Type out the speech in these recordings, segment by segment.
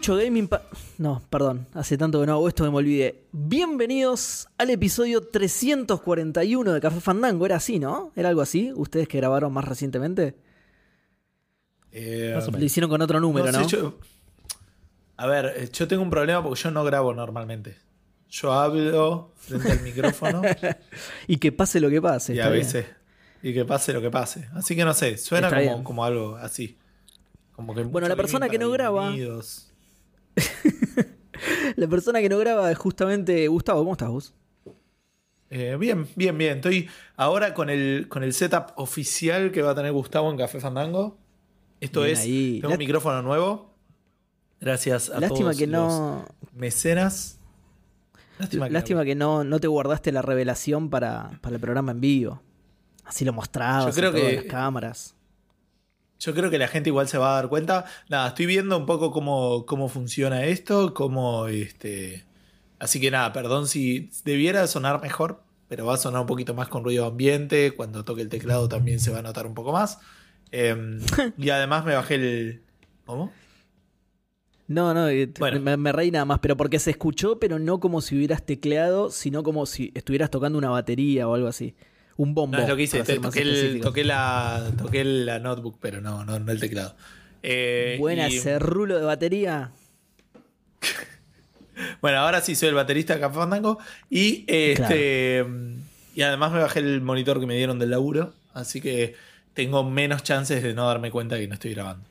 Mucho gaming. no, perdón, hace tanto que no hago esto que me olvidé. Bienvenidos al episodio 341 de Café Fandango. Era así, ¿no? Era algo así. Ustedes que grabaron más recientemente. Eh, Lo hicieron con otro número, ¿no? a ver, eh, yo tengo un problema porque yo no grabo normalmente. Yo hablo frente al micrófono. y que pase lo que pase. Y a veces. Y que pase lo que pase. Así que no sé, suena como, como, algo así. Como que bueno, la persona que no graba. la persona que no graba es justamente Gustavo. ¿Cómo estás vos? Eh, bien, bien, bien. Estoy ahora con el, con el setup oficial que va a tener Gustavo en Café Fandango. Esto es. Tengo un micrófono nuevo. Gracias a Lástima que no... mecenas. Lástima, que, no, no, te guardaste la revelación para, para, el programa en vivo. Así lo mostrabas Yo creo que, las cámaras. Yo creo que la gente igual se va a dar cuenta. Nada, estoy viendo un poco cómo, cómo funciona esto, cómo este. Así que nada, perdón si debiera sonar mejor, pero va a sonar un poquito más con ruido ambiente. Cuando toque el teclado también se va a notar un poco más. Em, y además me bajé el. ¿Cómo? No, no, eh, me, reí nada más, pero porque se escuchó, pero no como si hubieras tecleado, sino como si estuvieras tocando una batería o algo así un bombo. No es lo que hice, toqué, la, toqué la notebook, pero no, no, el teclado. Eh, Buena ese rulo de batería. bueno, ahora sí soy el baterista de Café Fandango. Y este. Y además me bajé el monitor que me dieron del laburo. Así que tengo menos chances de no darme cuenta que no estoy grabando.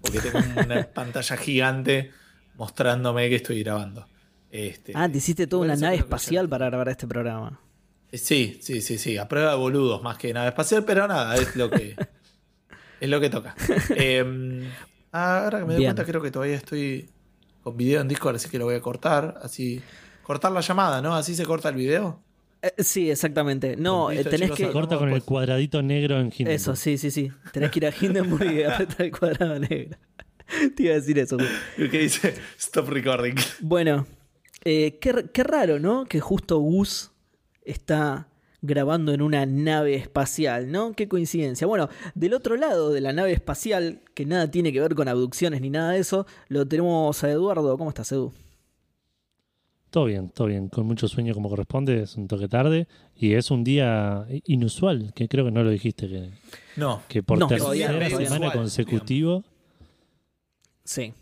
porque tengo una pantalla gigante mostrándome que estoy grabando. Este, ah, te hiciste toda una nave espacial para grabar este programa. Sí, sí, sí, sí. A prueba de boludos más que nada espacial, pero nada, es lo que. es lo que toca. Em, ahora que me doy cuenta, creo que todavía estoy con video en Discord, así que lo voy a cortar. Así. Cortar la llamada, ¿no? Así se corta el video. Eh, sí, exactamente. No, eh, tenés que. Se corta con el cuadradito negro en Hindenburg. Eso, sí, sí, sí. Tenés que ir a Hindenburg y apretar el cuadrado negro. Te iba a decir eso. ¿Qué dice? Stop recording. Bueno, eh, qué, qué, raro, ¿no? Que justo Gus está grabando en una nave espacial, ¿no? Qué coincidencia. Bueno, del otro lado de la nave espacial, que nada tiene que ver con abducciones ni nada de eso, lo tenemos a Eduardo. ¿Cómo estás, Edu? Todo bien, todo bien, con mucho sueño como corresponde, es un toque tarde y es un día inusual, que creo que no lo dijiste que no, que por tercera semana consecutivo. Sí.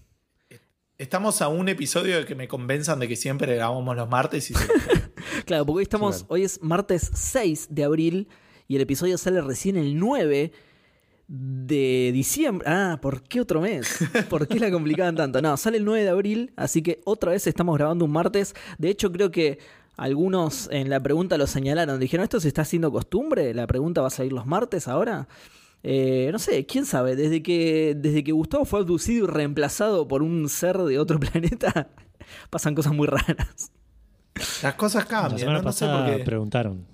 Estamos a un episodio de que me convenzan de que siempre grabamos los martes y Claro, porque hoy estamos, hoy es martes 6 de abril y el episodio sale recién el 9 de diciembre. Ah, ¿por qué otro mes? ¿Por qué la complicaban tanto? No, sale el 9 de abril, así que otra vez estamos grabando un martes. De hecho, creo que algunos en la pregunta lo señalaron. Dijeron, ¿esto se está haciendo costumbre? ¿La pregunta va a salir los martes ahora? Eh, no sé, quién sabe, desde que, desde que Gustavo fue abducido y reemplazado por un ser de otro planeta, pasan cosas muy raras. Las cosas cambian. La semana pasada preguntaron.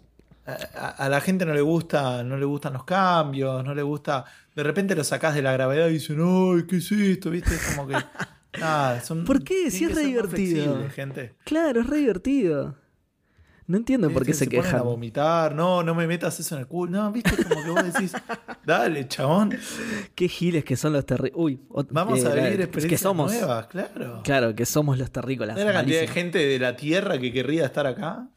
A, la gente no le gusta, no le gustan los cambios, no le gusta. De repente lo sacás de la gravedad y dicen, ¡ay, qué es esto! ¿Viste? Es como que. Nada, son, ¿Por qué? Si es re divertido. Gente. Claro, es re divertido. No entiendo por qué se, se quejan. a vomitar, no, no me metas eso en el culo. No, viste, como que vos decís, dale, chabón. Qué giles que son los terrícolas. Uy, vamos a vivir experiencias nuevas, claro. Claro, que somos los terrícolas. la cantidad de gente de la Tierra que querría estar acá?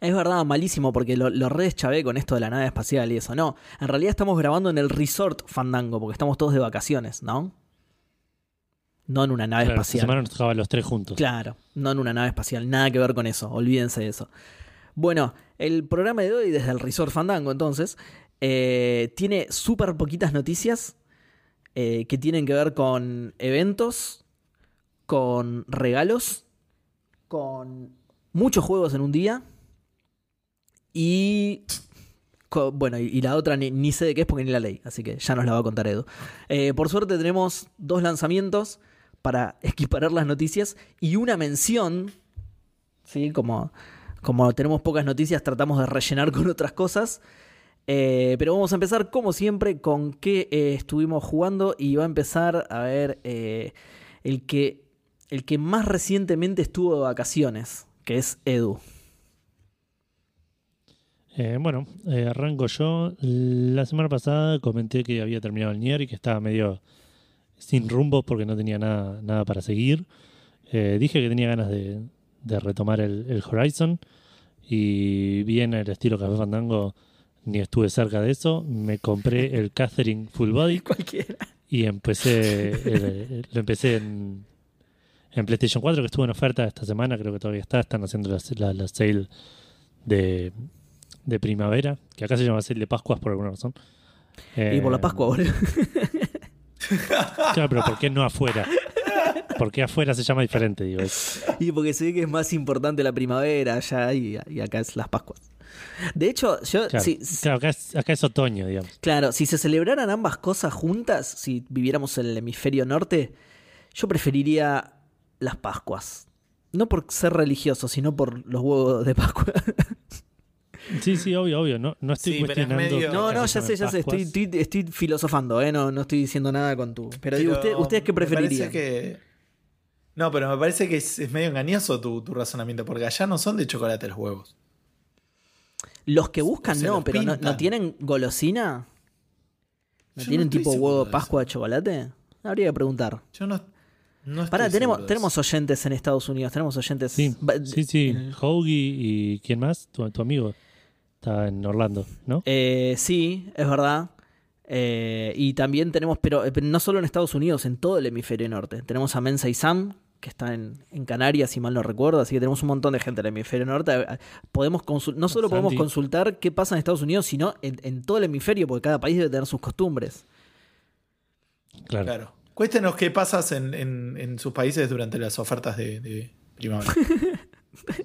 Es verdad, malísimo, porque lo, lo re chavé con esto de la nave espacial y eso. No, en realidad estamos grabando en el resort Fandango, porque estamos todos de vacaciones, ¿no? No en una nave espacial. Esta semana nos tocaba los tres juntos. Claro, no en una nave espacial, nada que ver con eso, olvídense de eso. Bueno, el programa de hoy, desde el Resort Fandango, entonces, eh, tiene súper poquitas noticias eh, que tienen que ver con eventos, con regalos, con muchos juegos en un día y bueno, y, la otra ni, sé de qué es porque ni la ley, así que ya nos la va a contar Edu. Eh, por suerte tenemos dos lanzamientos para equiparar las noticias y una mención, ¿sí? Como como tenemos pocas noticias, tratamos de rellenar con otras cosas. Eh, pero vamos a empezar, como siempre, con qué eh, estuvimos jugando. Y va a empezar a ver eh, el, que, el que más recientemente estuvo de vacaciones, que es Edu. bueno, arranco yo. La semana pasada comenté que había terminado el Nier y que estaba medio sin rumbo porque no tenía nada, nada para seguir. Dije que tenía ganas de, de retomar el, el, Horizon y bien el estilo Café Fandango ni estuve cerca de eso. Me compré el Catherine Full Body Cualquiera. y empecé, el, lo empecé en, en, PlayStation 4 que estuvo en oferta esta semana, creo que todavía está, están haciendo la, la, la sale de, de, primavera, que acá se llama sale de Pascuas por alguna razón. Eh, y por la Pascua, boludo. Claro, pero ¿por qué no afuera? ¿Por qué afuera se llama diferente? Digo, Y porque se ve que es más importante la primavera allá y, y acá es las Pascuas. De hecho, yo. Claro, si, claro acá, es, acá, es, otoño, digamos. Claro, si se celebraran ambas cosas juntas, si viviéramos en el hemisferio norte, yo preferiría las Pascuas. No por ser religioso, sino por los huevos de Pascua. Sí, sí, obvio, obvio. No, no estoy Sí, pero es cuestionando. medio- No, no, ya sé, ya sé. Estoy, estoy, estoy filosofando, ¿eh? No, no estoy diciendo nada con tu. Pero, digo, usted- ¿ustedes qué me parece preferirían? que- No, pero me parece que es, es medio engañoso tu, tu razonamiento, porque allá no son de chocolate los huevos. Los que buscan no, pero no, pintan. ¿no tienen golosina? ¿No Yo tienen no tipo huevo de. Pascua de chocolate? Habría que preguntar. Yo no, no estoy Pará, tenemos, oyentes en Estados Unidos, tenemos oyentes. Sí, sí, sí. Hoagie y ¿quién más? Tu, tu amigo. Está en Orlando, ¿no? Eh, sí, es verdad. Eh, y también tenemos, pero, eh, pero no solo en Estados Unidos, en todo el hemisferio norte. Tenemos a Mensa y Sam, que está en, en Canarias, si mal no recuerdo, así que tenemos un montón de gente en el hemisferio norte. Podemos no solo podemos consultar qué pasa en Estados Unidos, sino en, en todo el hemisferio, porque cada país debe tener sus costumbres. Claro. Claro. Cuéntenos qué pasas en, en- en sus países durante las ofertas de, de primavera.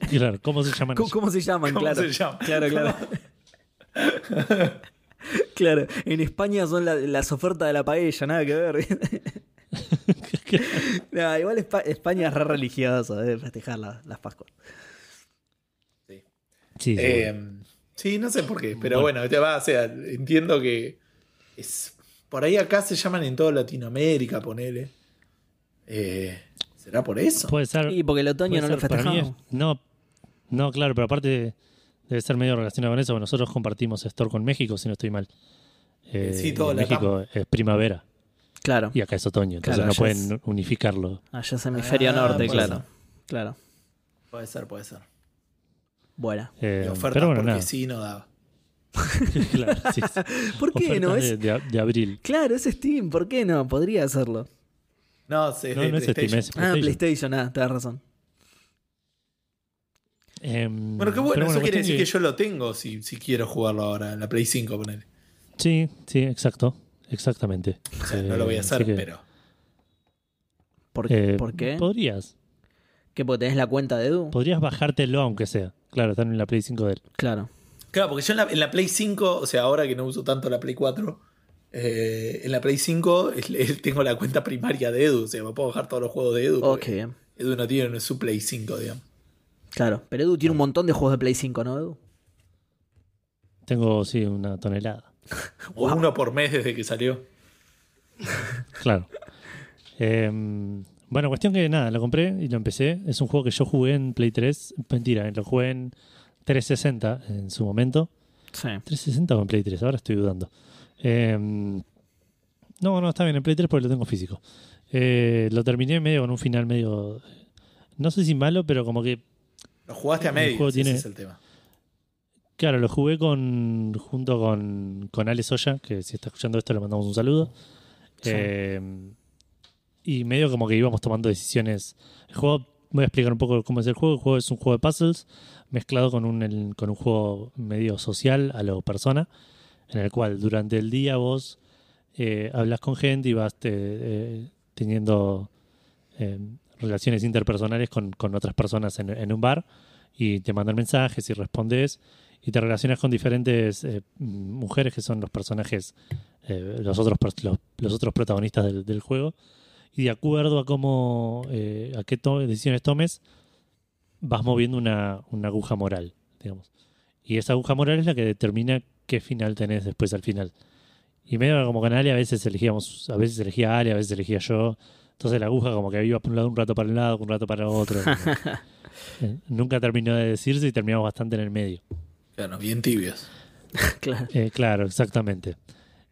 Claro, ¿Cómo se llaman? ¿Cómo, se llaman? ¿Cómo claro. se llama? Claro, claro. Claro, en España son la- las ofertas de la paella, nada que ver. No, igual Espa- España es re religioso, debe festejar la- las Pascuas. Sí, sí. Eh, sí, no sé por qué, pero bueno, te va, o sea, entiendo que es por ahí acá se llaman en toda Latinoamérica, ponele. Eh, ¿Será por eso? Puede ser. Y porque el otoño no lo ser, mí festejamos. es- no, no, claro, pero aparte debe ser medio relacionado con eso. porque Nosotros compartimos store con México, si no estoy mal. Eh, Sí, y todo en. México es primavera Claro, y acá es otoño, entonces Claro, no pueden unificarlo. allá es hemisferio Ah, norte, puede claro. ser. Claro, Puede ser, puede ser. buena. Eh, Y ofertas pero bueno, porque nada. sí no daba. Claro, sí, sí. ¿Por qué no? Es, de, abril. claro, es Steam, ¿por qué no? Podría hacerlo. No, es de No, no es Steam, PlayStation. es Ah, PlayStation. PlayStation, ah, te das razón. Em, Bueno, qué bueno, eso quiere decir que... yo lo tengo si, si quiero jugarlo ahora en la Play 5, ponele. Sí, sí, exacto. Exactamente. O sea, no Eh, lo voy a hacer, así que, pero. ¿Por, eh, ¿por qué? Podrías. ¿Qué? ¿Porque tenés la cuenta de Edu? Podrías bajártelo aunque sea. Claro, están en la Play 5 de él. Claro. Claro, porque yo en la, en la Play 5, o sea, ahora que no uso tanto la Play 4, eh, en la Play 5 es- es- tengo la cuenta primaria de Edu, o sea, me puedo bajar todos los juegos de Edu. Ok. Edu no tiene su Play 5, digamos. Claro. Pero Edu tiene un montón de juegos de Play 5, ¿no, Edu? Tengo, sí, una tonelada. O Wow. uno por mes desde que salió. Claro. Em, bueno, cuestión que nada, lo compré y lo empecé. Es un juego que yo jugué en Play 3. Mentira, lo jugué en 360 en su momento. Sí. ¿360 o en Play 3? Ahora estoy dudando. Em, no, no, está bien, en Play 3 porque lo tengo físico. Eh, lo terminé medio con un final medio. No sé si malo, pero como que. Lo jugaste a medio, ese es el tema. Claro, lo jugué con junto con, con Ale Soya, que si está escuchando esto le mandamos un saludo. Sí. Eh, y medio como que íbamos tomando decisiones. El juego, voy a explicar un poco cómo es el juego. El juego es un juego de puzzles mezclado con un, el- con un juego medio social a lo persona, en el cual durante el día vos eh, hablas con gente y vas te- eh, teniendo relaciones interpersonales con, con otras personas en, un bar y te mandan mensajes y respondes y te relacionas con diferentes eh, mujeres que son los personajes, eh, los, otros, los, los otros protagonistas del, juego. Y de acuerdo a cómo, eh, a qué decisiones tomes, vas moviendo una, una aguja moral, digamos. Y esa aguja moral es la que determina qué final tenés después al final. Y medio como con Ale a veces elegíamos, a veces elegía Ale, a veces elegía yo. Entonces la aguja como que iba por un lado un rato para un lado, un rato para el otro. Eh, Nunca terminó de decirse y terminamos bastante en el medio. Claro, bien tibios. claro. Eh, claro, exactamente.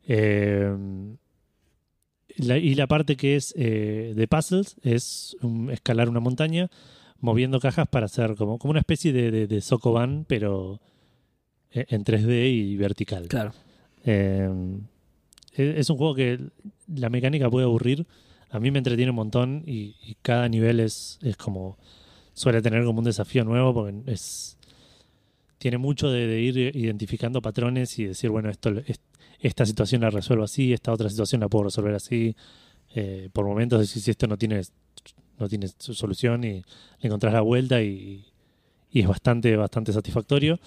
Eh, y la parte que es eh, de puzzles es escalar una montaña moviendo cajas para hacer como, como una especie de, de, Sokoban, pero en 3D y vertical. Claro. Eh, es un juego que la mecánica puede aburrir. A mí me entretiene un montón y, cada nivel es, es como. suele tener como un desafío nuevo porque es. Tiene mucho de, ir identificando patrones y decir, bueno, esto, esta situación la resuelvo así, esta otra situación la puedo resolver así. Eh, por momentos decís, si esto no tiene, no tiene solución y le encontrás la vuelta y, y es bastante, bastante satisfactorio.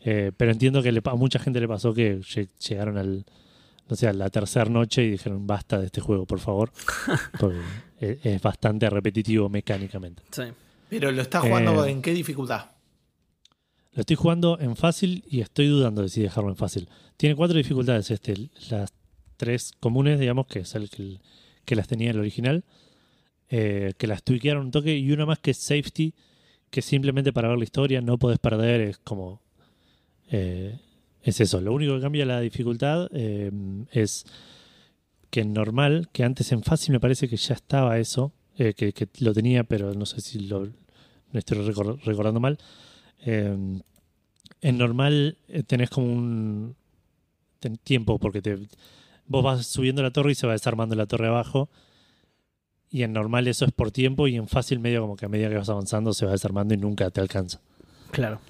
Eh, pero entiendo que a mucha gente le pasó que llegaron al, o sea, la tercera noche y dijeron basta de este juego, por favor. Porque es, bastante repetitivo mecánicamente. Sí. Pero lo estás jugando eh, en qué dificultad? Lo estoy jugando en fácil y estoy dudando de si dejarlo en fácil. Tiene cuatro dificultades este. Las tres comunes, digamos, que es el que, las tenía el original. Eh, que las tweakearon un toque. Y una más que es safety, que simplemente para ver la historia no podés perder. Es como. Eh, es eso. Lo único que cambia la dificultad eh, es que en normal, que antes en fácil me parece que ya estaba eso, eh, que, lo tenía, pero no sé si lo, estoy recordando mal. Eh, en normal tenés como un tiempo, porque te, vos vas subiendo la torre y se va desarmando la torre abajo. Y en normal eso es por tiempo y en fácil medio como que a medida que vas avanzando se va desarmando y nunca te alcanza. Claro.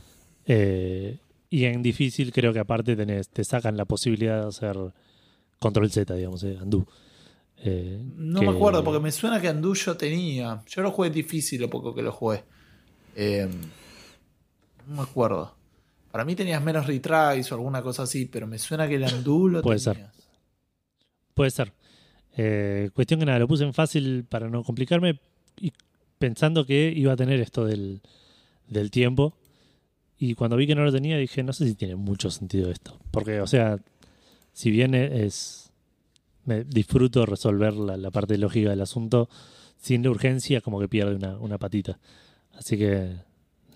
Eh, y en difícil creo que aparte tenés, te sacan la posibilidad de hacer control Z, digamos, eh, Andu. Eh, no me acuerdo, porque me suena que Andu yo tenía. Yo lo jugué difícil lo poco que lo jugué. Eh, no me acuerdo. Para mí tenías menos retries o alguna cosa así, pero me suena que el Andu lo Puede ser. Puede ser. Eh, cuestión que nada, lo puse en fácil para no complicarme y pensando que iba a tener esto del, del tiempo y cuando vi que no lo tenía, dije, no sé si tiene mucho sentido esto. Porque, o sea, si bien es. Me disfruto resolver la, parte lógica del asunto, sin la urgencia, como que pierde una, patita. Así que.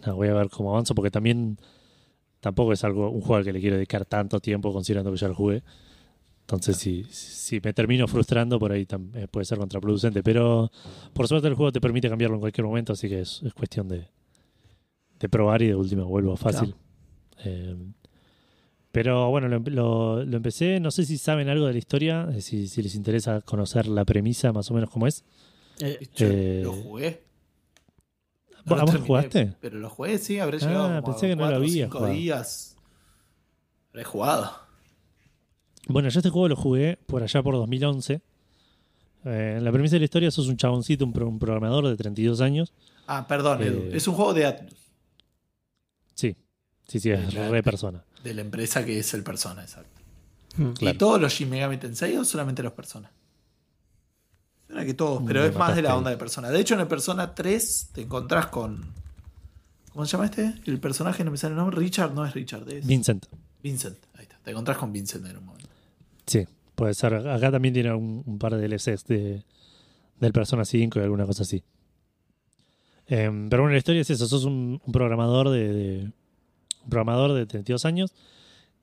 No, voy a ver cómo avanzo, porque también. Tampoco es algo un juego al que le quiero dedicar tanto tiempo, considerando que ya lo jugué. Entonces, si, si me termino frustrando, por ahí eh, puede ser contraproducente. Pero por suerte, el juego te permite cambiarlo en cualquier momento, así que es cuestión de, de probar y de última vuelvo fácil. Eh, pero bueno, lo, empecé. No sé si saben algo de la historia, eh, si, les interesa conocer la premisa más o menos cómo es. Eh, lo jugué. ¿Vos, jugaste? Pero lo jugué, sí, habré ah, llegado. pensé que no lo había. Cinco días. Habré jugado. Bueno, yo este juego lo jugué por allá por 2011. en la premisa de la historia sos un chaboncito, un, programador de 32 años. Ah, perdón, es un juego de Sí, sí, sí, es re persona. De la empresa que es el persona, exacto. Hmm. ¿Y todos los Shin Megami Tensei o solamente los persona? Suena que todos, pero es más de la onda de persona. De hecho, en el Persona 3 te encontrás con. ¿Cómo se llama este? El personaje no me sale el nombre. Richard no es Richard, es. Vincent. Vincent, ahí está. Te encontrás con Vincent en un momento. Sí, puede ser. Acá también tiene un, par de DLCs de, del Persona 5 y alguna cosa así. Em, pero bueno, la historia es eso. Sos un, programador de, un programador de 32 años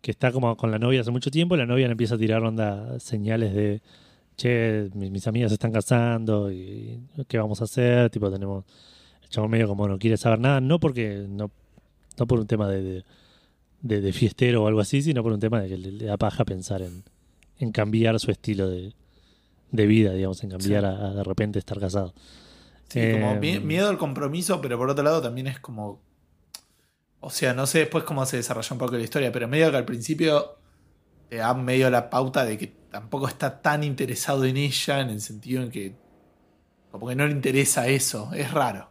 que está como con la novia hace mucho tiempo. Y la novia le empieza a tirar onda señales de che, mis, amigas se están casando y qué vamos a hacer. Tipo, tenemos el chavo medio como no quiere saber nada. No porque no, no por un tema de, de, fiestero o algo así, sino por un tema de que le, da paja pensar en, en cambiar su estilo de, vida, digamos, en cambiar a, de repente estar casado. Sí, como em, miedo al compromiso, pero por otro lado también es como. O sea, no sé después cómo se desarrolla un poco la historia, pero medio que al principio te da medio la pauta de que tampoco está tan interesado en ella, en el sentido en que. Como que no le interesa eso, es raro.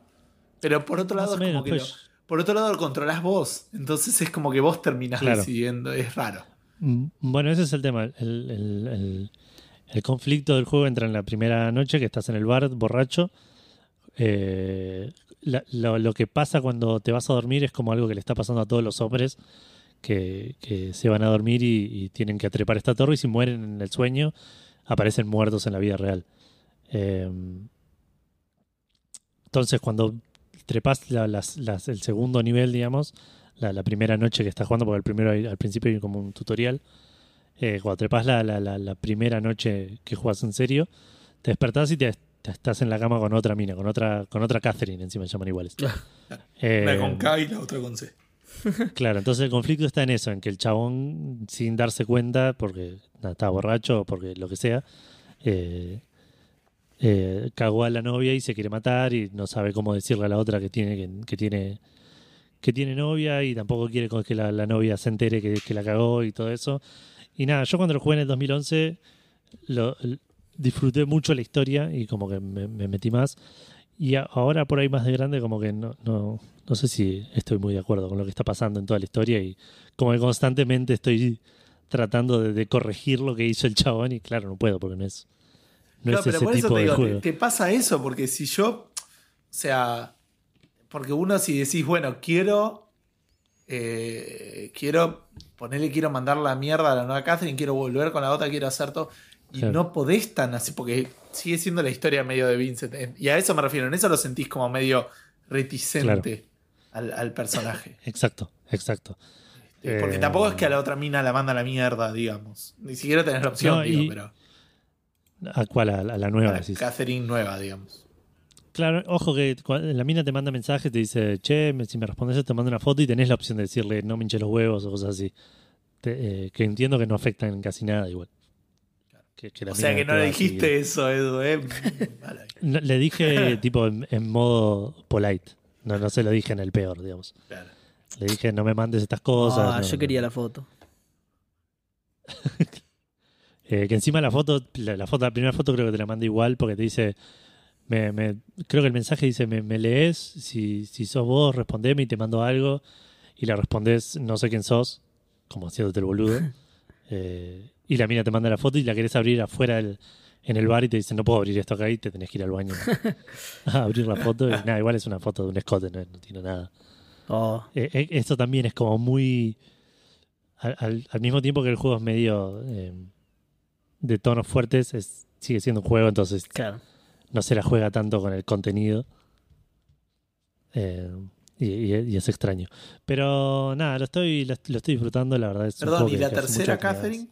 Pero por otro lado, es como que lo, por otro lado lo controlas vos, entonces es como que vos terminás decidiendo, es raro. Mm, bueno, ese es el tema. el, el conflicto del juego entra en la primera noche que estás en el bar borracho eh, lo, que pasa cuando te vas a dormir es como algo que le está pasando a todos los hombres que, se van a dormir y, tienen que atrepar esta torre y si mueren en el sueño aparecen muertos en la vida real. Em, entonces cuando trepas el segundo nivel, digamos, la, primera noche que estás jugando, porque el primero al principio hay como un tutorial, eh, cuando trepas la, la, primera noche que juegas en serio, te despertás y te estás en la cama con otra mina, con otra, con otra Catherine, encima llaman iguales. Eh, Una con K y la otra con C. Claro, entonces el conflicto está en eso, en que el chabón, sin darse cuenta, porque nada, estaba borracho o porque lo que sea, eh, eh, cagó a la novia y se quiere matar y no sabe cómo decirle a la otra que tiene que, que tiene que tiene novia y tampoco quiere que la, la novia se entere que, que la cagó y todo eso. Y nada, yo cuando lo jugué en el 2011 lo, disfruté mucho la historia y como que me, me metí más. Y a- ahora por ahí más de grande como que no, no, no sé si estoy muy de acuerdo con lo que está pasando en toda la historia y como que constantemente estoy tratando de, de corregir lo que hizo el chabón y claro, no puedo porque no es, no No, es pero ese por eso tipo te digo, te, juego. te pasa eso, porque si yo, o sea, porque uno si decís, bueno, quiero, eh, quiero ponerle, quiero mandar la mierda a la nueva Catherine, quiero volver con la otra, quiero hacer todo, y Claro. no podés tan así, porque sigue siendo la historia medio de Vincent, eh, y a eso me refiero, en eso lo sentís como medio reticente al, al personaje. Exacto, exacto. Eh, Porque Eh, tampoco es que a la otra mina la manda a la mierda, digamos. Ni siquiera tenés la opción, No, digo, y- pero ¿A cuál? A, la- a la nueva. a la decís. Catherine nueva, digamos. Claro, ojo que la mina te manda mensajes, te dice, che, si me respondes te mando una foto y tenés la opción de decirle no me hinches los huevos o cosas así. Te- eh, que entiendo que no afectan en casi nada igual. Que- que la O sea que no le dijiste eso, Edu, ¿eh? No, le dije tipo en, en modo polite. No, no se lo dije en el peor, digamos. Claro. Le dije no me mandes estas cosas. Ah, no, yo no. quería la foto. Eh, que encima la foto, la, la foto, la primera foto creo que te la manda igual porque te dice, me, me- creo que el mensaje dice, me, me lees, si, si sos vos, respondeme y te mando algo. Y le respondes, no sé quién sos, como haciéndote el boludo. Eh, y la mina te manda la foto y la querés abrir afuera del- en el bar y te dice, no puedo abrir esto acá y te tenés que ir al baño a abrir la foto. Y nada, igual es una foto de un escote, no, no tiene nada. Oh, Eh, eh, esto también es como muy. Al, al- al mismo tiempo que el juego es medio eh, de tonos fuertes, es, sigue siendo un juego, entonces claro. no se la juega tanto con el contenido. Eh, y, y- y es extraño. Pero nada, lo estoy, lo, lo estoy disfrutando, la verdad. Es un Perdón, juego ¿y que- la tercera Catherine?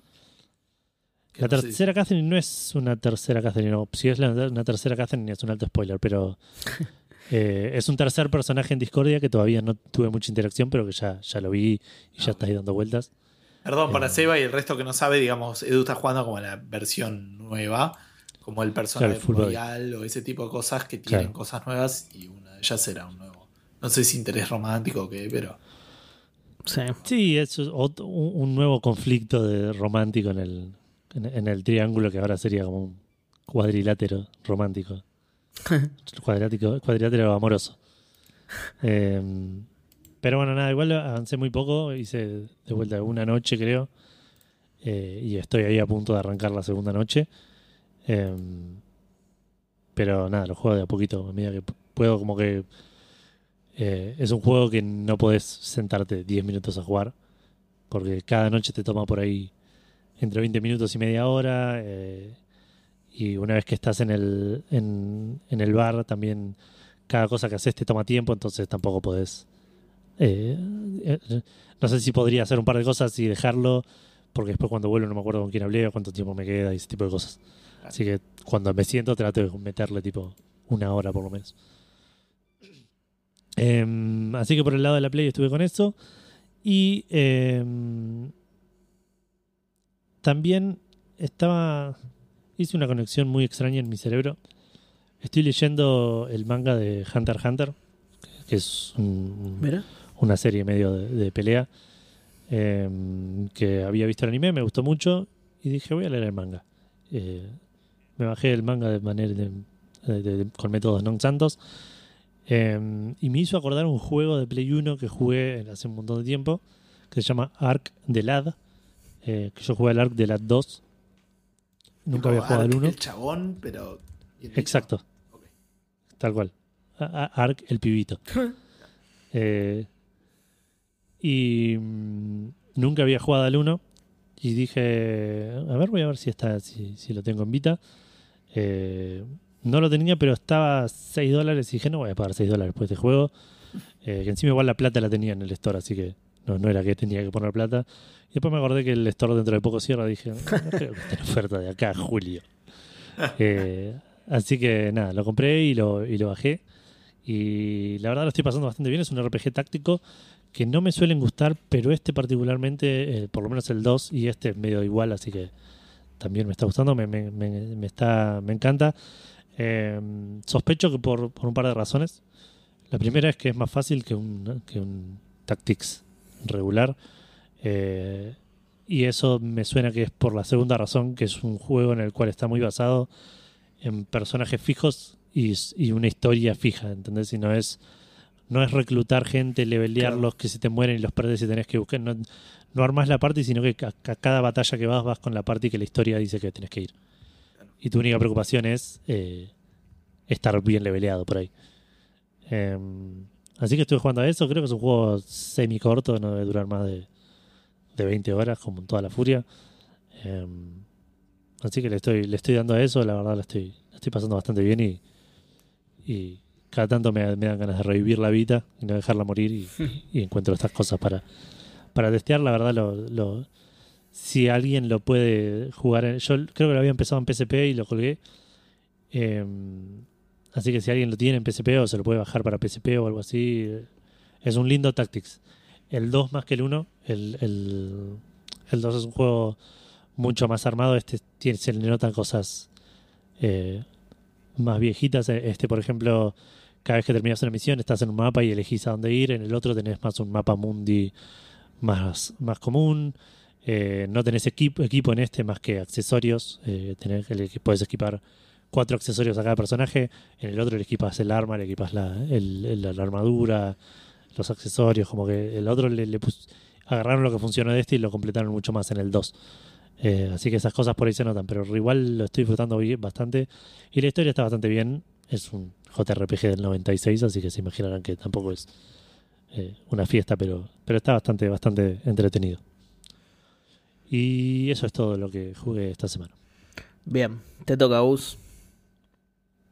La no tercera Catherine no es una tercera Catherine, no. Si es la- una tercera Catherine es un alto spoiler, pero eh, es un tercer personaje en Discordia que todavía no tuve mucha interacción, pero que ya, ya lo vi y ya Ah, está ahí dando vueltas. Perdón, para Eh. Seba y el resto que no sabe, digamos, Edu está jugando como la versión nueva, como el personaje Claro, royal o ese tipo de cosas que tienen Claro. cosas nuevas y una de ellas era un nuevo. No sé si interés romántico o qué, pero. Sí. Sí, es un nuevo conflicto de romántico en el, en, en el triángulo que ahora sería como un cuadrilátero romántico. cuadrilátero, cuadrilátero amoroso. Eh, pero bueno, nada, igual avancé muy poco, hice de vuelta una noche creo, eh, y estoy ahí a punto de arrancar la segunda noche. Eh, pero nada, lo juego de a poquito, a medida que puedo como que... eh, es un juego que no podés sentarte 10 minutos a jugar, porque cada noche te toma por ahí entre 20 minutos y media hora. eh, y una vez que estás en el, en, en el bar, también cada cosa que haces te toma tiempo, entonces tampoco podés. eh, eh, no sé si podría hacer un par de cosas y dejarlo, porque después cuando vuelvo no me acuerdo con quién hablé o cuánto tiempo me queda y ese tipo de cosas. Así que cuando me siento trato de meterle tipo una hora por lo menos. Em, así que por el lado de la Play estuve con eso. Y em, también estaba. Hice una conexión muy extraña en mi cerebro. Estoy leyendo el manga de Hunter x Hunter, que es un- Mira. una serie medio de, de pelea. em, que había visto el anime, me gustó mucho. Y dije, voy a leer el manga. Eh, me bajé el manga de manera de- de- de- con métodos non santos. Eh, y me hizo acordar un juego de Play 1 que jugué hace un montón de tiempo, que se llama Ark de Lad. Eh, que yo jugué al Ark de Lad 2. Nunca había jugado al Ark, 1. El chabón, pero. Exacto. Tal cual. A- a- Ark, el pibito. Eh, y mm, nunca había jugado al 1. Y dije, a ver, voy a ver si está, si, si lo tengo en Vita. Eh, no lo tenía, pero estaba a 6 dólares. Y dije, no voy a pagar 6 dólares por este juego. Eh, que encima igual la plata la tenía en el store, así que no, no era que tenía que poner plata. Y después me acordé que el store dentro de poco cierra. Dije, no, creo que esté oferta de acá a julio. Eh, así que nada, lo compré y lo, y lo bajé. Y la verdad lo estoy pasando bastante bien. Es un RPG táctico que no me suelen gustar, pero este particularmente, eh, por lo menos el 2 y este es medio igual, así que también me está gustando, me, me, me, está, me encanta. Eh, sospecho que por, por, un par de razones. La primera es que es más fácil que un, que un Tactics regular. Eh, y eso me suena que es por la segunda razón, que es un juego en el cual está muy basado en personajes fijos y, y una historia fija, ¿entendés? Y no es, no es reclutar gente, levelearlos que se te mueren y los perdes y tenés que buscar. No, no armas la party, sino que a, cada batalla que vas vas con la party que la historia dice que tenés que ir. Y tu única preocupación es eh, estar bien leveleado por ahí. Eh, así que estuve jugando a eso. Creo que es un juego semi corto, no debe durar más de, de 20 horas, como en toda la furia. Eh, así que le estoy, le estoy dando a eso. La verdad, la estoy, la estoy pasando bastante bien y, y cada tanto me, me, dan ganas de revivir la vida y no dejarla morir. Y, y encuentro estas cosas para, para testear. La verdad, lo, lo, si alguien lo puede jugar. Yo creo que lo había empezado en PSP y lo colgué. Eh, así que si alguien lo tiene en PSP o se lo puede bajar para PSP o algo así, es un lindo Tactics. El 2 más que el 1. El, el, el 2 es un juego mucho más armado. Este tiene, se le notan cosas eh, más viejitas. Este, por ejemplo, cada vez que terminas una misión estás en un mapa y elegís a dónde ir. En el otro tenés más un mapa mundi más, más común. Eh, no tenés equipo, equipo en este más que accesorios. Eh, tenés, puedes equipar cuatro accesorios a cada personaje. En el otro le equipas el arma, le equipas la, la armadura, los accesorios. Como que el otro le, le agarraron lo que funcionó de este y lo completaron mucho más en el 2. Eh, así que esas cosas por ahí se notan, pero igual lo estoy disfrutando bastante. Y la historia está bastante bien. Es un JRPG del 96, así que se imaginarán que tampoco es eh, una fiesta, pero, pero está bastante, bastante entretenido. Y eso es todo lo que jugué esta semana. Bien, te toca, Gus.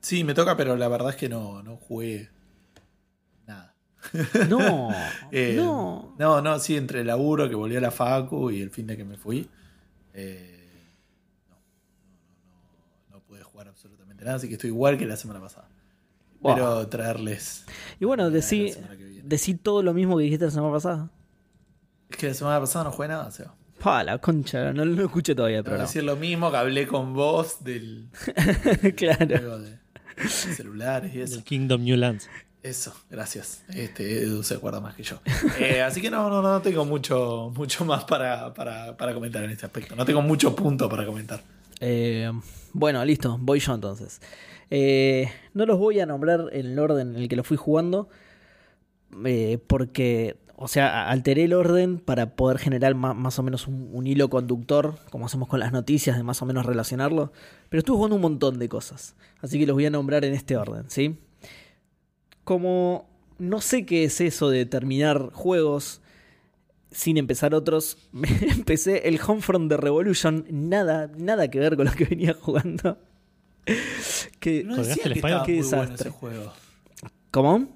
Sí, me toca, pero la verdad es que no, no jugué nada. No, eh, no. No, no, sí, entre el laburo que volví a la Facu y el fin de que me fui. Eh, no, no, pude jugar absolutamente nada, así que estoy igual que la semana pasada. Wow. Pero traerles. Y bueno, decí, decí todo lo mismo que dijiste la semana pasada. Es que la semana pasada no jugué nada, Seba. Pa, la concha, no lo escuché todavía, pero. No. decir lo mismo que hablé con vos del. claro. De, de celulares y eso. Del Kingdom New Lands. Eso, gracias. Este Edu se acuerda más que yo. Eh, así que no, no, no tengo mucho, mucho más para, para, para, comentar en este aspecto. No tengo mucho punto para comentar. Eh, bueno, listo, voy yo entonces. Eh, no los voy a nombrar en el orden en el que lo fui jugando. Eh, porque, o sea, alteré el orden para poder generar más, más o menos un, un, hilo conductor, como hacemos con las noticias, de más o menos relacionarlo. Pero estuve jugando un montón de cosas. Así que los voy a nombrar en este orden, ¿sí? Como no sé qué es eso de terminar juegos sin empezar otros, empecé el Homefront de Revolution, nada, nada que ver con lo que venía jugando. que, no decía que estaba muy bueno ese juego. ¿Cómo?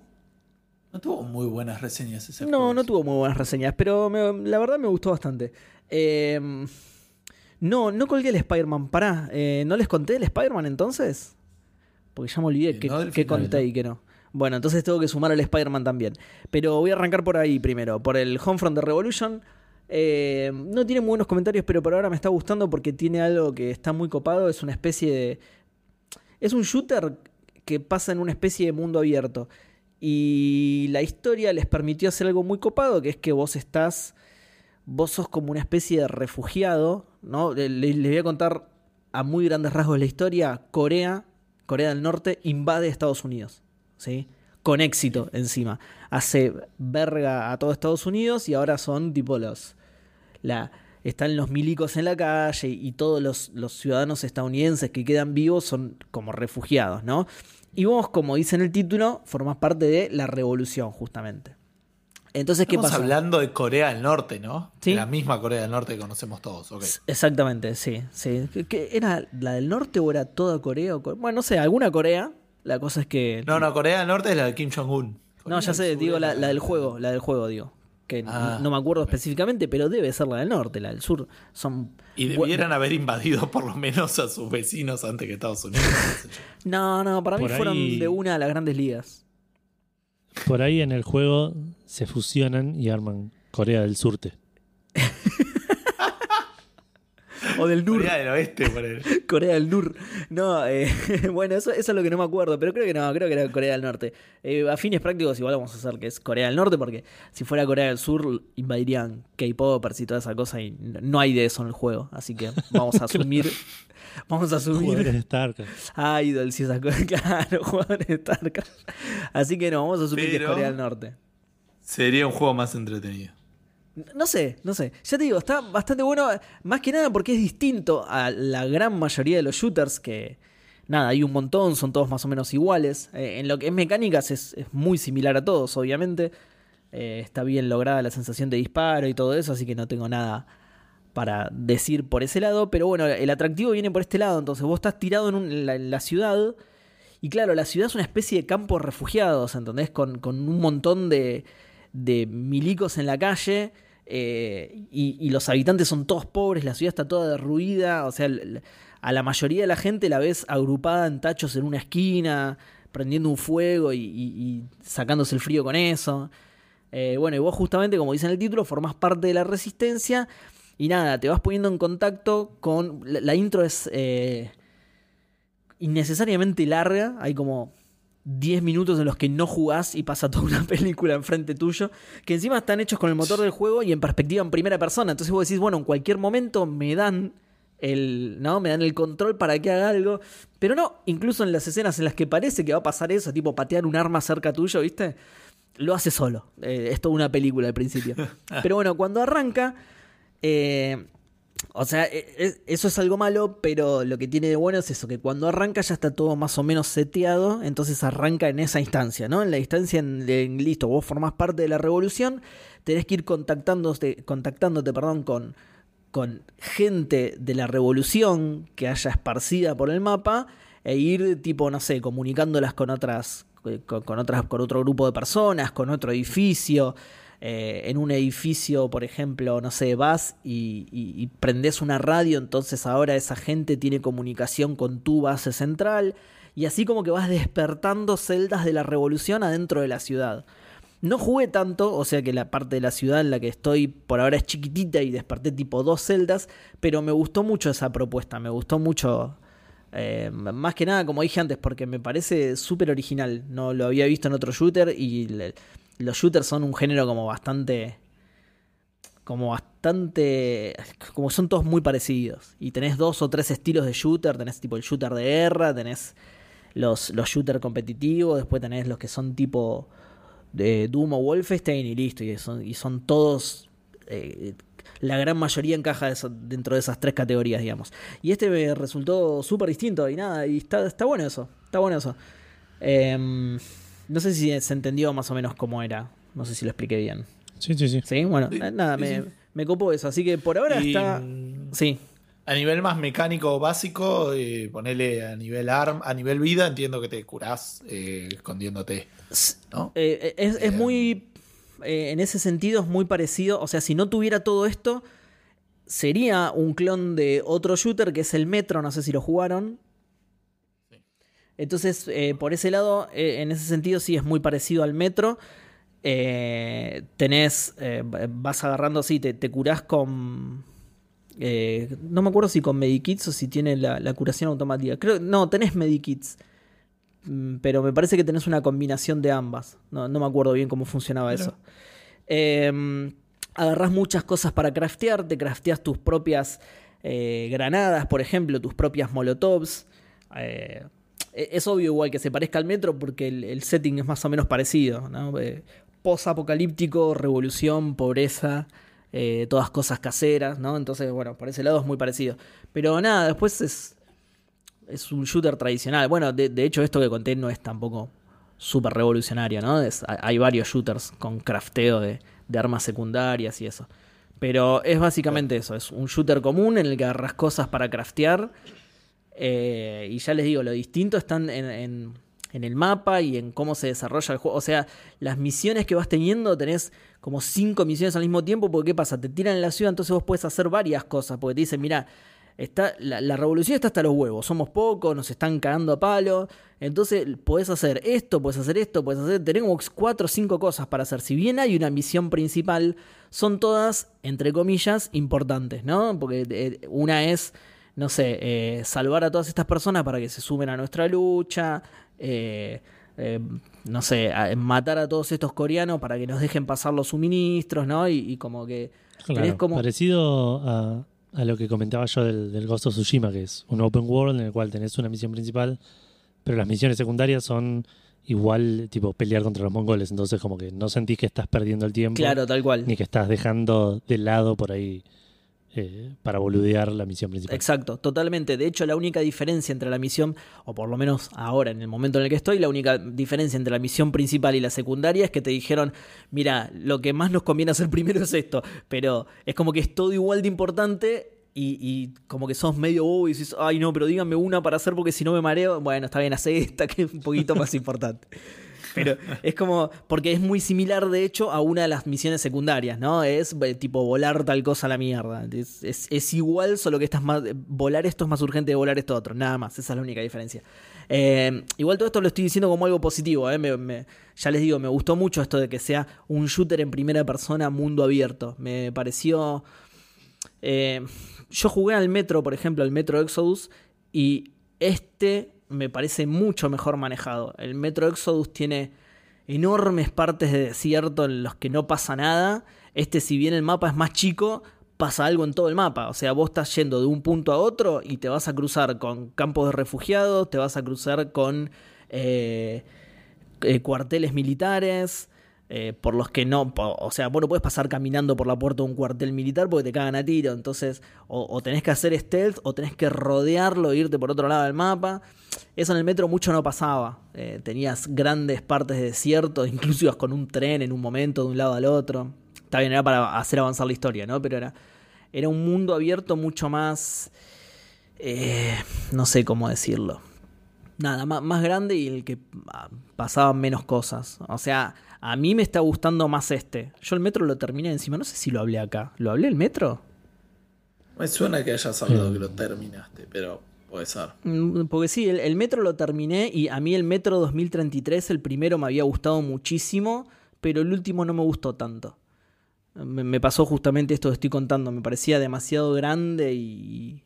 No tuvo muy buenas reseñas ese no, juego. No, no tuvo muy buenas reseñas, pero me, la verdad me gustó bastante. Eh, no, no colgué el Spider-Man. Pará, eh, ¿no les conté el Spider-Man entonces? Porque ya me olvidé que, no que conté y que no. Bueno, entonces tengo que sumar al Spider-Man también. Pero voy a arrancar por ahí primero, por el Homefront de Revolution. Eh, no tiene muy buenos comentarios, pero por ahora me está gustando porque tiene algo que está muy copado. Es una especie de. Es un shooter que pasa en una especie de mundo abierto. Y la historia les permitió hacer algo muy copado, que es que vos estás. Vos sos como una especie de refugiado, ¿no? Les, voy a contar a muy grandes rasgos la historia. Corea, Corea del Norte, invade Estados Unidos. ¿sí? Con éxito encima. Hace verga a todo Estados Unidos y ahora son tipo los. La, están los milicos en la calle y todos los, los, ciudadanos estadounidenses que quedan vivos son como refugiados, ¿no? Y vos, como dice en el título, formás parte de la revolución, justamente. Entonces, ¿qué Estamos pasa? hablando de Corea del Norte, ¿no? ¿Sí? La misma Corea del Norte que conocemos todos, okay. Exactamente, sí. sí. ¿Qué, ¿Era la del norte o era toda Corea? Bueno, no sé, alguna Corea. La cosa es que. No, no, Corea del Norte es la de Kim Jong-un. No, ya sé, digo la, la, del juego, la del juego, digo. Que Ah, no me acuerdo específicamente, pero debe ser la del norte, la del sur. Son Y debieran haber invadido por lo menos a sus vecinos antes que Estados Unidos. No, no, para mí fueron de una a las grandes ligas. Por ahí en el juego se fusionan y arman Corea del Surte. O del Nur. Corea del Oeste, por el- Corea del Nur. No, eh, bueno, eso, eso es lo que no me acuerdo, pero creo que no, creo que era Corea del Norte. Eh, a fines prácticos igual vamos a hacer que es Corea del Norte, porque si fuera Corea del Sur invadirían K-Popers y toda esa cosa y no hay de eso en el juego. Así que vamos a asumir... Vamos a asumir... Jugadores de StarCraft. Ah, esas cosas, claro, jugadores de StarCraft. Así que no, vamos a asumir que es Corea del Norte. Sería un juego más entretenido. No sé, no sé. Ya te digo, está bastante bueno. Más que nada porque es distinto a la gran mayoría de los shooters que. Nada, hay un montón, son todos más o menos iguales. Eh, en lo que es mecánicas es, es muy similar a todos, obviamente. Eh, está bien lograda la sensación de disparo y todo eso, así que no tengo nada para decir por ese lado. Pero bueno, el atractivo viene por este lado. Entonces vos estás tirado en, la ciudad. Y claro, la ciudad es una especie de campo de refugiados, ¿entendés? Con, con un montón de, de milicos en la calle. Eh, y, los habitantes son todos pobres, la ciudad está toda derruida. O sea, a la mayoría de la gente la ves agrupada en tachos en una esquina, prendiendo un fuego y, sacándose el frío con eso. Eh, bueno, y vos justamente, como dice en el título, formás parte de la resistencia. Y nada, te vas poniendo en contacto con. La, la intro es eh, innecesariamente larga. Hay como 10 minutos en los que no jugás y pasa toda una película enfrente tuyo. Que encima están hechos con el motor del juego y en perspectiva en primera persona. Entonces vos decís, bueno, en cualquier momento me dan el. ¿No? Me dan el control para que haga algo. Pero no, incluso en las escenas en las que parece que va a pasar eso, tipo patear un arma cerca tuyo, ¿viste? Lo hace solo. Eh, es toda una película al principio. Pero bueno, cuando arranca. eh, o sea, e- e- eso es algo malo, pero lo que tiene de bueno es eso, que cuando arranca ya está todo más o menos seteado, entonces arranca en esa instancia, ¿no? En la instancia en, listo, vos formás parte de la revolución, tenés que ir contactándote, contactándote perdón, con, con gente de la revolución que haya esparcida por el mapa e ir tipo, no sé, comunicándolas con otras, con, con otras, con otro grupo de personas, con otro edificio. Eh, en un edificio, por ejemplo, no sé, vas y, y, prendés una radio, entonces ahora esa gente tiene comunicación con tu base central. Y así como que vas despertando celdas de la revolución adentro de la ciudad. No jugué tanto, o sea que la parte de la ciudad en la que estoy por ahora es chiquitita y desperté tipo dos celdas, pero me gustó mucho esa propuesta, me gustó mucho, eh, más que nada como dije antes, porque me parece súper original, no lo había visto en otro shooter y le- los shooters son un género como bastante, como bastante, como son todos muy parecidos y tenés dos o tres estilos de shooter, tenés tipo el shooter de guerra, tenés los, los shooters competitivos, después tenés los que son tipo de Doom o Wolfenstein y listo. Y son, y son todos. eh, la gran mayoría encaja dentro de esas tres categorías, digamos. Y este me resultó súper distinto y nada, y está, está bueno eso. Está bueno eso. Em, no sé si se entendió más o menos cómo era. No sé si lo expliqué bien. Sí, sí, sí. Sí, bueno, Sí, eh, nada, sí, me, sí. me copó eso. Así que por ahora Y, está. mm, Sí. A nivel más mecánico básico, eh, ponele a nivel arm, a nivel vida, entiendo que te curás eh, escondiéndote. ¿no? Eh, es, es Eh, muy. eh, en ese sentido es muy parecido. O sea, si no tuviera todo esto, sería un clon de otro shooter que es el Metro. No sé si lo jugaron. Entonces, eh, por ese lado, eh, en ese sentido sí es muy parecido al Metro. Eh, tenés. vas agarrando así, te, te curás con. no me acuerdo si con Medikits o si tiene la, la curación automática. Creo, no, tenés Medikits. Mm, Pero me parece que tenés una combinación de ambas. No, no me acuerdo bien cómo funcionaba eso. Eh, agarrás muchas cosas para craftear. Te crafteas tus propias granadas, por ejemplo, tus propias molotovs. E- es obvio igual que se parezca al metro porque el, el setting es más o menos parecido. ¿no? Eh, Post-apocalíptico, revolución, pobreza, eh, todas cosas caseras, ¿no? Entonces, bueno, por ese lado es muy parecido. Pero nada, después es, es un shooter tradicional. Bueno, de, de hecho esto que conté no es tampoco súper revolucionario, ¿no? Es- hay varios shooters con crafteo de, de armas secundarias y eso. Pero es básicamente eso, es un shooter común en el que agarras cosas para craftear. Eh, y ya les digo, lo distinto están en, en- el mapa y en cómo se desarrolla el juego. O sea, las misiones que vas teniendo, tenés como cinco misiones al mismo tiempo, porque ¿qué pasa? Te tiran en la ciudad, entonces vos puedes hacer varias cosas, porque te dicen, mira, está, la, revolución está hasta los huevos, somos pocos, nos están cagando a palo, entonces podés hacer esto, podés hacer esto, podés hacer, tenemos cuatro o cinco cosas para hacer. Si bien hay una misión principal, son todas, entre comillas, importantes, ¿no? Porque eh, una es no sé, eh, salvar a todas estas personas para que se sumen a nuestra lucha, eh, eh, no sé, matar a todos estos coreanos para que nos dejen pasar los suministros, ¿no? Y, como que... como... Parecido a, lo que comentaba yo del, del, Ghost of Tsushima, que es un open world en el cual tenés una misión principal, pero las misiones secundarias son igual tipo pelear contra los mongoles, entonces como que no sentís que estás perdiendo el tiempo. Claro, tal cual. Ni que estás dejando de lado por ahí eh, para boludear la misión principal. Exacto, totalmente. De hecho, la única diferencia entre la misión, o por lo menos ahora, en el momento en el que estoy, la única diferencia entre la misión principal y la secundaria es que te dijeron, mira, lo que más nos conviene hacer primero es esto, pero es como que es todo igual de importante. Y, como que sos medio bobo y dices, ay no, pero díganme una para hacer porque si no me mareo. Bueno, está bien, hace esta que es un poquito más importante. Pero es como, porque es muy similar de hecho a una de las misiones secundarias, ¿no? Es eh, tipo volar tal cosa a la mierda. Es, igual, solo que estás más, volar esto es más urgente de volar esto otro, nada más, esa es la única diferencia. Eh, igual todo esto lo estoy diciendo como algo positivo, ¿eh? ya les digo, me gustó mucho esto de que sea un shooter en primera persona, mundo abierto. Me pareció... yo jugué al Metro, por ejemplo, al Metro Exodus, y este me parece mucho mejor manejado. El Metro Exodus tiene enormes partes de desierto en los que no pasa nada. Este, si bien el mapa es más chico, pasa algo en todo el mapa. O sea, vos estás yendo de un punto a otro y te vas a cruzar con campos de refugiados, te vas a cruzar con eh, eh, cuarteles militares, eh, por los que no, o sea, vos no puedes pasar caminando por la puerta de un cuartel militar porque te cagan a tiro, entonces o, tenés que hacer stealth o tenés que rodearlo e irte por otro lado del mapa. Eso en el metro mucho no pasaba, eh, tenías grandes partes de desierto, incluso ibas con un tren en un momento de un lado al otro. Está bien, era para hacer avanzar la historia, ¿no? Pero era, era un mundo abierto mucho más... Eh, no sé cómo decirlo. Nada, más, más grande y el que ah, pasaban menos cosas. O sea, a mí me está gustando más este. Yo el metro lo terminé encima, no sé si lo hablé acá. ¿Lo hablé el metro? Me suena que hayas hablado que lo terminaste, pero puede ser. Mm, porque sí, el, metro lo terminé y a mí el metro 2033, el primero me había gustado muchísimo, pero el último no me gustó tanto. Me, pasó justamente esto que estoy contando, me parecía demasiado grande y,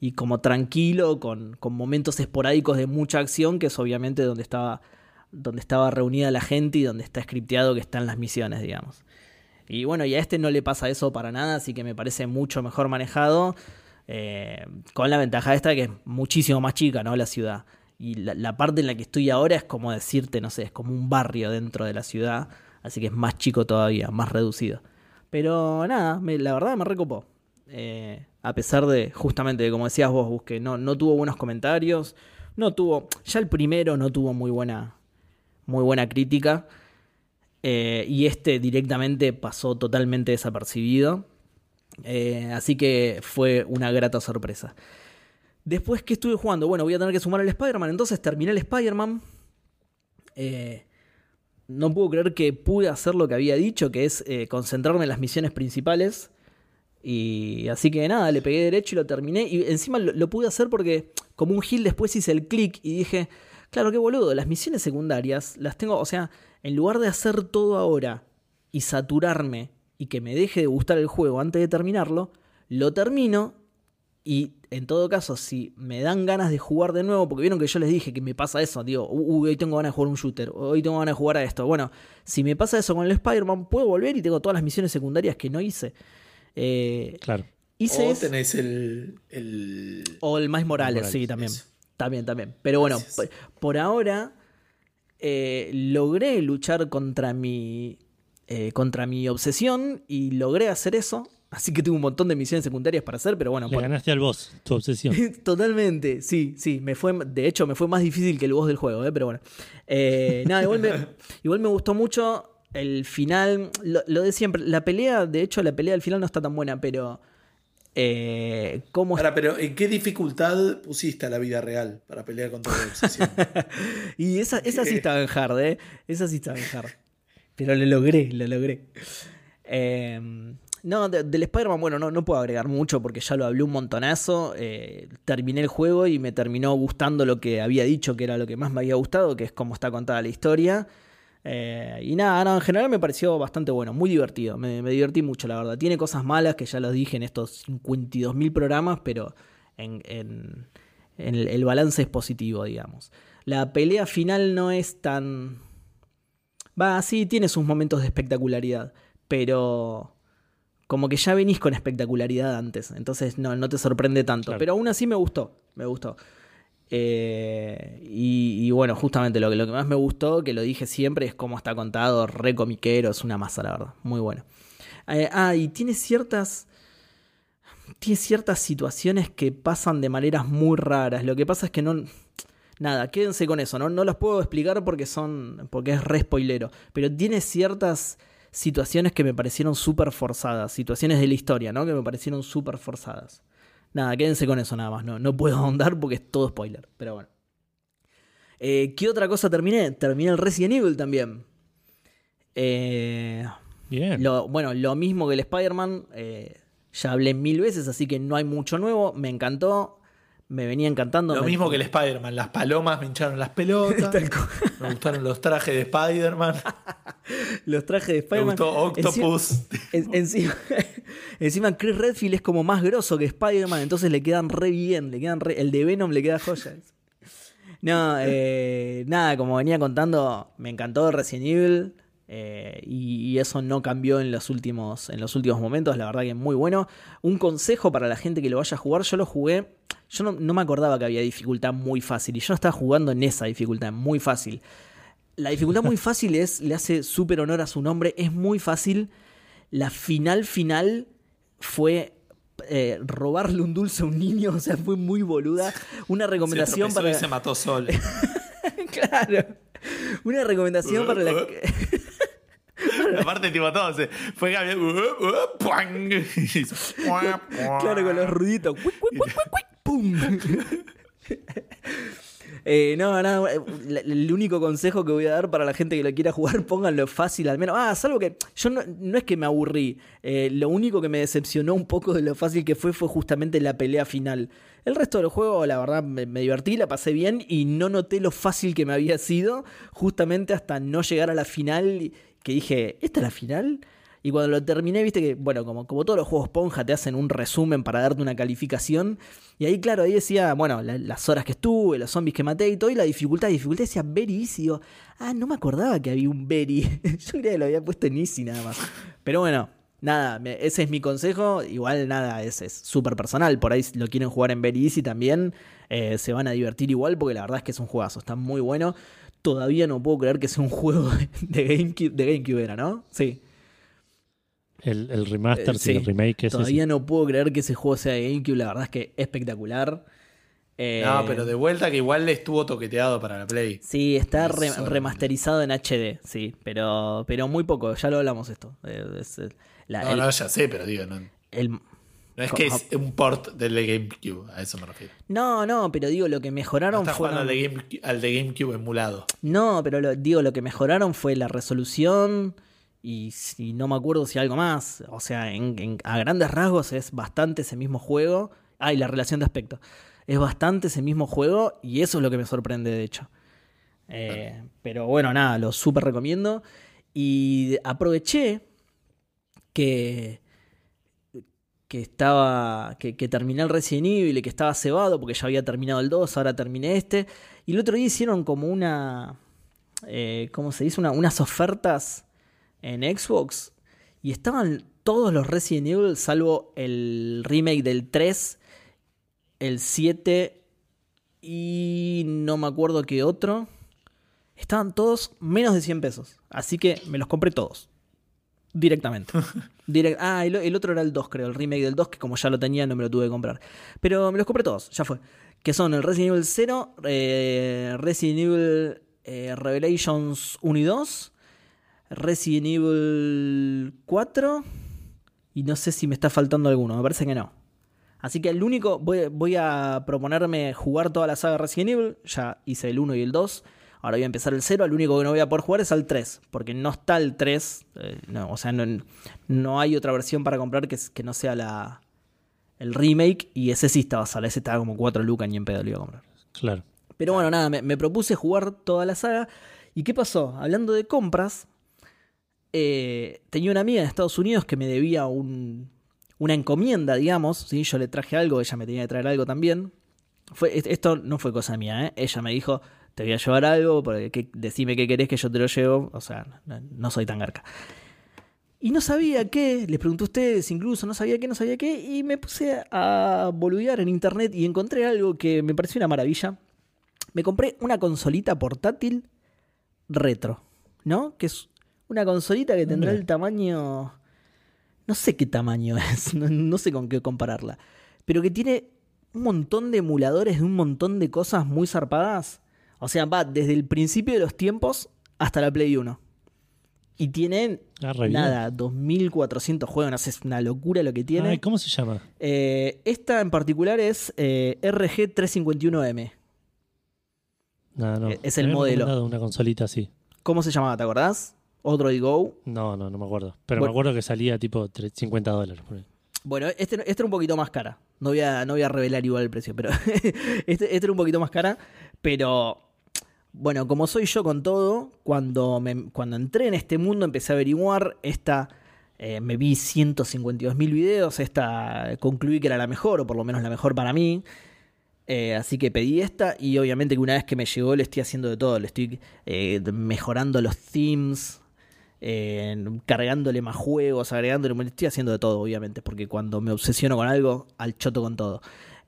y como tranquilo, con, con momentos esporádicos de mucha acción, que es obviamente donde estaba donde estaba reunida la gente y donde está scripteado que están las misiones, digamos. Y bueno, y a este no le pasa eso para nada, así que me parece mucho mejor manejado. Eh, con la ventaja esta que es muchísimo más chica, ¿no? La ciudad. Y la, parte en la que estoy ahora es como decirte, no sé, es como un barrio dentro de la ciudad. Así que es más chico todavía, más reducido. Pero nada, la verdad me recopó. Eh, a pesar de, justamente, como decías vos, Busque, no, no tuvo buenos comentarios. No tuvo, ya el primero no tuvo muy buena, muy buena crítica. Eh, y este directamente pasó totalmente desapercibido. Eh, así que fue una grata sorpresa. Después que estuve jugando, bueno, voy a tener que sumar el Spider-Man. Entonces terminé el Spider-Man. Eh, no puedo creer que pude hacer lo que había dicho, que es concentrarme en las misiones principales. Y así que nada, le pegué derecho y lo terminé. Y encima lo, lo pude hacer porque como un heal después hice el clic y dije, Claro, qué boludo. Las misiones secundarias las tengo, o sea, en lugar de hacer todo ahora y saturarme y que me deje de gustar el juego antes de terminarlo, lo termino y en todo caso, si me dan ganas de jugar de nuevo, porque vieron que yo les dije que me pasa eso, digo, uy, hoy tengo ganas de jugar un shooter, hoy tengo ganas de jugar a esto. Bueno, si me pasa eso con el Spider-Man, puedo volver y tengo todas las misiones secundarias que no hice. Eh, claro. o tenés el, O el más Morales, sí, también. También, también. Pero bueno, por ahora eh, logré luchar contra mi, eh, contra mi obsesión y logré hacer eso. Así que tuve un montón de misiones secundarias para hacer, pero bueno. Le ganaste al boss, tu obsesión. Totalmente, sí, sí. Me fue, de hecho, me fue más difícil que el boss del juego, ¿eh? pero bueno. Eh, nada, igual me, igual me gustó mucho el final. Lo, lo, de siempre. La pelea, de hecho, la pelea del final no está tan buena, pero Eh, ¿cómo Ahora, pero ¿en qué dificultad pusiste a la vida real para pelear contra la obsesión? y esa, esa sí estaba en hard, ¿eh? Esa sí estaba en hard. Pero lo logré, lo logré. Eh, no, del Spider-Man, bueno, no, no puedo agregar mucho porque ya lo hablé un montonazo. Eh, terminé el juego y me terminó gustando lo que había dicho que era lo que más me había gustado, que es cómo está contada la historia. Eh, y nada, en general me pareció bastante bueno, muy divertido. Me, divertí mucho, la verdad. Tiene cosas malas que ya los dije en estos 52.000 programas, pero en, el, balance es positivo, digamos. La pelea final no es tan. Va, sí, tiene sus momentos de espectacularidad, pero. Como que ya venís con espectacularidad antes, entonces no, no te sorprende tanto. Pero aún así me gustó, me gustó. Eh, y, bueno, justamente lo que, lo que más me gustó, que lo dije siempre, es cómo está contado, re comiquero, es una masa, la verdad, muy bueno. Eh, ah, y tiene ciertas. Tiene ciertas situaciones que pasan de maneras muy raras. Lo que pasa es que no. Nada, quédense con eso, ¿no? No los puedo explicar porque son. porque es re spoilero. Pero tiene ciertas situaciones que me parecieron súper forzadas. Situaciones de la historia, ¿no? Que me parecieron súper forzadas. Nada, quédense con eso nada más. No, no puedo ahondar porque es todo spoiler. Pero bueno. Eh, ¿Qué otra cosa terminé? Terminé el Resident Evil también. Eh, Bien. bueno, lo mismo que el Spider-Man. Eh, ya hablé mil veces, así que no hay mucho nuevo. Me encantó me venía encantando. Lo mismo que el Spider-Man, las palomas me hincharon las pelotas. me gustaron los trajes de Spider-Man. los trajes de Spider-Man. Me gustó Octopus. Encima, encima, Chris Redfield es como más grosso que Spider-Man, entonces le quedan re bien. Le quedan el de Venom le queda joya. No, eh, nada, como venía contando, me encantó Resident Evil. Eh, y, eso no cambió en los, últimos, en los últimos momentos, la verdad que es muy bueno. Un consejo para la gente que lo vaya a jugar, yo lo jugué, yo no, me acordaba que había dificultad muy fácil y yo estaba jugando en esa dificultad, muy fácil. La dificultad muy fácil es, le hace súper honor a su nombre, es muy fácil. La final final fue eh, robarle un dulce a un niño, o sea, fue muy boluda. Una recomendación para... se mató solo. claro. Una recomendación para la... Aparte, tipo, todo se fue Gabriel. claro, con los ruiditos. ¡Pum! Eh, no, no, el único consejo que voy a dar para la gente que lo quiera jugar, pónganlo fácil al menos. Ah, salvo que yo no, es que me aburrí. Eh, lo único que me decepcionó un poco de lo fácil que fue fue justamente la pelea final. El resto del juego, la verdad, me, me divertí, la pasé bien y no noté lo fácil que me había sido, justamente hasta no llegar a la final que dije, ¿esta es la final? Y cuando lo terminé, viste que, bueno, como, como todos los juegos Ponja te hacen un resumen para darte una calificación. Y ahí, claro, ahí decía, bueno, las horas que estuve, los zombies que maté y todo, y la dificultad. La dificultad decía very easy. Digo, ah, no me acordaba que había un very. Yo creía que lo había puesto en easy nada más. Pero bueno, nada, ese es mi consejo. Igual nada, es súper personal. Por ahí lo quieren jugar en very easy también. Eh, se van a divertir igual porque la verdad es que es un juegazo. Está muy bueno todavía no puedo creer que sea un juego de GameCube, de GameCube era, ¿no? Sí. El, remaster, eh, el remake. Todavía no puedo creer que ese juego sea de GameCube, la verdad es que espectacular. Eh, no, pero de vuelta que igual le estuvo toqueteado para la Play. Sí, está remasterizado en HD, sí, pero, pero muy poco, ya lo hablamos esto. Eh, no, no, ya sé, pero digo, no. El, no es que es un port del de GameCube, a eso me refiero. No, no, pero digo, lo que mejoraron fue. al de, GameCube, emulado. No, pero digo, lo que mejoraron fue la resolución y si no me acuerdo si algo más. O sea, a grandes rasgos es bastante ese mismo juego. Ah, y la relación de aspecto. Es bastante ese mismo juego y eso es lo que me sorprende, de hecho. Eh, pero bueno, nada, lo súper recomiendo. Y aproveché que que estaba. Que, terminé el Resident Evil y que estaba cebado porque ya había terminado el 2, ahora terminé este. Y el otro día hicieron como una. Eh, ¿Cómo se dice? unas ofertas en Xbox. Y estaban todos los Resident Evil, salvo el remake del 3, el 7 y no me acuerdo qué otro. Estaban todos menos de 100 pesos. Así que me los compré todos. Directamente. ah, el, el, otro era el 2, creo, el remake del 2, que como ya lo tenía no me lo tuve que comprar. Pero me los compré todos, ya fue. Que son el Resident Evil 0, eh, Resident Evil eh, Revelations 1 y 2, Resident Evil 4, y no sé si me está faltando alguno, me parece que no. Así que el único, voy, a proponerme jugar toda la saga Resident Evil, ya hice el 1 y el 2, ahora voy a empezar el 0, el único que no voy a poder jugar es al 3, porque no está el 3, eh, no, o sea, no, hay otra versión para comprar que, que no sea la, el remake, y ese sí estaba sala, ese estaba como 4 lucas y en pedo lo iba a comprar. Claro. Pero bueno, nada, me, propuse jugar toda la saga, ¿y qué pasó? Hablando de compras, eh, tenía una amiga en Estados Unidos que me debía un, una encomienda, digamos. ¿sí? Yo le traje algo, ella me tenía que traer algo también. Fue, esto no fue cosa mía, ¿eh? ella me dijo, te voy a llevar algo, porque decime qué querés que yo te lo llevo. O sea, no, soy tan garca. Y no sabía qué, les pregunté a ustedes incluso, no sabía qué, no sabía qué, y me puse a boludear en internet y encontré algo que me pareció una maravilla. Me compré una consolita portátil retro, ¿no? Que es una consolita que tendrá el tamaño no sé qué tamaño es, no, sé con qué compararla, pero que tiene un montón de emuladores de un montón de cosas muy zarpadas. O sea, va desde el principio de los tiempos hasta la Play 1. Y tiene, ah, nada, 2400 juegos, es una locura lo que tiene. ¿Cómo se llama? Eh, esta en particular es eh, RG351M. No, no. Es el modelo. una consolita así. ¿Cómo se llamaba? ¿Te acordás? otro Go. No, no, no me acuerdo. Pero me acuerdo que salía tipo 50 dólares. Bueno, este, este, era un poquito más cara. No voy a, no voy a revelar igual el precio, pero este, este, era un poquito más cara. Pero bueno, como soy yo con todo, cuando, me, cuando entré en este mundo empecé a averiguar. Esta, eh, me vi 152 mil videos. Esta concluí que era la mejor, o por lo menos la mejor para mí. Eh, así que pedí esta y obviamente que una vez que me llegó le estoy haciendo de todo. Le estoy eh, mejorando los themes, cargándole más juegos, agregándole. Estoy haciendo de todo, obviamente, porque cuando me obsesiono con algo, al choto con todo.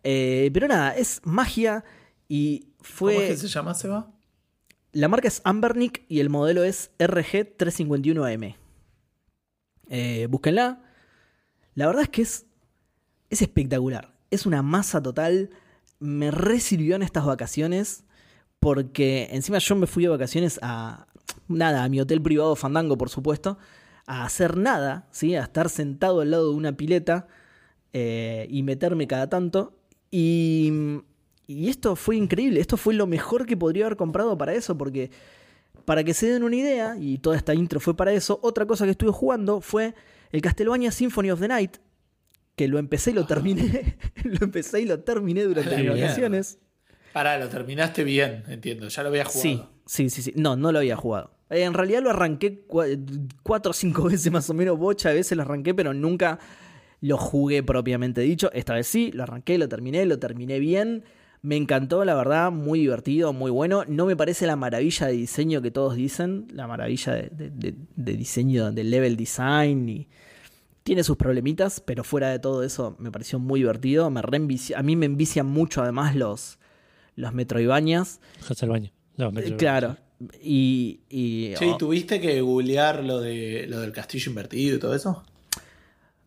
Pero nada, es magia y fue. ¿Cómo es que se llama, Seba? La marca es Ambernick y el modelo es RG351M. Eh, búsquenla. La verdad es que es, es espectacular. Es una masa total. Me resirvió en estas vacaciones. Porque encima yo me fui de vacaciones a, nada, a mi hotel privado Fandango, por supuesto, a hacer nada, ¿sí? a estar sentado al lado de una pileta eh, y meterme cada tanto. Y, y esto fue increíble, esto fue lo mejor que podría haber comprado para eso, porque para que se den una idea, y toda esta intro fue para eso, otra cosa que estuve jugando fue el Castlevania Symphony of the Night, que lo empecé y lo terminé, lo empecé y lo terminé durante las vacaciones. Pará, lo terminaste bien, entiendo, ya lo había jugado. Sí, sí, sí, sí. No, no lo había jugado. Eh, en realidad lo arranqué cuatro o cinco veces más o menos, bocha veces lo arranqué, pero nunca lo jugué propiamente dicho. Esta vez sí, lo arranqué, lo terminé, lo terminé bien. Me encantó, la verdad, muy divertido, muy bueno. No me parece la maravilla de diseño que todos dicen, la maravilla de, diseño, de level design y tiene sus problemitas, pero fuera de todo eso me pareció muy divertido. Me a mí me envician mucho además los, los Metroidvanias. Castlevania. No, claro, y, y sí, oh. ¿tuviste que googlear lo, de, lo del castillo invertido y todo eso?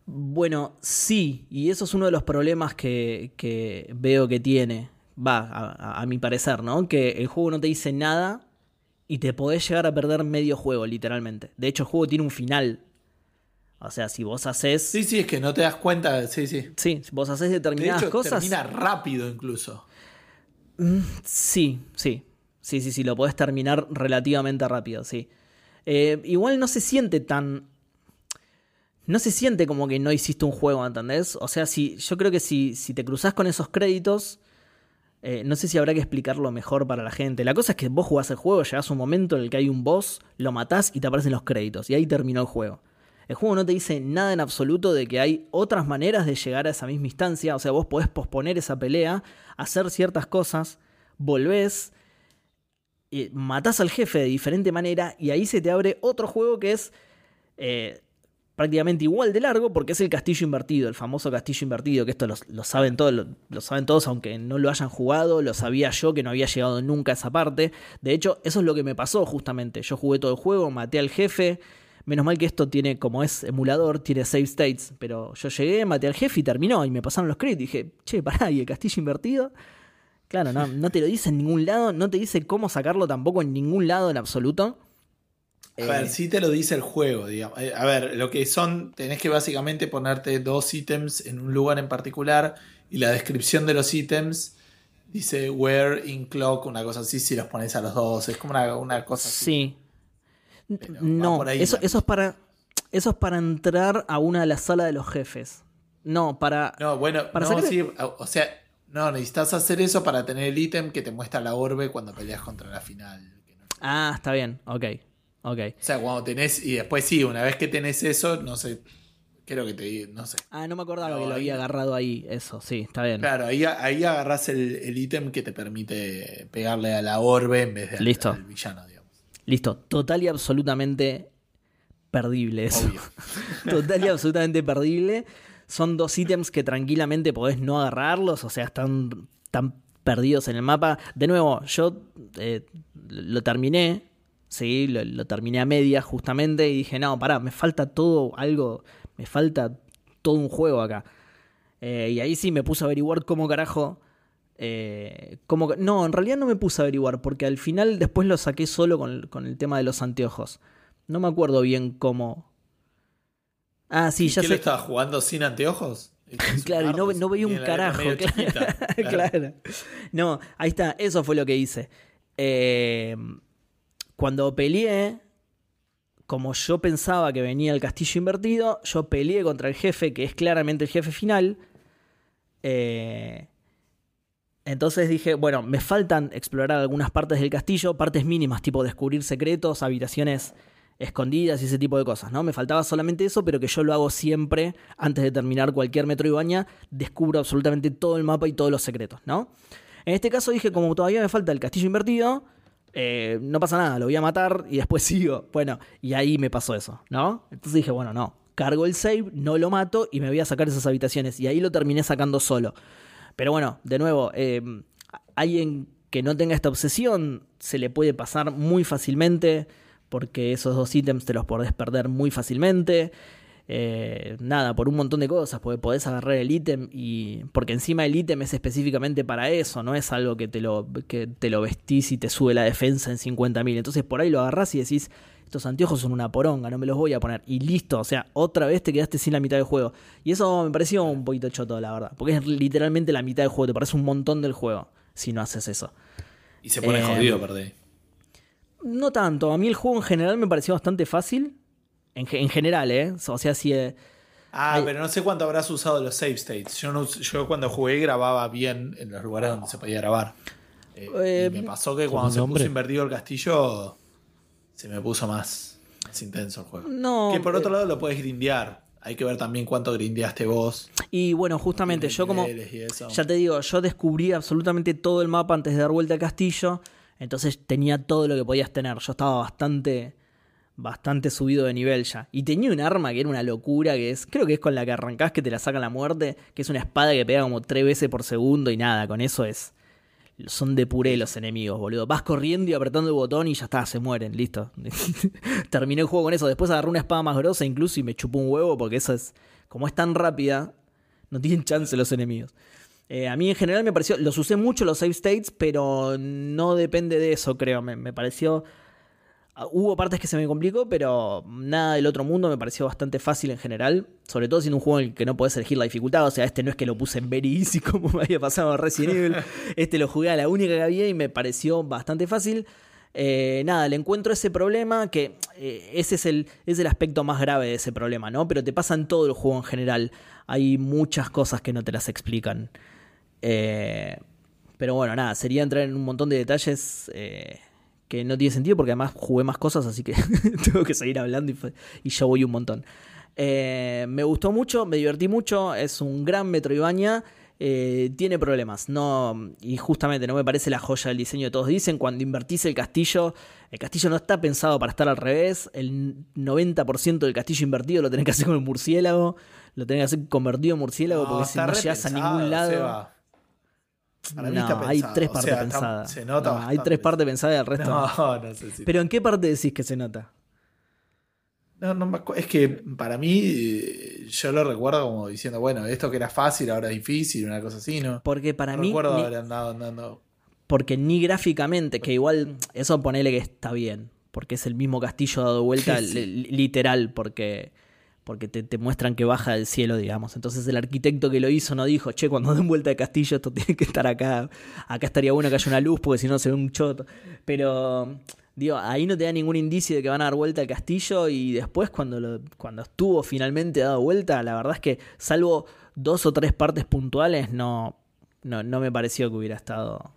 Bueno, sí, y eso es uno de los problemas que, veo que tiene, va, a, mi parecer, ¿no? Que el juego no te dice nada y te podés llegar a perder medio juego, literalmente. De hecho, el juego tiene un final. O sea, si vos haces. Sí, sí, es que no te das cuenta, sí, sí. Sí, si vos haces determinadas de hecho, cosas. Termina rápido incluso. Mm, sí, sí. Sí, sí, sí, lo podés terminar relativamente rápido, sí. Eh, igual no se siente tan. No se siente como que no hiciste un juego, ¿entendés? O sea, si, yo creo que si, si te cruzás con esos créditos. Eh, no sé si habrá que explicarlo mejor para la gente. La cosa es que vos jugás el juego, llegás a un momento en el que hay un boss, lo matás y te aparecen los créditos. Y ahí terminó el juego. El juego no te dice nada en absoluto de que hay otras maneras de llegar a esa misma instancia. O sea, vos podés posponer esa pelea, hacer ciertas cosas, volvés matás al jefe de diferente manera y ahí se te abre otro juego que es eh, prácticamente igual de largo porque es el castillo invertido, el famoso castillo invertido, que esto lo, saben todos, lo, saben todos aunque no lo hayan jugado, lo sabía yo que no había llegado nunca a esa parte. De hecho, eso es lo que me pasó justamente. Yo jugué todo el juego, maté al jefe. Menos mal que esto tiene, como es emulador, tiene save states. Pero yo llegué, maté al jefe y terminó. Y me pasaron los créditos. Dije, che, pará, ¿y el castillo invertido? Claro, no, no te lo dice en ningún lado, no te dice cómo sacarlo tampoco en ningún lado en absoluto. A ver, sí te lo dice el juego, digamos. Eh, A ver, lo que son, tenés que básicamente ponerte dos ítems en un lugar en particular y la descripción de los ítems dice where in clock, una cosa así, si los pones a los dos. Es como una, una cosa así. Sí. Pero No, por ahí eso, es para. Eso es para entrar a una de las salas de los jefes. No, para. No, bueno, Para no, sí, o sea, no, necesitas hacer eso para tener el ítem que te muestra la orbe cuando peleas contra la final. Ah, está bien. Ok. Ok. O sea, cuando tenés, y después sí, una vez que tenés eso, no sé, creo que te no sé. Ah, no me acordaba que lo ahí había agarrado ahí. Eso, sí, está bien. Claro, ahí, ahí agarrás el, el ítem que te permite pegarle a la orbe en vez de al- Listo. al villano, digamos. Listo. Total y absolutamente perdible eso. Obvio. Total y absolutamente perdible. Son dos ítems que tranquilamente podés no agarrarlos, o sea, están, están perdidos en el mapa. De nuevo, yo eh, lo terminé, sí, lo, lo terminé a media justamente y dije, no, pará, me falta todo algo, me falta todo un juego acá. Eh, y ahí sí me puse a averiguar cómo carajo... eh, cómo ca- no, en realidad no me puse a averiguar, porque al final después lo saqué solo con, con el tema de los anteojos. No me acuerdo bien cómo... Ah, sí, ¿Y ya qué sé. lo estabas jugando sin anteojos? Claro, y no, veía un carajo. medio Claro. chiquita, Claro. No, ahí está, eso fue lo que hice. Eh, cuando peleé, como yo pensaba que venía el castillo invertido, yo peleé contra el jefe, que es claramente el jefe final. Eh, entonces dije, bueno, me faltan explorar algunas partes del castillo, partes mínimas, tipo descubrir secretos, habitaciones escondidas y ese tipo de cosas, ¿no? Me faltaba solamente eso, pero que yo lo hago siempre antes de terminar cualquier Metroidvania, descubro absolutamente todo el mapa y todos los secretos, ¿no? En este caso dije, como todavía me falta el castillo invertido, eh, no pasa nada, lo voy a matar y después sigo. Bueno, y ahí me pasó eso, ¿no? Entonces dije, bueno, no, cargo el save, no lo mato y me voy a sacar esas habitaciones. Y ahí lo terminé sacando solo. Pero bueno, de nuevo, eh, alguien que no tenga esta obsesión se le puede pasar muy fácilmente porque esos dos ítems te los podés perder muy fácilmente. Eh, nada, por un montón de cosas, porque podés agarrar el ítem y. Porque encima el ítem es específicamente para eso, no es algo que te lo, que te lo vestís y te sube la defensa en 50.000. Entonces por ahí lo agarrás y decís, estos anteojos son una poronga, no me los voy a poner. Y listo, o sea, otra vez te quedaste sin la mitad del juego. Y eso me pareció un poquito choto, la verdad. Porque es literalmente la mitad del juego, te parece un montón del juego si no haces eso. Y se pone Eh, jodido, perdí. No tanto, a mí el juego en general me pareció bastante fácil. En, en general, ¿eh? O sea, si. eh, Ah, pero no sé cuánto habrás usado los save states. Yo, no, yo cuando jugué grababa bien en los lugares donde se podía grabar. Eh, Eh, y me pasó que cuando se puso invertido el castillo, se me puso más, más intenso el juego. No. que por otro eh, lado lo puedes grindear. Hay que ver también cuánto grindeaste vos. Y bueno, justamente, yo como. Ya te digo, yo descubrí absolutamente todo el mapa antes de dar vuelta al castillo. Entonces tenía todo lo que podías tener. Yo estaba bastante. Bastante subido de nivel ya. Y tenía un arma que era una locura, que es. Creo que es con la que arrancás que te la saca la muerte. Que es una espada que pega como tres veces por segundo y nada. Con eso es. Son de puré los enemigos, boludo. Vas corriendo y apretando el botón y ya está, se mueren, listo. Terminé el juego con eso. Después agarré una espada más grosa incluso y me chupó un huevo porque eso es. Como es tan rápida, no tienen chance los enemigos. Eh, a mí en general me pareció, los usé mucho los save states, pero no depende de eso, creo. Me, me pareció, hubo partes que se me complicó, pero nada del otro mundo me pareció bastante fácil en general. Sobre todo siendo un juego en el que no puedes elegir la dificultad. O sea, este no es que lo puse en very easy como me había pasado en Resident Evil. Este lo jugué a la única que había y me pareció bastante fácil. Eh, nada, le encuentro ese problema que eh, ese es el, es el aspecto más grave de ese problema, ¿no? Pero te pasa en todo el juego en general. Hay muchas cosas que no te las explican. Eh, pero bueno, nada, sería entrar en un montón de detalles eh, que no tiene sentido porque además jugué más cosas, así que tengo que seguir hablando y, y ya voy un montón. Eh, me gustó mucho, me divertí mucho, es un gran Metroidvania. eh, tiene problemas, no y justamente no me parece la joya del diseño de todos dicen. Cuando invertís el castillo, el castillo no está pensado para estar al revés. El 90% del castillo invertido lo tenés que hacer con el murciélago, lo tenés que hacer convertido en murciélago porque si no llegas a ningún lado. Seba. Para mí no, está hay tres O partes sea, pensadas. se nota No, hay tres partes pensadas y el resto. no. No, sé si. Pero ¿en qué parte decís que se nota? No, no me es que para mí eh, yo lo recuerdo como diciendo, bueno, esto que era fácil ahora es difícil, una cosa así, ¿no? Porque para no mí. recuerdo ni- haber andado andando. porque ni gráficamente, que igual eso ponele que está bien. porque es el mismo castillo dado vuelta literal, porque, porque te, muestran que baja del cielo, digamos. Entonces el arquitecto que lo hizo no dijo, che, cuando den vuelta de castillo esto tiene que estar acá, acá estaría bueno que haya una luz, porque si no se ve un choto. Pero Digo, ahí no te da ningún indicio de que van a dar vuelta al castillo y después cuando, cuando estuvo finalmente dado vuelta, la verdad es que salvo dos o tres partes puntuales, no, no, no me pareció que hubiera estado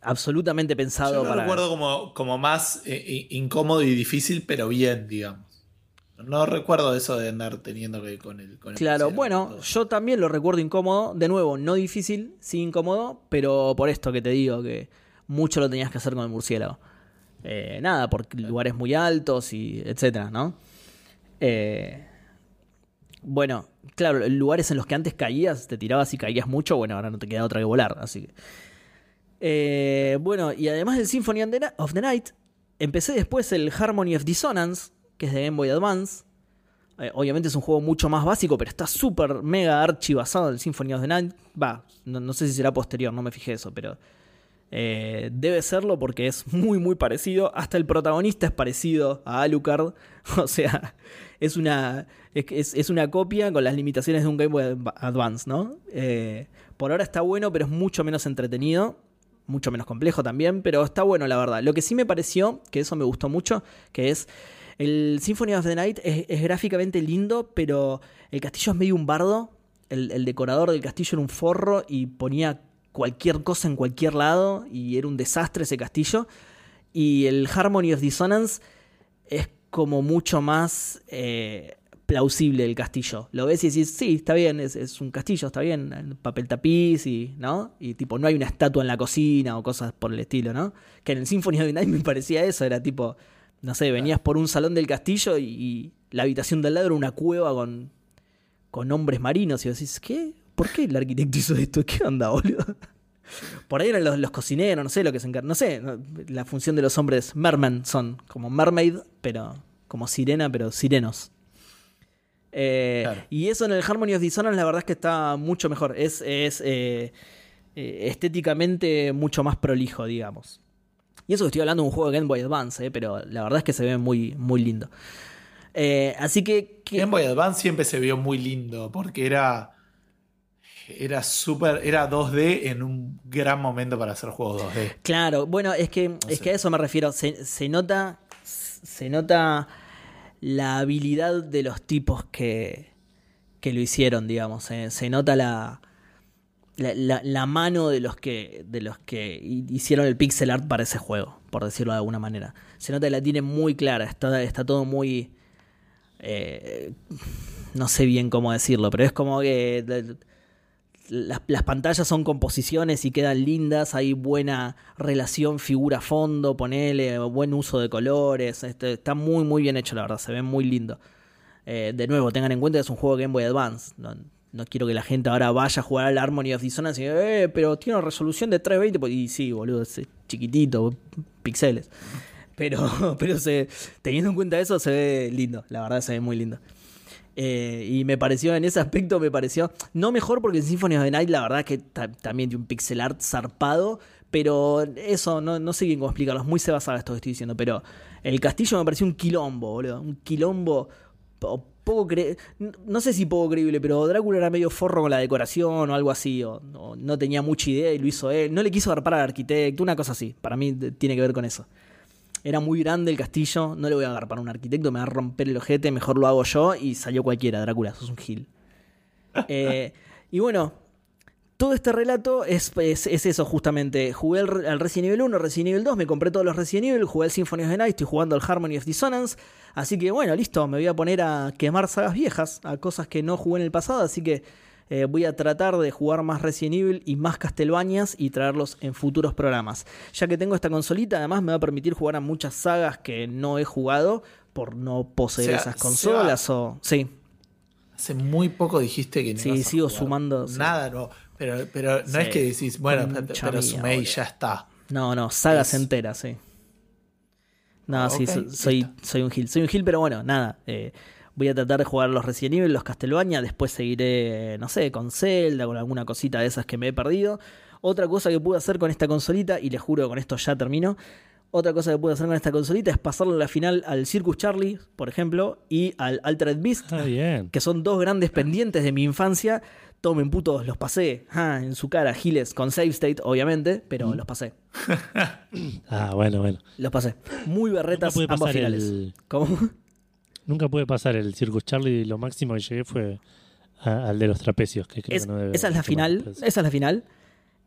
absolutamente pensado Yo lo recuerdo como, como más eh, incómodo y difícil, pero bien, digamos. No recuerdo eso de andar teniendo que con el. Con claro, bueno, yo también lo recuerdo incómodo. De nuevo, no difícil, sí incómodo, pero por esto que te digo, que mucho lo tenías que hacer con el murciélago. Eh, nada, por lugares muy altos y etcétera, ¿no? Eh, bueno, claro, lugares en los que antes caías, te tirabas y caías mucho, bueno, ahora no te queda otra que volar, así que. Eh, bueno, y además del Symphony of the Night, empecé después el Harmony of Dissonance, que es de Game Boy Advance. obviamente es un juego mucho más básico, pero está súper mega archi basado en el Symphony of the Night. Va, no, sé si será posterior, no me fijé eso, pero eh, debe serlo porque es muy muy parecido. Hasta el protagonista es parecido a Alucard. O sea, es una, es, una copia con las limitaciones de un Game Boy Advance, ¿no? Eh, por ahora está bueno, pero es mucho menos entretenido. Mucho menos complejo también, pero está bueno la verdad. Lo que sí me pareció, que eso me gustó mucho, que es el Symphony of the Night es, gráficamente lindo, pero el castillo es medio un bardo. El, decorador del castillo era un forro y ponía cualquier cosa en cualquier lado y era un desastre ese castillo. Y el Harmony of Dissonance es como mucho más eh, plausible el castillo. Lo ves y decís, sí, está bien, es, un castillo, está bien, papel tapiz y, ¿no? Y tipo, no hay una estatua en la cocina o cosas por el estilo, ¿no? Que en el Symphony of the Night me parecía eso, era tipo, no sé, venías por un salón del castillo y, la habitación del lado era una cueva con, con hombres marinos y decís, ¿qué? ¿por qué el arquitecto hizo esto? ¿Qué onda, boludo? Por ahí eran los, cocineros, no sé lo que se encargan. No sé, la función de los hombres merman son como mermaid, pero como sirena, pero sirenos. Eh, y eso en el Harmony of Dissonance la verdad es que está mucho mejor. Es, es eh, eh, estéticamente mucho más prolijo, digamos. Y eso que estoy hablando de un juego de Game Boy Advance, pero la verdad es que se ve muy, muy lindo. así que, que... Game Boy Advance siempre se vio muy lindo porque era era súper, era 2D en un gran momento para hacer juegos 2D. Claro, bueno, es que, es que a eso me refiero. Se, nota, se nota la habilidad de los tipos que, que lo hicieron, digamos. Se nota la, la, mano de los, que, de los que hicieron el pixel art para ese juego, por decirlo de alguna manera. Se nota que la tiene muy clara, está, está todo muy... Eh, no sé bien cómo decirlo, pero es como que las, pantallas son composiciones y quedan lindas, hay buena relación figura-fondo, ponele, buen uso de colores, este, está muy muy bien hecho la verdad, se ve muy lindo. Eh, de nuevo, tengan en cuenta que es un juego Game Boy Advance, quiero que la gente ahora vaya a jugar al Harmony of Dissonance y eh, pero tiene una resolución de 320, pues, y sí, boludo, es chiquitito, píxeles. Pero, pero se, teniendo en cuenta eso, se ve lindo, la verdad se ve muy lindo. Eh, y me pareció, en ese aspecto, me pareció no mejor porque en Symphony of the Night la verdad que también tiene un pixel art zarpado. Pero eso, no, no sé bien cómo explicarlo, es muy sebasada esto que estoy diciendo. Pero el castillo me pareció un quilombo, boludo. Un quilombo poco no sé si poco creíble, pero Drácula era medio forro con la decoración o algo así, o, no tenía mucha idea y lo hizo él, no le quiso dar para al arquitecto, una cosa así, para mí tiene que ver con eso. Era muy grande el castillo, no le voy a agarrar a un arquitecto, me va a romper el ojete, mejor lo hago yo y salió cualquiera, Drácula, sos un gil. Eh, y bueno, todo este relato es, es, eso justamente. Jugué al Resident Evil 1, Resident Evil 2, me compré todos los Resident Evil, jugué el Symphony of the Night, estoy jugando al Harmony of Dissonance. Así que bueno, listo, me voy a poner a quemar sagas viejas, a cosas que no jugué en el pasado, así que eh, voy a tratar de jugar más Resident Evil y más Castlevanias y traerlos en futuros programas. Ya que tengo esta consolita, además me va a permitir jugar a muchas sagas que no he jugado por no poseer esas consolas o... Sí. Hace muy poco dijiste que no Sí, sigo sumando. Nada, no. Pero, pero no es que decís, bueno, pero sumé y ya está. No, no, sagas enteras, sí. No, ah, sí, soy, soy, un gil. Soy un gil, pero bueno, nada. Eh, Voy a tratar de jugar los Resident Evil, los Castlevania, después seguiré, no sé, con Zelda, con alguna cosita de esas que me he perdido. Otra cosa que pude hacer con esta consolita, y les juro que con esto ya termino, Otra cosa que puedo hacer con esta consolita es pasarle la final al Circus Charlie, por ejemplo, y al Altered Beast, Ah, bien. que son dos grandes pendientes de mi infancia. Tomen putos, los pasé. Ah, en su cara, Giles, con save state, obviamente, pero los pasé. Ah, bueno, bueno. Los pasé. Muy berretas Nunca pasar finales. el- ¿Cómo? Nunca pude pasar el Circus Charlie y lo máximo que llegué fue a- al de los trapecios, que creo Es- que no debe esa es la final. Esa es la final.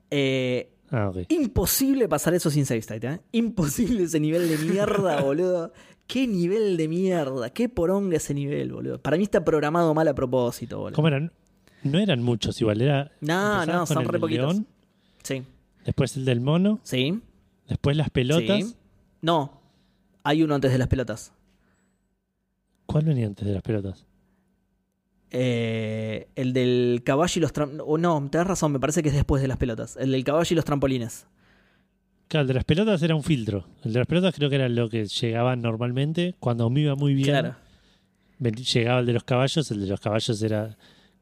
Eh, Ah, ok. Imposible pasar eso sin save state, ¿eh? Imposible ese nivel de mierda, boludo. Qué nivel de mierda. Qué poronga ese nivel, boludo. Para mí está programado mal a propósito, boludo. ¿Cómo eran? No eran muchos igual, era... No, no, son el re del poquitos. león, Sí, después el del mono, sí. después las pelotas. sí. No, hay uno antes de las pelotas. ¿Cuál venía antes de las pelotas? Eh, el del caballo y los trampolines. Oh, no, tenés razón, me parece que es después de las pelotas. El del caballo y los trampolines. Claro, el de las pelotas era un filtro. El de las pelotas creo que era lo que llegaba normalmente. Cuando me iba muy bien, Claro. llegaba el de los caballos. El de los caballos era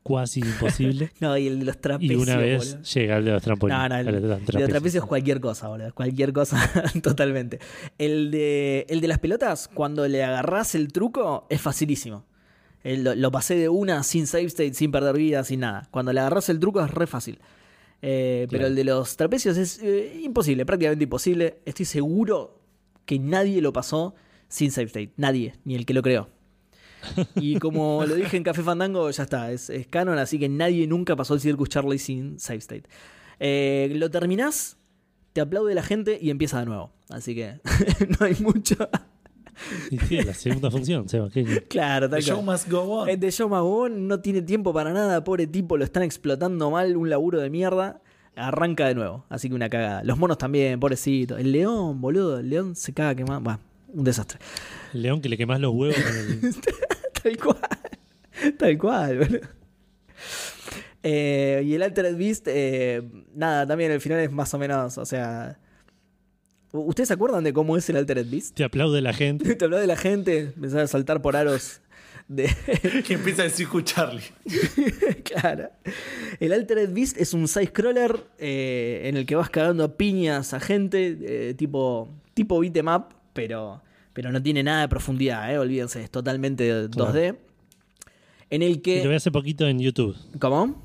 cuasi imposible. No, y el de los y trapecios. una vez boludo. llega el de los trampolines. No, no, el, de los el de los trapecios. es cualquier cosa, boludo. Cualquier cosa, totalmente. El de, el de las pelotas, cuando le agarrás el truco, es facilísimo. El- lo, lo pasé de una sin save state, sin perder vida, sin nada. Cuando le agarrás el truco es re fácil. Eh, Pero el de los trapecios es eh, imposible, prácticamente imposible. Estoy seguro que nadie lo pasó sin save state. Nadie, ni el que lo creó. Y como lo dije en Café Fandango, ya está, es, es canon, así que nadie nunca pasó el Circus Charlie sin save state. Eh, lo terminás, te aplaude la gente y empieza de nuevo. Así que no hay mucho. Y sí, la segunda función, Seba. claro, The tal show cual. must go on. El de Joe Magón no tiene tiempo para nada, pobre tipo, lo están explotando mal, un laburo de mierda. Arranca de nuevo, así que una cagada. Los monos también, pobrecito. El león, boludo, el león se caga quemado. Bueno, un desastre. León que le quemás los huevos con el... Tal cual. Tal cual, boludo. Eh, y el Altered Beast, eh, nada, también el final es más o menos, o sea... ¿Ustedes se acuerdan de cómo es el Altered Beast? Te aplaude la gente. Te hablaba de la gente, empezaba a saltar por aros de... Que empieza a decir Charlie. claro. El Altered Beast es un side-scroller eh, en el que vas cagando a piñas a gente, eh, tipo, tipo beat 'em up, pero, pero no tiene nada de profundidad, eh, olvídense, es totalmente 2D. En el Y lo vi que... hace poquito en YouTube. ¿Cómo?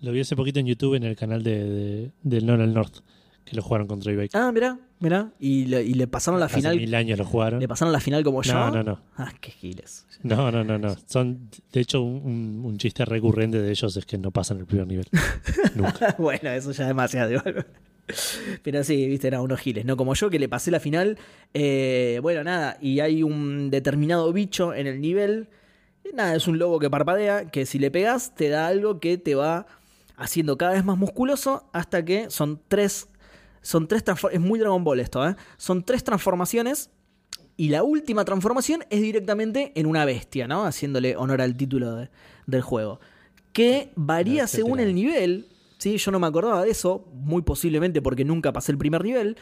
Lo vi hace poquito en YouTube en el canal de, de- del Nolan North, que lo jugaron contra eBay. Ah, mirá, mirá. Y le, y le pasaron la Hace final. mil años lo jugaron. Le pasaron la final como yo. No, no, no. Ah, qué giles. No, no, no, no. Son, de hecho, un, un- chiste recurrente de ellos es que no pasan el primer nivel. Nunca. bueno, eso ya es demasiado. Pero sí, viste, eran unos giles, ¿no? Como yo que le pasé la final. eh, bueno, nada, y hay un determinado bicho en el nivel. Nada, es un lobo que parpadea, que si le pegas te da algo que te va haciendo cada vez más musculoso hasta que son tres. Son tres Es muy Dragon Ball esto, ¿eh? Son tres transformaciones. Y la última transformación es directamente en una bestia, ¿no? Haciéndole honor al título de- del juego. Que varía según el nivel. ¿Sí? Yo no me acordaba de eso, muy posiblemente porque nunca pasé el primer nivel.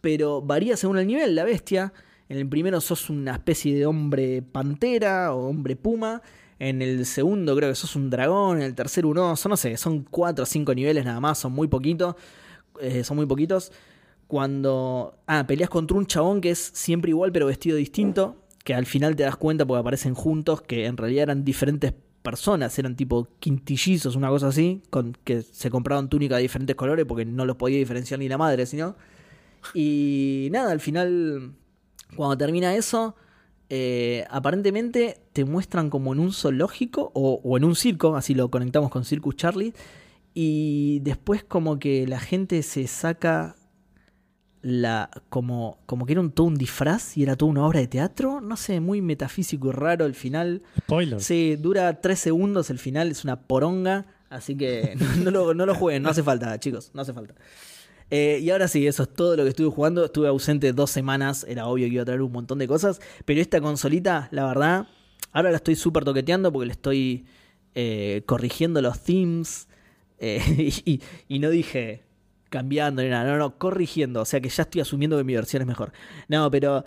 Pero varía según el nivel, la bestia. En el primero sos una especie de hombre pantera o hombre puma. En el segundo creo que sos un dragón. En el tercero un oso. No sé, son cuatro o cinco niveles nada más. Son muy poquitos. eh, son muy poquitos. Cuando. Ah, peleas contra un chabón que es siempre igual pero vestido distinto. Que al final te das cuenta porque aparecen juntos que en realidad eran diferentes personas. Eran tipo quintillizos, una cosa así. Con, que se compraban túnicas de diferentes colores porque no los podía diferenciar ni la madre, sino. Y nada, al final. Cuando termina eso. eh, aparentemente te muestran como en un zoológico o, o en un circo, así lo conectamos con Circus Charlie, y después como que la gente se saca la como como que era un, todo un disfraz y era toda una obra de teatro, no sé, muy metafísico y raro el final. Spoiler. Sí, dura tres segundos el final, es una poronga, así que no, no lo, no lo jueguen, no hace falta, chicos, no hace falta. Eh, y ahora sí, eso es todo lo que estuve jugando. Estuve ausente dos semanas, era obvio que iba a traer un montón de cosas, pero esta consolita, la verdad, ahora la estoy súper toqueteando porque le estoy eh, corrigiendo los themes eh, y, y no dije cambiando ni nada, no, no, corrigiendo, o sea que ya estoy asumiendo que mi versión es mejor. No, pero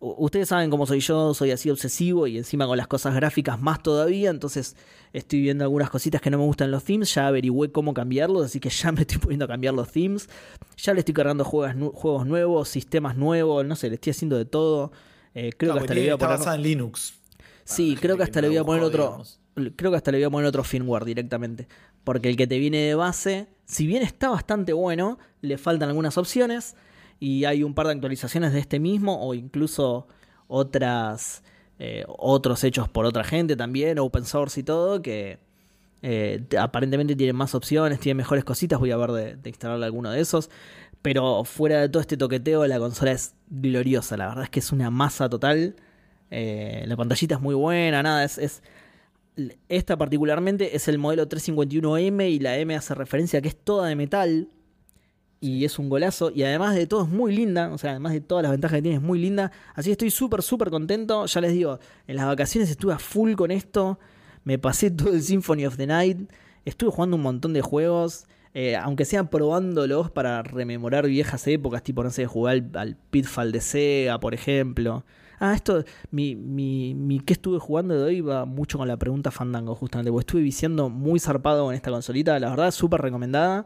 ustedes saben cómo soy yo, soy así obsesivo y encima con las cosas gráficas más todavía, entonces estoy viendo algunas cositas que no me gustan en los themes, ya averigüé cómo cambiarlos, así que ya me estoy poniendo a cambiar los themes, ya le estoy cargando juegos, juegos nuevos, sistemas nuevos, no sé, le estoy haciendo de todo. Eh, creo que hasta le voy a poner... en Linux. Sí, creo que hasta le voy a poner otro... Creo que hasta le voy a poner otro firmware directamente. Porque el que te viene de base, si bien está bastante bueno, le faltan algunas opciones y hay un par de actualizaciones de este mismo o incluso otras eh, otros hechos por otra gente también, open source y todo, que eh, aparentemente tienen más opciones, tienen mejores cositas, voy a ver de, de, instalar alguno de esos. Pero fuera de todo este toqueteo, la consola es gloriosa, la verdad es que es una masa total. Eh, la pantallita es muy buena, nada, es, Esta particularmente es el modelo 351M y la M hace referencia a que es toda de metal, y es un golazo. Y además de todo es muy linda, o sea, además de todas las ventajas que tiene, es muy linda. Así que estoy súper, súper contento. Ya les digo, en las vacaciones estuve a full con esto. Me pasé todo el Symphony of the Night. Estuve jugando un montón de juegos. Eh, aunque sean probándolos para rememorar viejas épocas, tipo, no sé, jugar al, Pitfall de Sega, por ejemplo. Ah, esto, mi, mi, mi que estuve jugando de hoy va mucho con la pregunta Fandango, justamente, porque estuve viciando muy zarpado con esta consolita, la verdad, súper recomendada.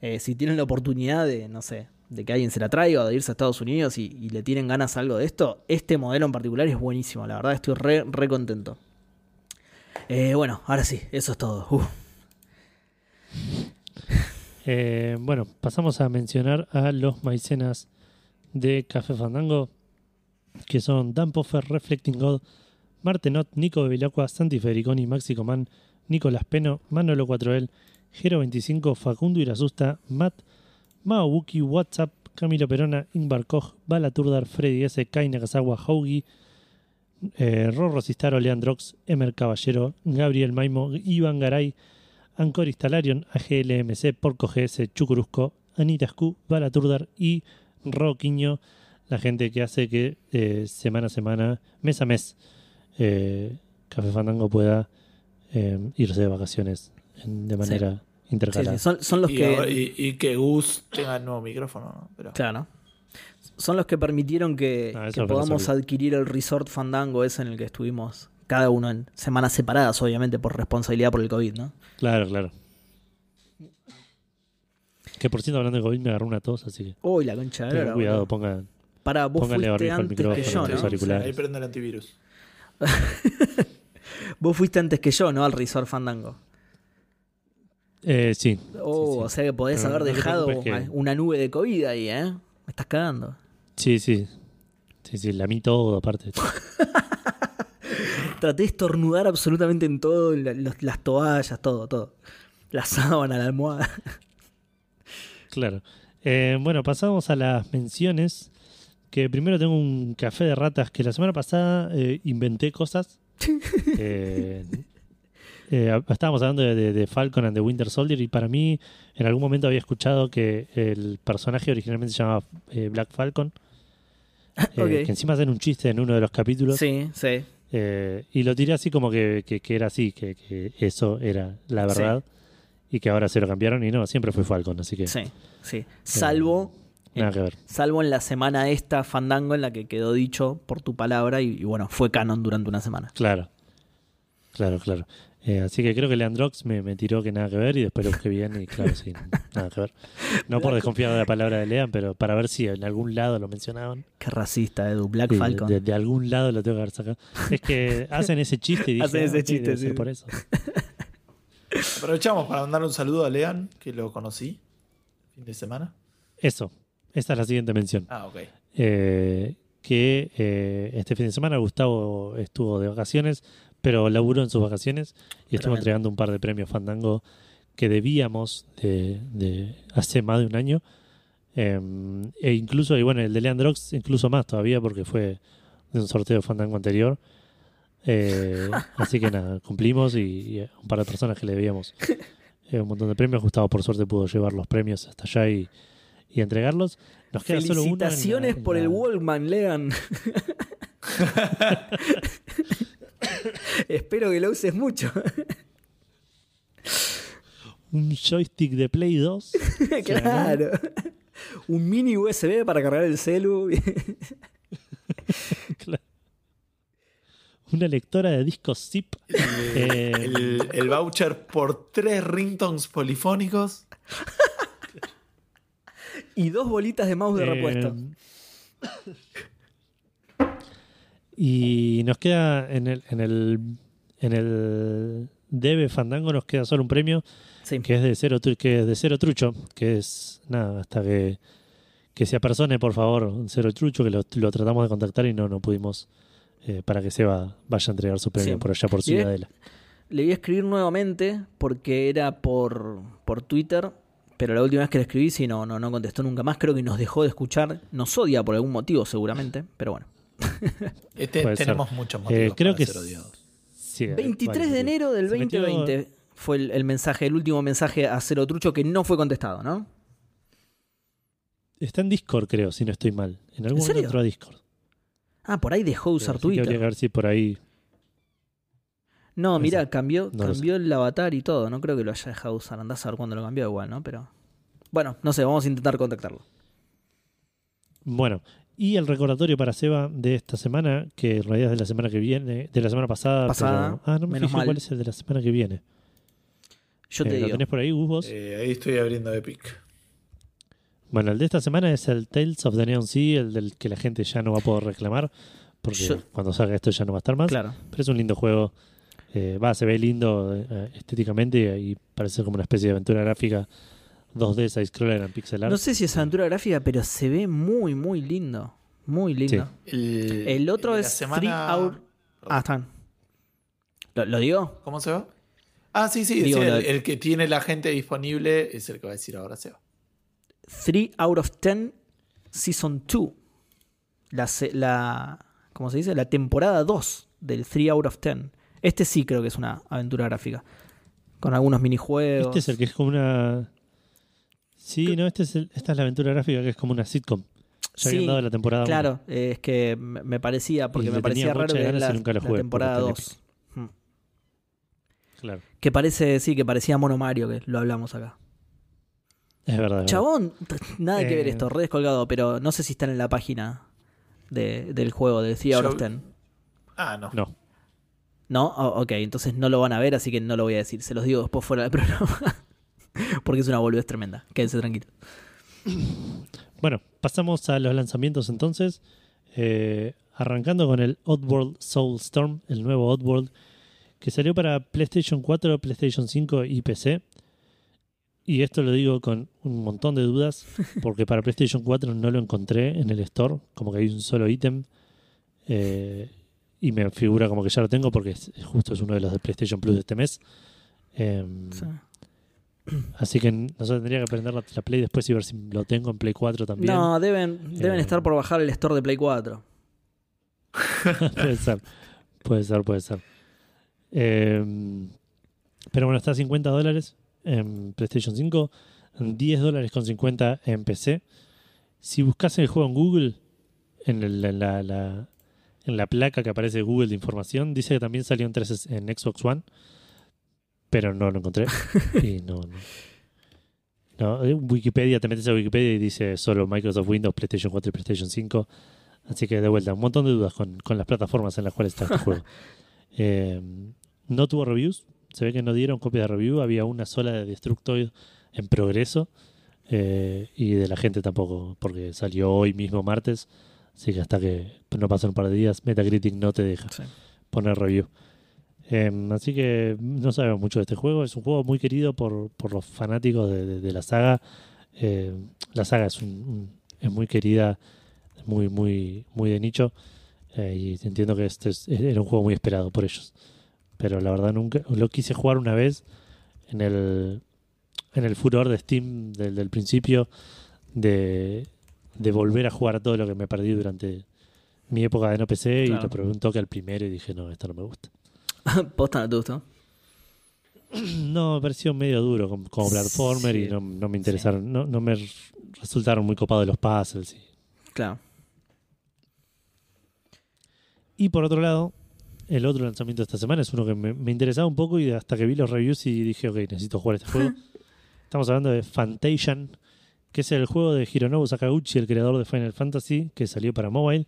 Eh, si tienen la oportunidad de, no sé, de que alguien se la traiga o de irse a Estados Unidos y, le tienen ganas algo de esto, este modelo en particular es buenísimo. La verdad estoy re, re contento. Eh, bueno, ahora sí, eso es todo. Eh, bueno, pasamos a mencionar a los maicenas de Café Fandango, que son Dan Poffer, Reflecting God, Martenot, Nico Bevilacqua, Santi Federiconi, Maxi Comán, Nicolás Peno, Manolo 4L, Gero25, Facundo Irasusta, Matt, Mao Wuki, WhatsApp, Camilo Perona, Ingvar Koch, Bala Turdar, Freddy S, Kai Nakazawa, Haugi, eh, Rorro Cistaro, Leandrox, Emer Caballero, Gabriel Maimo, Iván Garay, Ancor Instalarion, AGLMC, Porco GS, Chucurusco, Anita Scu, Bala Turdar y Roquiño, la gente que hace que eh, semana a semana, mes a mes, eh, Café Fandango pueda irse de vacaciones de manera intercalada. Son, los y, que. Y, que Gus tenga el nuevo micrófono. Pero... Claro. Son los que permitieron que, ah, podamos adquirir el resort Fandango ese en el que estuvimos cada uno en semanas separadas, obviamente, por responsabilidad por el COVID, ¿no? Claro, claro. Que por cierto, hablando de COVID, me agarró una tos, así que. Uy, la concha de Cuidado, ponga. Para vos fuiste antes que yo, ¿no? ahí prende el antivirus. vos fuiste antes que yo, ¿no? Al Resort Fandango. Eh, sí. Oh, o sea que podés haber dejado una nube de COVID ahí, ¿eh? Me estás cagando. Sí, sí. Sí, sí, la mí todo, aparte. Traté de estornudar absolutamente en todo, las toallas, todo, todo. La sábana, la almohada. claro. Eh, bueno, pasamos a las menciones. Que primero tengo un café de ratas que la semana pasada eh, inventé cosas. eh, eh, estábamos hablando de, Falcon and the Winter Soldier y para mí en algún momento había escuchado que el personaje originalmente se llamaba Black Falcon. Que encima hacen un chiste en uno de los capítulos. Sí, sí. y lo tiré así como que, era así, que, eso era la verdad. Y que ahora se lo cambiaron y no, siempre fue Falcon, así que... Sí, sí. Salvo... nada que ver. Salvo en la semana esta Fandango en la que quedó dicho por tu palabra y, y bueno, fue canon durante una semana. Claro. Claro, claro. Eh, así que creo que Leandrox me, me, tiró que nada que ver y después lo busqué bien y claro, sí, nada que ver. No por desconfiar de la palabra de Lean, pero para ver si en algún lado lo mencionaban. Qué racista, Edu, Black Falcon. De, algún lado lo tengo que haber sacado. Es que hacen ese chiste y dije, hacen ese ah, chiste, sí. por eso. Aprovechamos para mandar un saludo a Lean, que lo conocí fin de semana. Eso, esta es la siguiente mención. Ah, ok. Eh, que eh, este fin de semana Gustavo estuvo de vacaciones, pero laburó en sus vacaciones y estuvo entregando un par de premios Fandango que debíamos de, hace más de un año. Em, e incluso, y bueno, el de Leandrox, incluso más todavía porque fue de un sorteo de Fandango anterior. Eh, así que nada, cumplimos y, un par de personas que le debíamos eh, un montón de premios. Gustavo, por suerte, pudo llevar los premios hasta allá y, entregarlos. Nos queda solo uno. Felicitaciones por el Wallman, Lean. Espero que lo uses mucho. Un joystick de Play 2. claro. Un mini USB para cargar el celu. Claro. Una lectora de discos zip. Eh, El, el voucher por tres ringtones polifónicos. Y dos bolitas de mouse de eh, repuesto. y nos queda en el, en el en el Debe Fandango nos queda solo un premio Sí. que es de cero que es de cero trucho, que es nada, hasta que, que se apersone, por favor, cero trucho, que lo, lo tratamos de contactar y no, no pudimos eh, para que Seba vaya a entregar su premio Sí. por allá por Ciudadela. Le voy a escribir nuevamente porque era por, por Twitter, pero la última vez que le escribí sí no, no, no contestó nunca más. Creo que nos dejó de escuchar. Nos odia por algún motivo seguramente, pero bueno. Este, ser. tenemos muchos motivos Eh, creo para que ser odiados. Sí, eh, 23 vale, de enero del Se metió- 2020 fue el, el mensaje, el último mensaje a Cero Trucho que no fue contestado, ¿no? Está en Discord, creo, si no estoy mal. En algún ¿En momento entró a Discord. Ah, por ahí dejó de usar que habría que Twitter. ver si por ahí. No, mira, cambió, No cambió el avatar y todo. No creo que lo haya dejado de usar. Andás a ver cuándo lo cambió igual, ¿no? Pero. Bueno, no sé, vamos a intentar contactarlo. Bueno, y el recordatorio para Seba de esta semana, que en realidad es de la semana que viene, de la semana pasada. Pasada, pero- ah, no me menos fijé mal. cuál es el de la semana que viene. Yo Eh, te ¿Lo digo. tenés por ahí, Gus, vos? Eh, ahí estoy abriendo Epic. Bueno, el de esta semana es el Tales of the Neon Sea, el del que la gente ya no va a poder reclamar, porque Yo- cuando salga esto ya no va a estar más. Claro. Pero es un lindo juego. Eh, va, se ve lindo eh, estéticamente y parece como una especie de aventura gráfica 2D, side-scroller en pixel art. No sé si es aventura gráfica, pero se ve muy, muy lindo. Muy lindo. El, El otro de la es semana- Three Hour- Ah, están. ¿Lo, lo digo? ¿Cómo se va? Ah, sí, sí. Digo, sí, la- el, el que tiene la gente disponible es el que va a decir ahora Seba. 3 out of 10 Season 2. La, la, ¿Cómo se dice? La temporada 2 del 3 out of 10. Este sí creo que es una aventura gráfica. Con algunos minijuegos. Este es el que es como una. Sí, no, este es el- esta es la aventura gráfica que es como una sitcom. Ya Sí, habían dado la temporada. Claro, es que me parecía, porque Y me parecía raro que la, nunca lo la jugué, temporada porque 2. Mm. Claro. Que parece, sí, que parecía Mono Mario, que lo hablamos acá. Es verdad. es verdad. Chabón, nada que ver Eh. esto, re descolgado, pero no sé si están en la página de- del juego de 3 out of Yo- 10. Ah, no. No. No, Oh, ok, entonces no lo van a ver, así que no lo voy a decir. Se los digo después fuera del programa. Porque es una boludez tremenda. Quédense tranquilos. Bueno, pasamos a los lanzamientos entonces. Eh, arrancando con el Oddworld Soulstorm, el nuevo Oddworld, que salió para PlayStation 4, PlayStation 5 y PC. Y esto lo digo con un montón de dudas, porque para PlayStation 4 no lo encontré en el store, como que hay un solo ítem. eh, y me figura como que ya lo tengo porque es- justo es uno de los de PlayStation Plus de este mes. Em, Así que no sé, tendría que aprender la, la Play después y ver si lo tengo en Play 4 también. No, deben, deben Eh. estar por bajar el store de Play 4. puede ser, puede ser, puede ser. Eh, pero bueno, está a 50 dólares en PlayStation 5, 10 dólares con 50 en PC. Si buscas el juego en Google, en, el- en la, la- en la placa que aparece Google de información, dice que también salió en, 3 en Xbox One, pero no lo encontré. y no, no. No, en Wikipedia, te metes a Wikipedia y dice solo Microsoft Windows, PlayStation 4 y PlayStation 5. Así que de vuelta, un montón de dudas con, con las plataformas en las cuales está este juego. Eh, no tuvo reviews, se ve que no dieron copia de review, había una sola de Destructoid en progreso eh, y de la gente tampoco, porque salió hoy mismo martes, así que hasta que no pasen un par de días, Metacritic no te deja Sí. poner review. Eh, así que no sabemos mucho de este juego. Es un juego muy querido por, por los fanáticos de, de- de la saga. Eh, la saga es, un- un- es muy querida, muy, muy, muy de nicho. eh, y entiendo que este es- era un juego muy esperado por ellos. Pero la verdad nunca lo quise jugar una vez en el, en el furor de Steam del, del principio de, de volver a jugar a todo lo que me perdí durante mi época de no PC y lo probé un toque al primero y dije, no, esto no me gusta. Posta no te gustó. No, me pareció medio duro como, como platformer Sí. y no, no me interesaron, no, no me resultaron muy copados los puzzles. Y, Claro. y por otro lado, el otro lanzamiento de esta semana es uno que me, me interesaba un poco y hasta que vi los reviews y dije, ok, necesito jugar este juego. Estamos hablando de Fantasian, que es el juego de Hironobu Sakaguchi, el creador de Final Fantasy, que salió para mobile,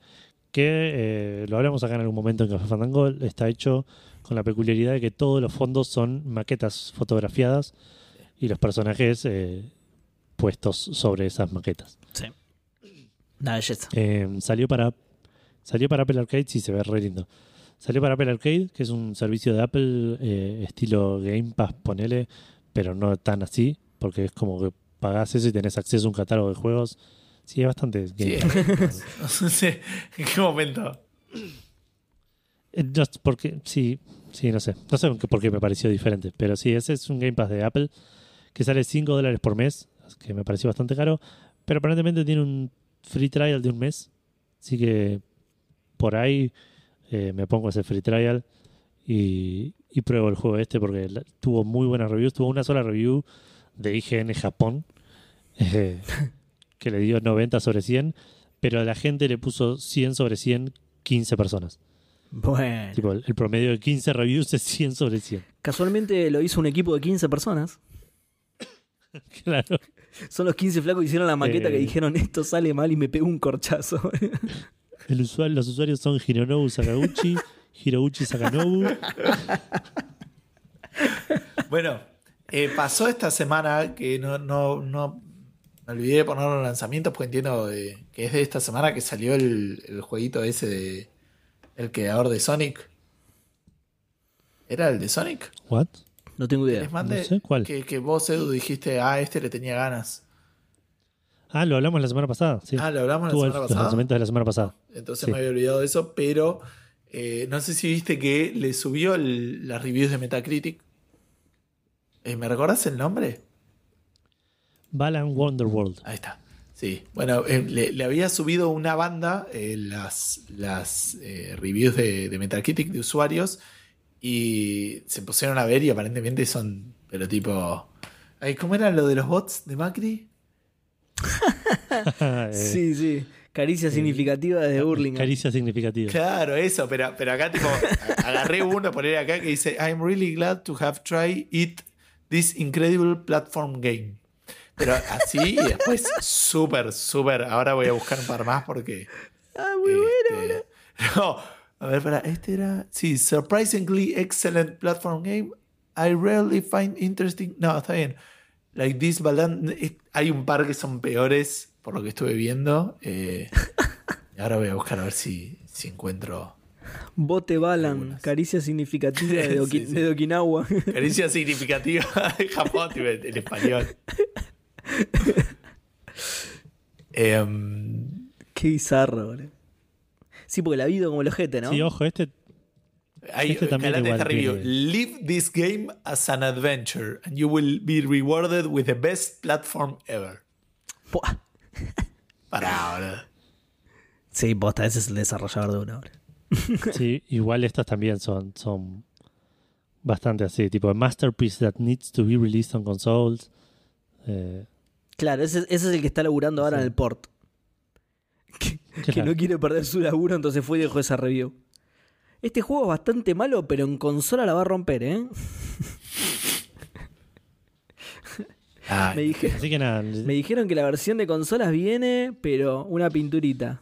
que eh, lo hablamos acá en algún momento en Café Fandango, está hecho con la peculiaridad de que todos los fondos son maquetas fotografiadas y los personajes eh, puestos sobre esas maquetas. Sí. Una belleza. Eh, salió para salió para Apple Arcade, sí se ve re lindo. Salió para Apple Arcade, que es un servicio de Apple eh, estilo Game Pass, ponele, pero no tan así, porque es como que pagás eso y tenés acceso a un catálogo de juegos. Sí, es bastante Sí. En qué momento. Eh, Just porque, sí, sí, no sé. No sé por qué me pareció diferente, pero sí, ese es un Game Pass de Apple que sale 5 dólares por mes, que me pareció bastante caro, pero aparentemente tiene un free trial de un mes, así que por ahí eh, me pongo ese free trial y, y pruebo el juego este porque tuvo muy buenas reviews, tuvo una sola review de IGN Japón eh, que le dio 90 sobre 100, pero a la gente le puso 100 sobre 100 15 personas. Bueno. Tipo, el el promedio de 15 reviews es 100 sobre 100. Casualmente lo hizo un equipo de 15 personas. Claro. Son los 15 flacos que hicieron la maqueta Eh. que dijeron esto sale mal y me pegó un corchazo. El usuario, los usuarios son Hironobu Sakaguchi, Hiroguchi Sakanobu. Bueno, eh, pasó esta semana que no, no, no me olvidé de poner los lanzamientos porque entiendo eh, que es de esta semana que salió el, el jueguito ese de el creador de Sonic. ¿Era el de Sonic? ¿What? no tengo idea. Les mandé No sé, ¿cuál? Que, que vos, Edu, dijiste, ah, este le tenía ganas. Ah, lo hablamos la semana pasada. Sí. Ah, lo hablamos la semana los pasada. lanzamientos de la semana pasada. Entonces Sí. me había olvidado de eso, pero eh, no sé si viste que le subió el- las reviews de Metacritic. Eh, ¿Me recordás el nombre? Balan Wonderworld. Ahí está. Sí. Bueno, eh, le, le había subido una banda eh, las, las eh, reviews de, de Metacritic de usuarios y se pusieron a ver y aparentemente son, pero tipo... Ay, ¿Cómo era lo de los bots de Macri? Eh, Sí, sí. Caricia significativa de Burlingame. Caricia significativa. Claro, eso, pero, pero acá tipo, agarré uno, poner acá que dice, I'm really glad to have tried it, this incredible platform game. Pero así y después súper, súper, ahora voy a buscar un par más porque... Ah, muy bueno. este, no, a ver, para, este era... Sí, surprisingly excellent platform game. I rarely find interesting... No, está bien. Like this balance... Hay un par que son peores por lo que estuve viendo. eh, ahora voy a buscar a ver si, si encuentro... Bote Balan, caricia significativa de, Oki- Sí, sí. de Okinawa. Caricia significativa de Japón, en español. Em, Qué bizarro, boludo. Sí, porque la vida como el ojete, ¿no? Sí, ojo, este hay, Este también igual esta review. Live this game as an adventure and you will be rewarded with the best platform ever. Pará, boludo. Sí, posta, ese es el desarrollador de una hora. Sí, igual estas también son, son bastante así, tipo a masterpiece that needs to be released on consoles. Eh, Claro, ese, ese es el que está laburando ahora Sí. en el port. Que, no quiere perder su laburo, entonces fue y dejó esa review. Este juego es bastante malo, pero en consola la va a romper, ¿eh? Ay, Me, dije- así que nada, me dijeron que la versión de consolas viene, pero una pinturita.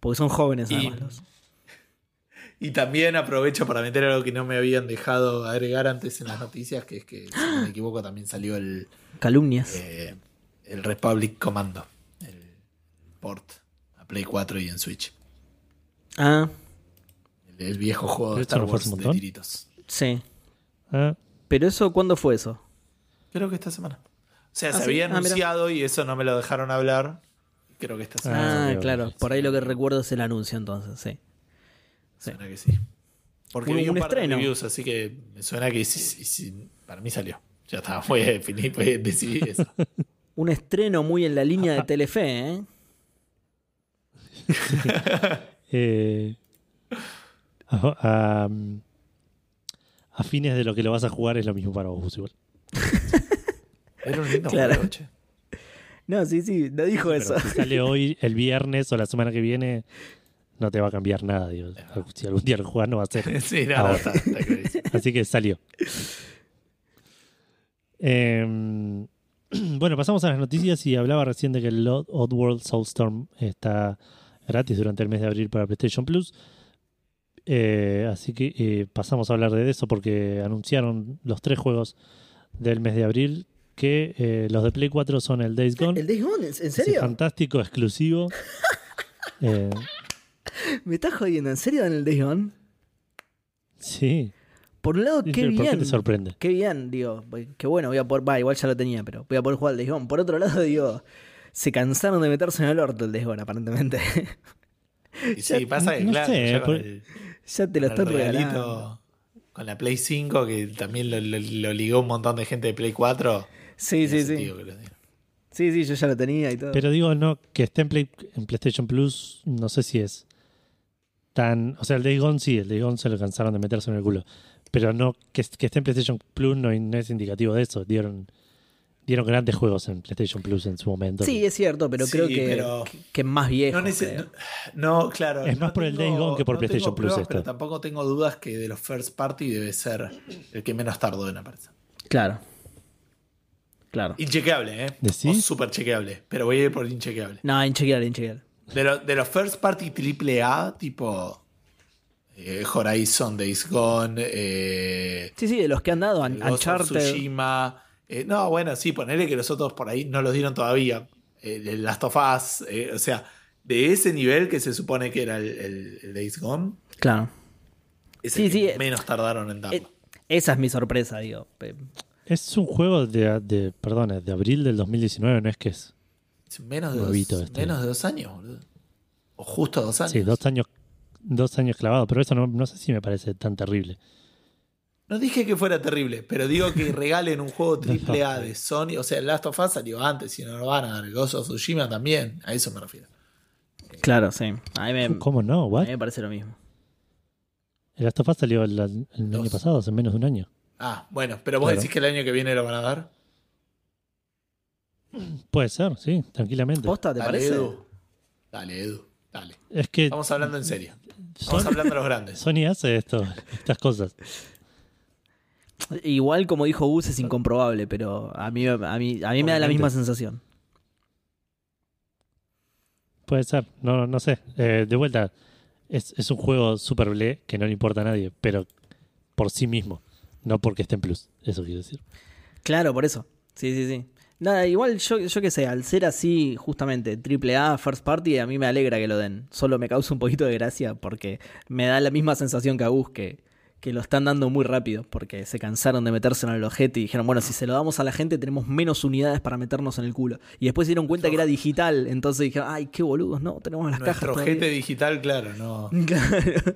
Porque son jóvenes, Y- además. Y también aprovecho para meter algo que no me habían dejado agregar antes en las noticias, que es que, si no me equivoco, también salió el, Calumnias. eh, el Republic Commando, el port a Play 4 y en Switch. Ah, El, el viejo juego de ¿Esto Star Wars de tiritos. sí. ah, Pero eso, ¿cuándo fue eso? Creo que esta semana. O sea, Ah, se ¿sí? había Ah, anunciado y eso no me lo dejaron hablar. Creo que esta semana. Ah, claro. Por ahí lo que recuerdo es el anuncio, entonces, sí. Suena que sí. Porque Un- vi un, un par estreno. de reviews, así que me suena que sí, sí, sí, para mí salió. Ya está, voy a definir, voy a decidir eso. Un estreno muy en la línea de Telefe, ¿eh? eh, a, a- a fines de lo que lo vas a jugar es lo mismo para vos, igual. Era un lindo Claro. juego. No, sí, sí, no dijo eso. Si sale hoy, el viernes o la semana que viene, no te va a cambiar nada. Digo. Si algún día lo jugás, no va a ser. Sí, no, no, Ahora. está. Así que salió. Em, bueno, pasamos a las noticias y hablaba recién de que el Odd- Oddworld Soulstorm está gratis durante el mes de abril para PlayStation Plus. Eh, así que eh, pasamos a hablar de eso porque anunciaron los tres juegos del mes de abril que eh, los de Play 4 son el Days Gone. ¿El Days Gone? ¿En ese serio? fantástico, exclusivo. ¿Me estás jodiendo? ¿En serio dan el Days Gone? sí. Por un lado, ¿Por qué qué bien. te sorprende? Qué bien, digo. Qué bueno, voy a poder. Va, igual ya lo tenía, pero voy a poder jugar al Days Gone. Por otro lado, digo. Se cansaron de meterse en el orto el Days Gone, aparentemente. Y sí, pasa que, no claro, sé, ya con por- el, ya te lo están regalando. con la Play 5, que también lo, lo- lo ligó un montón de gente de Play 4. Sí, sí, sí. que. Sí, sí, yo ya lo tenía y todo. Pero digo, no, que esté en, Play- en PlayStation Plus, no sé si es tan. O sea, el Days Gone sí, el Days Gone se lo cansaron de meterse en el culo. Pero no, que, que esté en PlayStation Plus no, no es indicativo de eso. Dieron, dieron grandes juegos en PlayStation Plus en su momento. Sí, es cierto, pero Sí, creo que, pero- que, que es más viejo. No, nece- creo. no, claro. Es no más por el Days Gone que por no PlayStation tengo Plus pruebas, esto. Pero tampoco tengo dudas que de los first party debe ser el que menos tardó en aparecer. Claro. Claro. Inchequeable, ¿eh? O súper chequeable. Pero voy a ir por inchequeable. No, inchequeable, inchequeable. De, lo- de los first party triple A, tipo eh, Horizon, Days Gone, eh, Sí, sí, de los que han dado, An- Uncharted. Tsushima. eh, no, bueno, sí, ponerle que los otros por ahí no los dieron todavía. Eh, el Last of Us, eh, o sea, de ese nivel que se supone que era el, el- el Days Gone, Claro. es Sí, el que sí, eh, menos tardaron en darlo. Eh, esa es mi sorpresa, digo. Es un juego de, de perdón, es de abril del 2019, no es que es. Menos, de nuevito dos, este. menos de dos años, boludo. O justo dos años. Sí, dos años, dos años clavados, pero eso no, no sé si me parece tan terrible. No dije que fuera terrible, pero digo que regalen un juego triple A de Sony. O sea, el Last of Us salió antes, si no lo van a dar. El Ghost of Tsushima también. A eso me refiero. Claro, sí. A mí me, ¿Cómo no? a mí me parece lo mismo. El Last of Us salió el, el año pasado, hace menos de un año. Ah, bueno, pero vos Claro. decís que el año que viene lo van a dar. Puede ser, sí, tranquilamente. ¿Posta, te Dale, parece? Edu. Dale, Edu. Dale. Es que Estamos hablando en serio. Estamos Sony, hablando de los grandes. Sony hace esto, estas cosas. Igual, como dijo Gus, es incomprobable, pero a mí, a mí, a mí me da la misma sensación. Puede ser, no, no sé. Eh, de vuelta, es, es un juego super ble que no le importa a nadie, pero por sí mismo, no porque esté en plus. Eso quiero decir. Claro, por eso. Sí, sí, sí. Nada, igual yo, yo qué sé, al ser así, justamente, triple A, first party, a mí me alegra que lo den. Solo me causa un poquito de gracia porque me da la misma sensación que a Gus, que, que lo están dando muy rápido, porque se cansaron de meterse en el ojete y dijeron, bueno, si se lo damos a la gente tenemos menos unidades para meternos en el culo. Y después se dieron cuenta que era digital, entonces dijeron, ay, qué boludos, no, tenemos las Nuestro cajas. todavía". ojete digital, claro, no. Claro.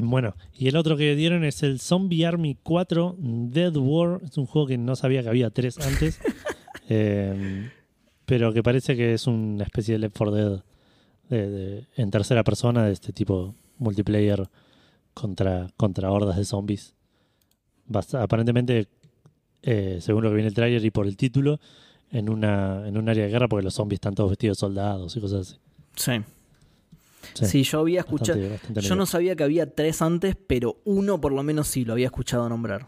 Bueno, y el otro que dieron es el Zombie Army 4 Dead War. Es un juego que no sabía que había tres antes, eh, pero que parece que es una especie de Left 4 Dead de- de- en tercera persona de este tipo multiplayer contra, contra hordas de zombies. Bast- aparentemente, eh, según lo que viene el trailer y por el título, en, una, en un área de guerra porque los zombies están todos vestidos de soldados y cosas así. Sí. Sí, Sí, yo había escuchado. bastante- bastante Yo no sabía que había tres antes, pero uno por lo menos sí lo había escuchado nombrar.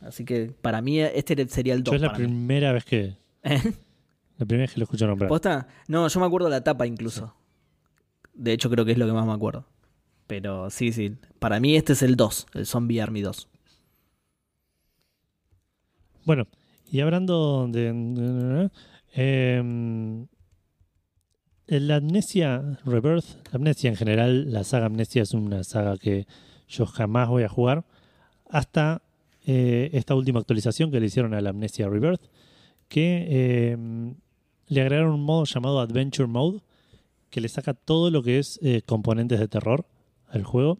Así que para mí este sería el Yo dos. es la mí. primera vez que ¿Eh? la primera vez que lo escucho nombrar. ¿Posta? No, yo me acuerdo la tapa incluso. De hecho, creo que es lo que más me acuerdo. Pero sí, sí. Para mí este es el 2, el Zombie Army 2. Bueno, y hablando de... eh, la Amnesia Rebirth, Amnesia en general, la saga Amnesia es una saga que yo jamás voy a jugar hasta eh, esta última actualización que le hicieron a la Amnesia Rebirth, que eh, le agregaron un modo llamado Adventure Mode, que le saca todo lo que es eh, componentes de terror al juego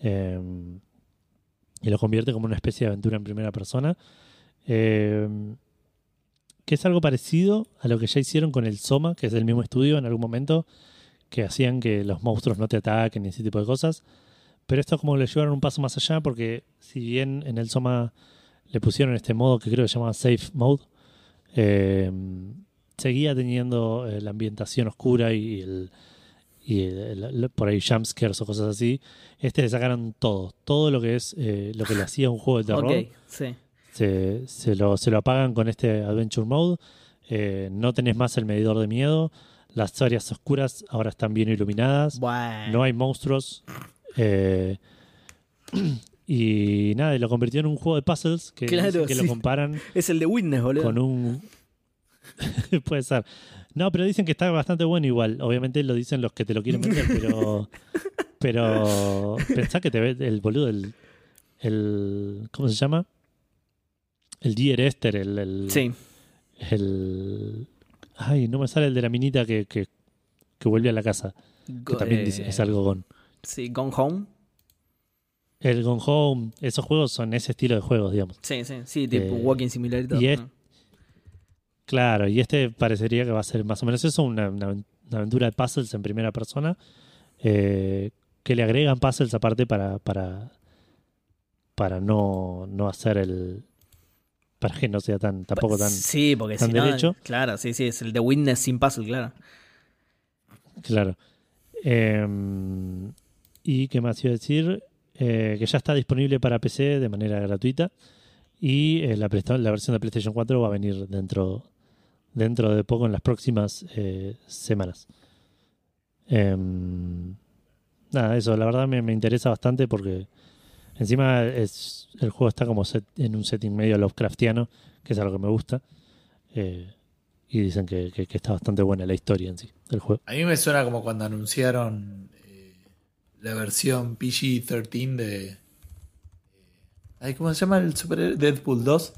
eh, y lo convierte como una especie de aventura en primera persona. Eh, que es algo parecido a lo que ya hicieron con el Soma, que es del mismo estudio en algún momento, que hacían que los monstruos no te ataquen y ese tipo de cosas. Pero esto como lo llevaron un paso más allá, porque si bien en el Soma le pusieron este modo que creo que se llama Safe Mode, eh, seguía teniendo eh, la ambientación oscura y, el, y el- por ahí jumpscares o cosas así. Este le sacaron todo, todo lo que es eh, lo que le hacía un juego de terror sí. Se, se lo, se lo apagan con este Adventure Mode. Eh, no tenés más el medidor de miedo. Las áreas oscuras ahora están bien iluminadas. Bueno. No hay monstruos. Eh, y nada, y lo convirtió en un juego de puzzles que, Claro, que sí. lo comparan Es el de Witness, boludo. con un. Puede ser. No, pero dicen que está bastante bueno igual. Obviamente lo dicen los que te lo quieren vender, pero. Pero. Pensá que te ve el boludo, el. el ¿Cómo se llama? El Dear Esther, el. el Sí. el- Ay, no me sale el de la minita que, que, que vuelve a la casa. Que Go- también eh, dice- es algo con. Sí, Gone Home. El Gone Home, esos juegos son ese estilo de juegos, digamos. Sí, sí, sí, tipo Eh, Walking Simulator. y es-. Claro, y este parecería que va a ser más o menos eso, una, una- una aventura de puzzles en primera persona, eh, que le agregan puzzles aparte para, para, para no, no hacer el... para que no sea tan tampoco tan... Sí, porque tan si no. derecho. Claro, sí, sí, es el de Witness sin puzzle, claro. Claro. Eh, y qué más iba a decir, Eh, que ya está disponible para PC de manera gratuita y eh, la versión de PlayStation 4 va a venir dentro, dentro de poco en las próximas eh, semanas. Em, nada, eso la verdad me, me interesa bastante porque encima es, el juego está como set- en un setting medio Lovecraftiano, que es algo que me gusta. Eh, y dicen que, que- que está bastante buena la historia en sí del juego. A mí me suena como cuando anunciaron eh, la versión PG-13 de. eh, ay, ¿Cómo se llama el super Deadpool 2?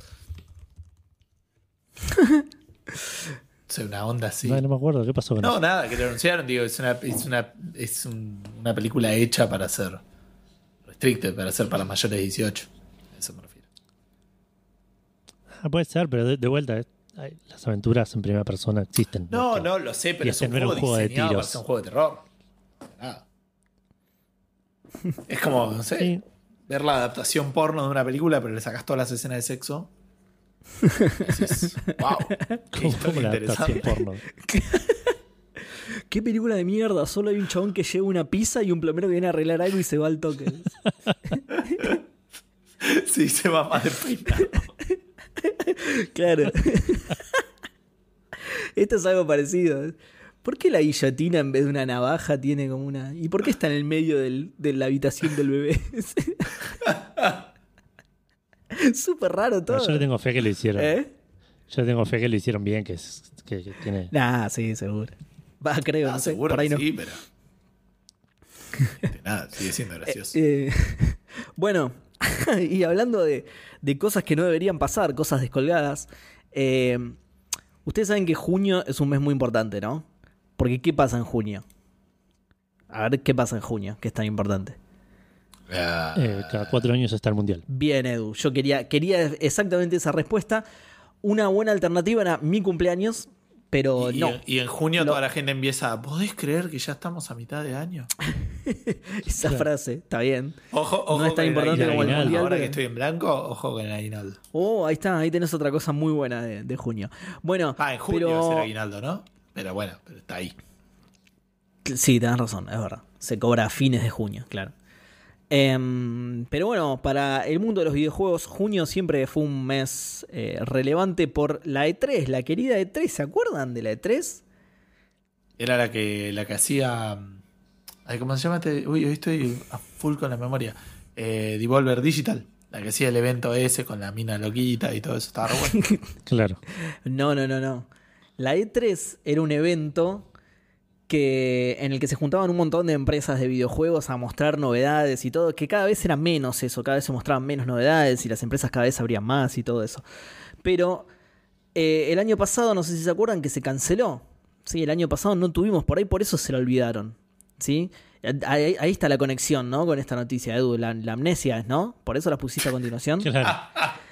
o sea, una onda así. No me acuerdo qué pasó con No, eso. nada, que lo anunciaron, digo, es una, es una, es un- una película hecha para ser restricted, para ser para mayores de 18. A eso me refiero. Ah, puede ser, pero de, de vuelta, eh, ay, las aventuras en primera persona existen. No, no, lo sé, pero es este un juego, un juego de tiros. ser un juego de terror. Nada. Es como, no sé, Sí, ver la adaptación porno de una película, pero le sacas todas las escenas de sexo. Dices, wow, qué la adaptación porno. ¿Qué película de mierda? Solo hay un chabón que lleva una pizza y un plomero que viene a arreglar algo y se va al toque. Sí, se va más de peinado. claro. Esto es algo parecido. ¿Por qué la guillotina en vez de una navaja tiene como una... ¿Y por qué está en el medio del- de la habitación del bebé? Súper raro todo. Pero yo le tengo fe que lo hicieron. ¿Eh? Yo le tengo fe que lo hicieron bien, que, es, que, que tiene. Nah, sí, seguro. Va, creo, Ah, no sé. seguro Por ahí no. sí, pero. Nada, sigue siendo gracioso. Eh, bueno, y hablando de, de cosas que no deberían pasar, cosas descolgadas, eh, ustedes saben que junio es un mes muy importante, ¿no? Porque ¿qué pasa en junio? A ver, ¿qué pasa en junio? Que es tan importante. Ah, Eh, cada cuatro años está el mundial. Bien, Edu, yo quería, quería exactamente esa respuesta. Una buena alternativa era mi cumpleaños, pero y, no. y en junio Lo- toda la gente empieza. ¿Podés creer que ya estamos a mitad de año? Esa frase, está bien. Ojo, ojo. No es tan con el como el aguinaldo. mundial, Ahora pero- que estoy en blanco, ojo con el aguinaldo. Oh, ahí está, ahí tenés otra cosa muy buena de, de junio. Bueno, Ah, en junio pero... va a ser aguinaldo, ¿no? Pero bueno, pero está ahí. Sí, tenés razón, es verdad. Se cobra a fines de junio, claro. Em, pero bueno, para el mundo de los videojuegos, junio siempre fue un mes eh, relevante por la E3, la querida E3. ¿Se acuerdan de la E E3? Era la que, la que hacía. Ay, ¿Cómo se llama? este? Uy, hoy estoy a full con la memoria. Eh, Devolver Digital. La que hacía el evento ese con la mina loquita y todo eso. Estaba re bueno. Claro. No, no, no, no. La E3 era un evento que, en el que se juntaban un montón de empresas de videojuegos a mostrar novedades y todo, que cada vez era menos eso, cada vez se mostraban menos novedades y las empresas cada vez abrían más y todo eso. Pero eh, el año pasado, no sé si se acuerdan, que se canceló. Sí, el año pasado no tuvimos por ahí, por eso se lo olvidaron. ¿Sí? Ahí, ahí está la conexión, ¿no? Con esta noticia, Edu, la, la amnesia, ¿no? Por eso la pusiste a continuación. Claro.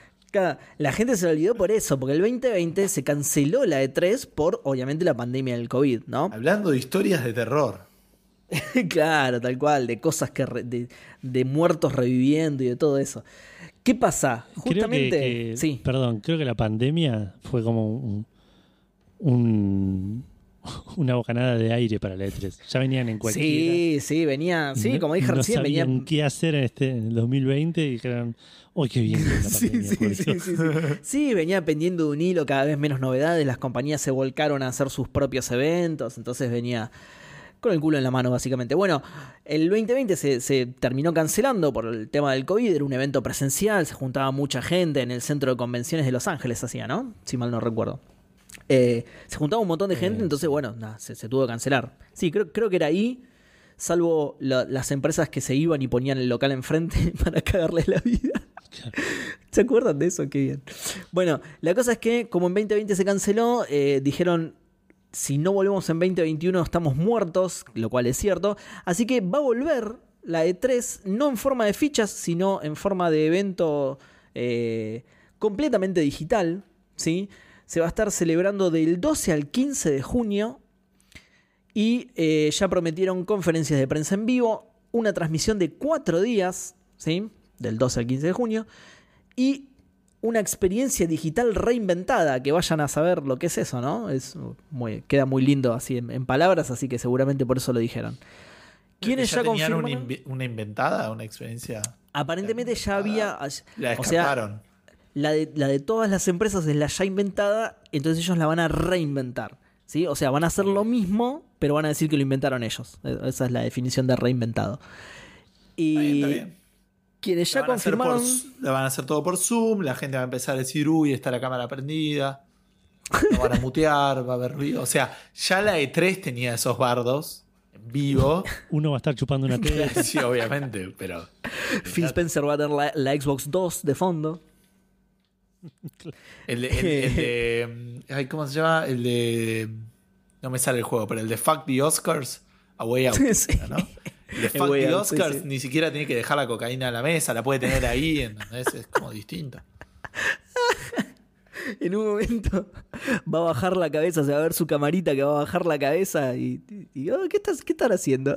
La gente se lo olvidó por eso, porque el 2020 se canceló la E3 por, obviamente, la pandemia del COVID, ¿no? Hablando de historias de terror. claro, tal cual, de cosas que. re- de, de muertos reviviendo y de todo eso. ¿Qué pasa? Creo Justamente. que, que- sí. Perdón, creo que la pandemia fue como un, un, una bocanada de aire para la E3. Ya venían en cualquiera. Sí, sí, venía, sí, como dije no recién, venía. sabían qué hacer en, este, en el 2020 y dijeron, ¡Uy, qué bien! que Sí, pandemia, sí, por sí, eso". sí, sí. Sí, venía pendiendo de un hilo, cada vez menos novedades, las compañías se volcaron a hacer sus propios eventos, entonces venía con el culo en la mano, básicamente. Bueno, el 2020 se, se terminó cancelando por el tema del COVID, era un evento presencial, se juntaba mucha gente en el centro de convenciones de Los Ángeles, hacía, ¿no? Si mal no recuerdo. Eh, se juntaba un montón de gente, Eh, entonces, bueno, nada, se, se tuvo que cancelar. Sí, creo, creo que era ahí, salvo la- las empresas que se iban y ponían el local enfrente para cagarles la vida. ¿Se acuerdan de eso? Qué bien. Bueno, la cosa es que como en 2020 se canceló, eh, dijeron, si no volvemos en 2021 estamos muertos, lo cual es cierto. Así que va a volver la E3, no en forma de fichas, sino en forma de evento completamente digital. ¿sí? Se va a estar celebrando del 12 al 15 de junio. Y eh, ya prometieron conferencias de prensa en vivo, una transmisión de cuatro días, ¿sí? del 12 al 15 de junio, y una experiencia digital reinventada, que vayan a saber lo que es eso, ¿no? Es muy, queda muy lindo así en, en palabras, así que seguramente por eso lo dijeron. ¿Quiénes ya, tenían una, inventada, una experiencia? Aparentemente ya había... La o sea. La de, la de todas las empresas es la ya inventada, entonces ellos la van a reinventar. ¿sí? O sea, van a hacer lo mismo, pero van a decir que lo inventaron ellos. E- Esa es la definición de reinventado. Y Está bien, está bien. quienes La ya van a hacer por confirmaron... la van a hacer todo por Zoom, la gente va a empezar a decir, uy, está la cámara prendida. Lo van a mutear, va a haber ruido. O sea, ya la E3 tenía esos bardos en vivo. Uno va a estar chupando una tele. sí, obviamente, pero. Phil Spencer va a tener la, la Xbox 2 de fondo. El de, el- el de- ay, ¿Cómo se llama? El de. No me sale el juego, pero el de Fuck the Oscars, A Way Out. Sí. ¿no? El de Fuck the Out, Oscars sí. ni siquiera tiene que dejar la cocaína a la mesa, la puede tener ahí, ¿entendés? Es como distinto. En un momento va a bajar la cabeza, se va a ver su camarita que va a bajar la cabeza y, y- y, oh, ¿qué, estás, ¿qué están haciendo?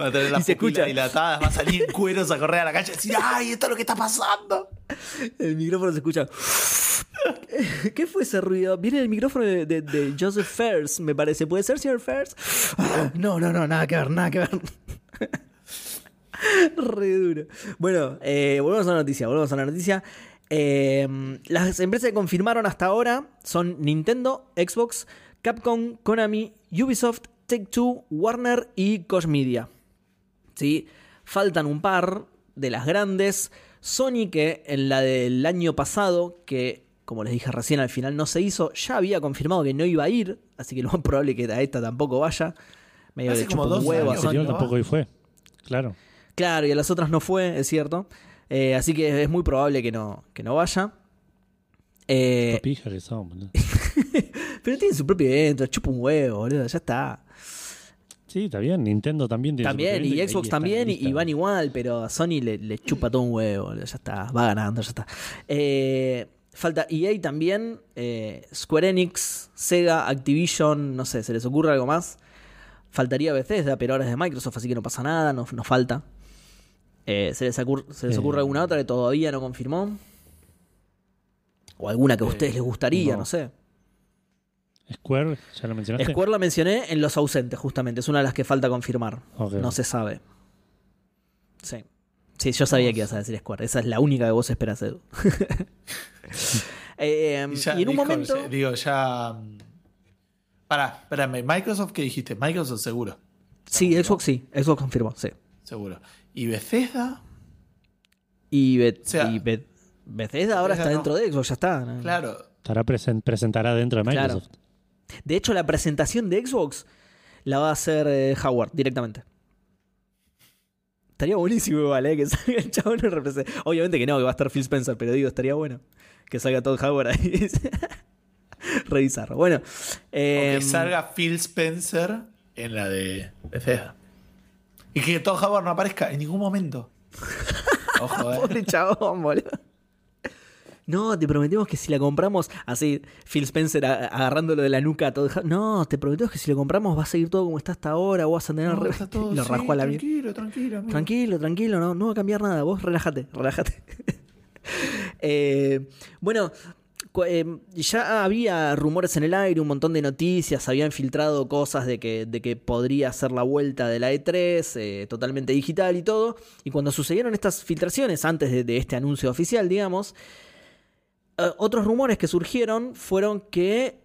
Va a tener las Y pupilas dilatadas, va a salir en cueros a correr a la calle y decir, ¡ay, esto es lo que está pasando! El micrófono se escucha. ¿Qué fue ese ruido? Viene el micrófono de, de- de Joseph Fairs, me parece. ¿Puede ser, señor? Ah, No, no, no, nada que ver, nada que ver. Re duro. Bueno, eh, volvemos a la noticia, volvemos a la noticia. Eh, las empresas que confirmaron hasta ahora son Nintendo, Xbox, Capcom, Konami, Ubisoft, Take-Two, Warner y Koch Media. ¿Sí? Faltan un par de las grandes. Sony, que en la del año pasado, que como les dije recién, al final no se hizo, ya había confirmado que no iba a ir, así que lo más probable es que a esta tampoco vaya. Medio Hace le como dos huevo años, tampoco hoy fue. Claro. Claro, y a las otras no fue, es cierto. Eh, así que es muy probable que no, que no vaya. Eh, Qué pija que son, pero tiene su propio evento, chupa un huevo, boludo, ya está. Sí, está bien. Nintendo también tiene También, y Xbox también, y, van igual, pero a Sony le, le chupa todo un huevo, ya está, va ganando, ya está. Eh, falta EA también, eh, Square Enix, Sega, Activision, no sé, ¿se les ocurre algo más? Faltaría Bethesda, pero ahora es de Microsoft, así que no pasa nada, no, no falta. Eh, ¿Se les, ocur- se les Eh. ocurre alguna otra que todavía no confirmó? O alguna que a ustedes les gustaría, no. no sé. Square, ya lo mencionaste. Square la mencioné en los ausentes, justamente. Es una de las que falta confirmar. No se sabe. Sí. Sí, yo sabía que ibas a decir Square. Esa es la única que vos esperas, Edu. Eh, Y, ya y en un momento. ya- digo, ya. mm, Pará, espérame, Microsoft, ¿qué dijiste? Microsoft seguro. Sí, Xbox sí. Xbox confirmó, sí. Seguro. ¿Y Bethesda? Y, Be- O sea, y Be- Bethesda ahora Bethesda está no. dentro de Xbox, ya está. Claro. Estará presen- presentará dentro de Claro. De hecho, la presentación de Xbox la va a hacer eh, Howard directamente. Estaría buenísimo igual, ¿eh? Que salga el chabón y represente. Obviamente que no, que va a estar Phil Spencer, pero digo, estaría bueno que salga Todd Howard ahí. Revisar. Bueno. O que salga Phil Spencer en la de Bethesda. Y que Todd Howard no aparezca en ningún momento. Ojo, eh. Pobre chabón, boludo. No, te prometemos que si la compramos, así, Phil Spencer agarrándolo de la nuca a Howard. No, te prometemos que si lo compramos va a seguir todo como está hasta ahora, o vas a tener. No, re- todo, lo sí, rajó a la. Tranquilo, tranquilo. amigo. Tranquilo, tranquilo, no, no va a cambiar nada. Vos relájate, relájate. Eh, bueno, eh, ya había rumores en el aire, un montón de noticias, habían filtrado cosas de que, de que podría ser la vuelta de la E3, eh, totalmente digital y todo. Y cuando sucedieron estas filtraciones, antes de, este anuncio oficial, digamos, eh, otros rumores que surgieron fueron que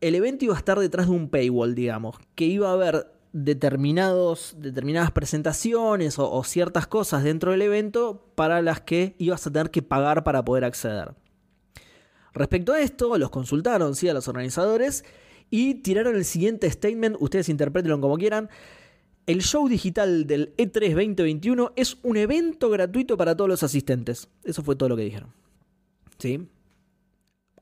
el evento iba a estar detrás de un paywall, digamos, que iba a haber determinados, determinadas presentaciones o, o ciertas cosas dentro del evento para las que ibas a tener que pagar para poder acceder. Respecto a esto, los consultaron, ¿sí? A los organizadores y tiraron el siguiente statement, ustedes interpretenlo como quieran. El show digital del E3 2021 es un evento gratuito para todos los asistentes. Eso fue todo lo que dijeron. ¿Sí?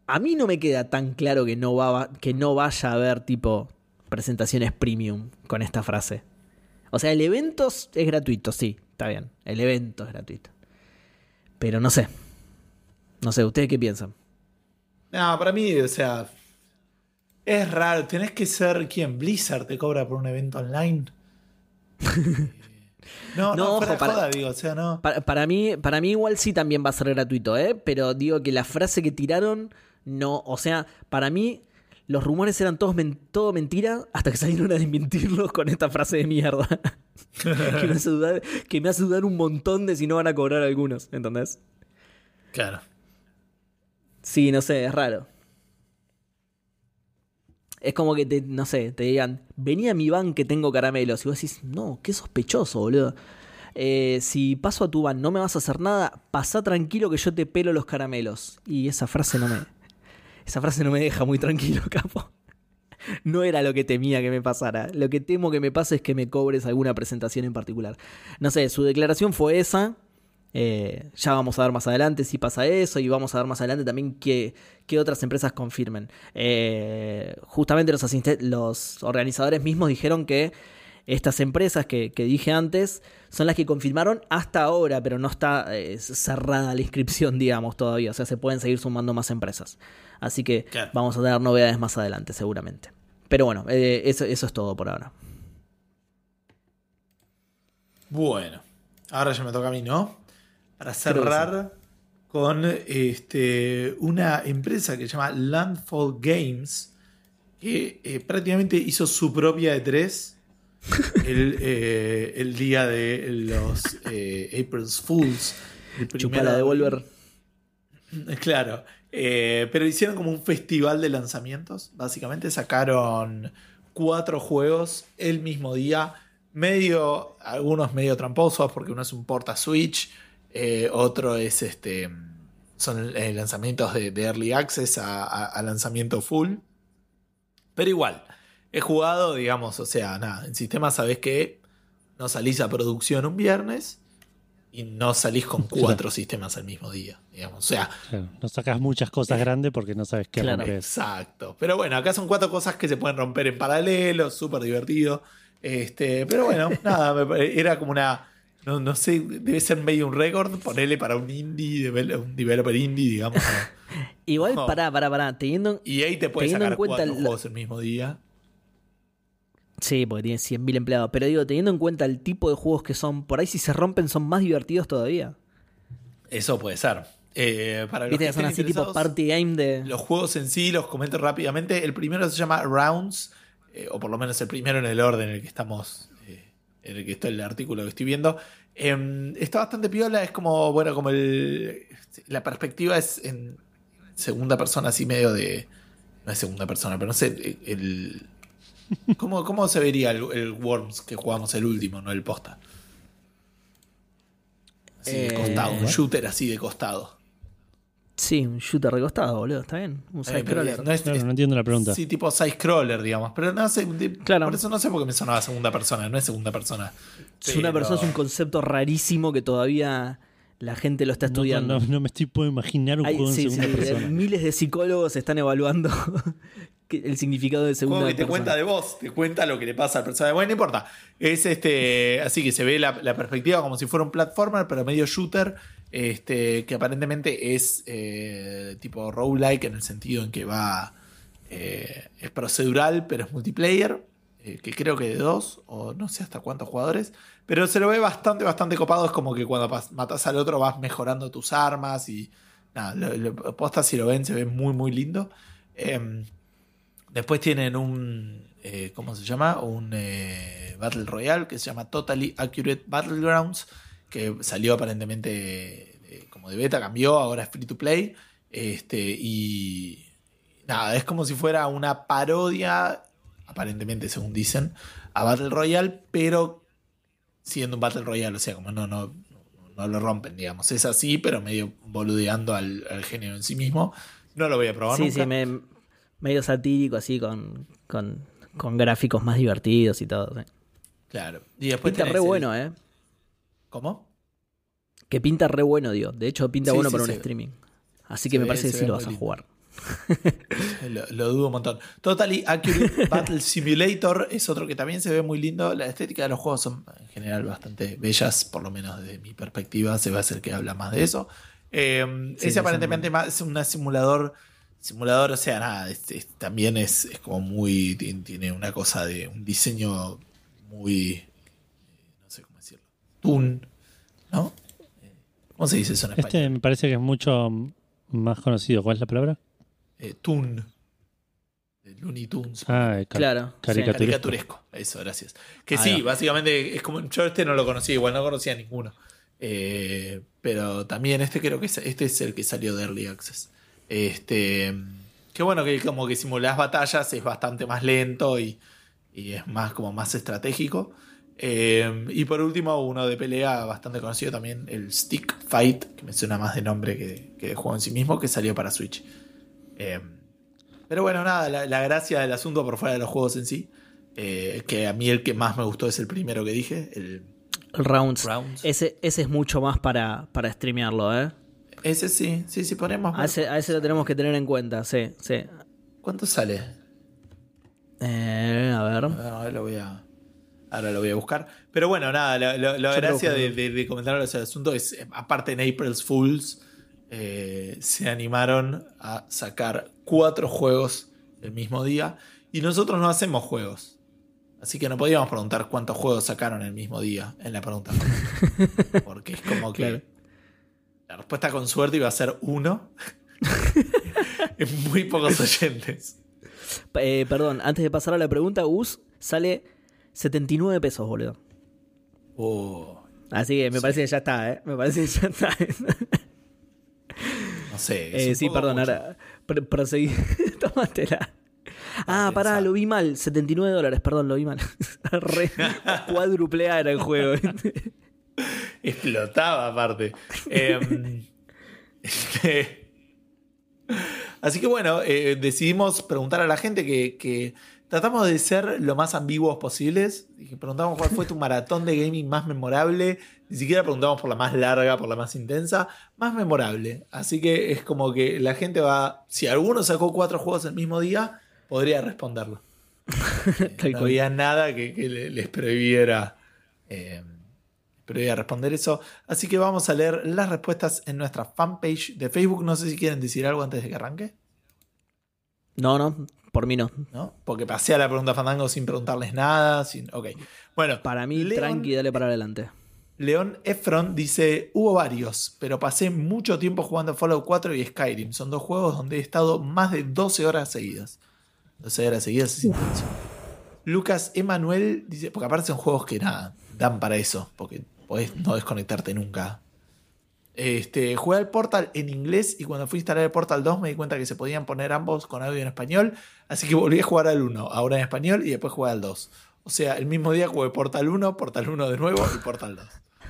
A mí no me queda tan claro que no, va, que no vaya a haber tipo presentaciones premium con esta frase. O sea, el evento es gratuito, sí, está bien. El evento es gratuito. Pero no sé. No sé, ¿ustedes qué piensan? No, para mí, o sea, es raro. Tenés que ser quien Blizzard te cobra por un evento online. no, no, para, joda, digo, o sea, no. Para, mí, para mí igual sí también va a ser gratuito, ¿eh? Pero digo que la frase que tiraron, no, o sea, para mí los rumores eran todos todo mentira hasta que salieron a desmentirlos con esta frase de mierda. que, me hace dudar, que me hace dudar un montón de si no van a cobrar algunos, ¿entendés? Claro. Sí, no sé, es raro. Es como que, te, no sé, te digan, vení a mi van que tengo caramelos. Y vos decís, no, qué sospechoso, boludo. Eh, si paso a tu van, no me vas a hacer nada, pasá tranquilo que yo te pelo los caramelos. Y esa frase no me. Esa frase no me deja muy tranquilo, capo. No era lo que temía que me pasara. Lo que temo que me pase es que me cobres alguna presentación en particular. No sé, su declaración fue esa. Eh, ya vamos a ver más adelante si pasa eso y vamos a ver más adelante también qué, otras empresas confirmen. Eh, justamente los, los organizadores mismos dijeron que estas empresas que, dije antes son las que confirmaron hasta ahora, pero no está eh, cerrada la inscripción, digamos, todavía. O sea, se pueden seguir sumando más empresas. Así que vamos a tener novedades más adelante, seguramente. Pero bueno, eso, eso es todo por ahora. Bueno, ahora ya me toca a mí, ¿no? para cerrar con este, una empresa que se llama Landfall Games, que eh, prácticamente hizo su propia E3 eh, el, día de los eh, April's Fools. Chupala de Volver. Claro. pero hicieron como un festival de lanzamientos. Básicamente sacaron cuatro juegos el mismo día. Medio, algunos medio tramposos, porque uno es un porta Switch. Eh, otro es este. Son eh, lanzamientos de, Early Access a, lanzamiento full. Pero igual, he jugado, digamos, o sea, nada, en sistema sabes que no salís a producción un viernes y no salís con cuatro sistemas al mismo día. Digamos. O sea, no sacas muchas cosas grandes porque no sabes qué claro, Exacto. Pero bueno, acá son cuatro cosas que se pueden romper en paralelo, súper divertido. Este, pero bueno, nada, era como una no, no sé, debe ser medio un récord ponerle para un indie, un developer indie, digamos. Igual, pará, pará, pará. Teniendo, y ahí te puedes sacar cuatro el... juegos el mismo día. Sí, porque tiene 100.000 empleados. Pero digo, teniendo en cuenta el tipo de juegos que son, por ahí si se rompen son más divertidos todavía. Eso puede ser. Eh, para los ¿Viste que son así tipo party game de. Los juegos en sí los comento rápidamente. El primero se llama Rounds, eh, o por lo menos el primero en el orden en el que estamos en el que está el artículo que estoy viendo. Em, está bastante piola, es como, bueno, como el. La perspectiva es en segunda persona, así medio de. No es segunda persona, pero no sé, el. ¿Cómo, cómo se vería el, Worms que jugamos el último, no el posta? Así de costado, un eh, shooter así de costado. Sí, un shooter recostado, boludo, está bien. Un scroller. No, entiendo la pregunta. Sí, tipo side scroller, digamos. Pero no sé, claro. por eso no sé por qué me sonaba segunda persona, no es segunda persona. Segunda persona es un concepto rarísimo que todavía la gente lo está estudiando. No, me estoy puedo imaginar un juego en segunda persona. Miles de psicólogos están evaluando el significado de segunda persona. que te cuenta de vos, te cuenta lo que le pasa al personaje. Bueno, no importa. Es este. Así que se ve la, la perspectiva como si fuera un platformer, pero medio shooter este, que aparentemente es eh, tipo roguelike en el sentido en que va. Eh, es procedural, pero es multiplayer. Eh, que creo que de dos, o no sé hasta cuántos jugadores. Pero se lo ve bastante, bastante copado. Es como que cuando matas al otro vas mejorando tus armas y. nada, lo, posta si lo ven, se ve muy, muy lindo. Em, después tienen un, eh, ¿cómo se llama? Un eh, Battle Royale que se llama Totally Accurate Battlegrounds, que salió aparentemente como de beta, cambió, ahora es free to play. Este, y nada, es como si fuera una parodia, aparentemente según dicen, a Battle Royale, pero siendo un Battle Royale, o sea, como no, no, no lo rompen, digamos. Es así, pero medio boludeando al, género en sí mismo. No lo voy a probar sí, Sí, medio satírico, así, con, con, gráficos más divertidos y todo. Claro. Y después pinta re bueno, ¿eh? ¿Cómo? Que pinta re bueno, digo. De hecho, pinta bueno para un streaming. Así que me parece que sí lo vas a jugar. lo, dudo un montón. Totally Accurate Battle Simulator es otro que también se ve muy lindo. La estética de los juegos son en general bastante bellas, por lo menos desde mi perspectiva. Se va a hacer que habla más de eso. Eh, ese aparentemente es un simulador. Simulador, o sea, nada, también es, como muy. Tiene una cosa de un diseño muy. No sé cómo decirlo. Toon, ¿no? ¿Cómo se dice eso en español? Este me parece que es mucho más conocido. ¿Cuál es la palabra? eh, Toon. Looney Tunes. Ah, claro. Caricaturesco. Eso, gracias. Que sí, básicamente es como. Yo este no lo conocía, igual no conocía ninguno. Eh, pero también este creo que es, este es el que salió de Early Access. Este. Que bueno, que como que simulás batallas es bastante más lento y, y es más como más estratégico. Eh, y por último, uno de pelea bastante conocido también, el Stick Fight, que me suena más de nombre que, que de juego en sí mismo, que salió para Switch. Eh, pero bueno, nada, la, gracia del asunto por fuera de los juegos en sí, eh, que a mí el que más me gustó es el primero que dije, el, Rounds. Ese, ese es mucho más para, para streamearlo, ¿eh? Ese sí, sí, sí, ponemos. A ese, a ese lo tenemos que tener en cuenta, sí, sí. ¿Cuánto sale? Eh, a ver. Ahora lo voy a. Ahora lo voy a buscar. Pero bueno, nada, la, gracia de, de, de comentar el asunto es, aparte en April's Fools, eh, se animaron a sacar cuatro juegos el mismo día y nosotros no hacemos juegos. Así que no podíamos preguntar cuántos juegos sacaron el mismo día en la pregunta. Porque es como que la respuesta con suerte iba a ser uno. en muy pocos oyentes. Eh, perdón, antes de pasar a la pregunta, US sale 79 pesos, boludo. Oh. Así que me parece que ya está, ¿eh? Me parece que ya está. No sé. Eh, sí, perdón, ahora proseguí. Tómatela. Ah, pará, lo vi mal. 79 dólares, perdón, lo vi mal. Re era el juego. Explotaba aparte. Em, este, así que bueno, eh, decidimos preguntar a la gente que, tratamos de ser lo más ambiguos posibles. Preguntamos cuál fue tu maratón de gaming más memorable ni siquiera preguntamos por la más larga, por la más intensa, más memorable. Así que es como que la gente va. Si alguno sacó cuatro juegos el mismo día, podría responderlo. Eh, no había nada que, les prohibiera, eh, prohibiera responder eso. Así que vamos a leer las respuestas en nuestra fanpage de Facebook. No sé si quieren decir algo antes de que arranque. No, no, por mí no. ¿No? Porque pasé a la pregunta Fandango sin preguntarles nada. Sin... Ok. Bueno. Para mí, tranqui, dale para adelante. León Efron dice, hubo varios, pero pasé mucho tiempo jugando Fallout 4 y Skyrim. Son dos juegos donde he estado más de 12 horas seguidas. 12 horas seguidas es intenso. Lucas Emanuel dice, porque aparte son juegos que nada, dan para eso, porque podés no desconectarte nunca. Este, jugué al Portal en inglés y cuando fui a instalar el Portal 2 me di cuenta que se podían poner ambos con audio en español, así que volví a jugar al 1, ahora en español y después jugué al 2. O sea, el mismo día jugué Portal 1, Portal 1 de nuevo y Portal 2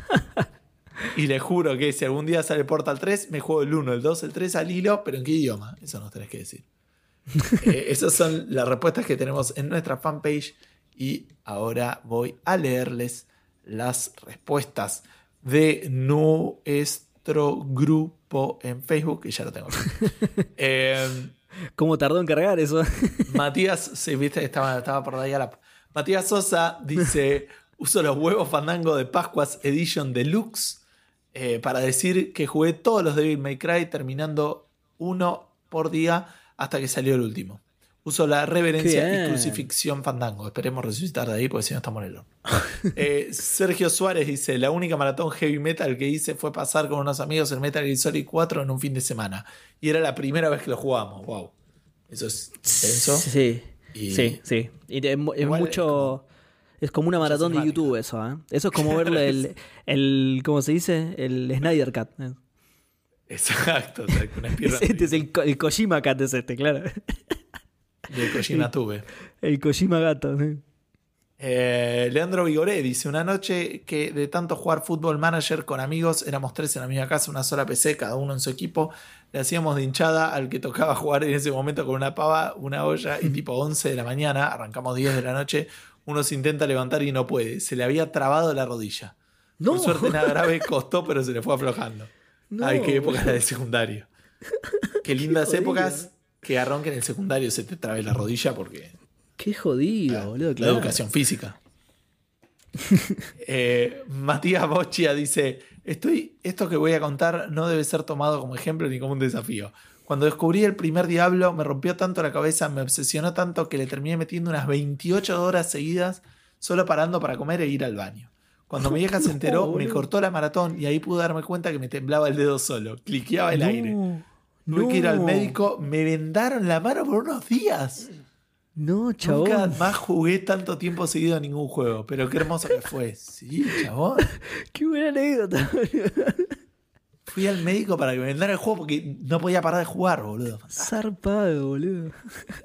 y le juro que si algún día sale Portal 3, me juego el 1, el 2, el 3 al hilo, pero ¿en qué idioma? Eso nos tenés que decir. Eh, esas son las respuestas que tenemos en nuestra fanpage. Y ahora voy a leerles las respuestas de nuestro grupo en Facebook, que ya lo tengo. eh, ¿Cómo tardó en cargar eso? Matías, sí, viste, estaba, estaba por ahí a la. Matías Sosa dice: Uso los huevos fandango de Pascuas Edition Deluxe eh, para decir que jugué todos los Devil May Cry terminando uno por día hasta que salió el último. Puso la reverencia y crucifixión fandango. Esperemos resucitar de ahí porque si no estamos en el horno. Eh, Sergio Suárez dice: La única maratón heavy metal que hice fue pasar con unos amigos el Metal Gear Solid 4 en un fin de semana. Y era la primera vez que lo jugamos. Wow. Eso es intenso. Sí. Sí, sí. Y es, mucho. Es como, una maratón de YouTube eso, ¿eh? Eso es como verle el, el, ¿cómo se dice? El Snyder Cut. ¿eh? Exacto, Este es el, el Kojima Cut, es este, claro. De Kojima Tuve. El Kojima Gato. Eh, Leandro Vigoré dice: Una noche que de tanto jugar fútbol manager con amigos, éramos tres en la misma casa, una sola PC, cada uno en su equipo. Le hacíamos de hinchada al que tocaba jugar en ese momento con una pava, una olla y tipo 11 de la mañana, arrancamos 10 de la noche. Uno se intenta levantar y no puede. Se le había trabado la rodilla. No. Por suerte nada grave, costó, pero se le fue aflojando. Ay, qué época la de secundario. Qué lindas épocas que arranque en el secundario se te trabe la rodilla porque. Qué jodido, boludo. La educación física. eh, Matías Bochia dice: Estoy, Esto que voy a contar no debe ser tomado como ejemplo ni como un desafío. Cuando descubrí el primer diablo, me rompió tanto la cabeza, me obsesionó tanto que le terminé metiendo unas 28 horas seguidas solo parando para comer e ir al baño. Cuando mi vieja se enteró, me cortó la maratón y ahí pude darme cuenta que me temblaba el dedo solo, cliqueaba el aire. Tuve que ir al médico, me vendaron la mano por unos días. No, chabón. Nunca más jugué tanto tiempo seguido a ningún juego, pero qué hermoso que fue. Sí, chabón. qué buena anécdota. Fui al médico para que me vendara el juego porque no podía parar de jugar, boludo. Zarpado, boludo.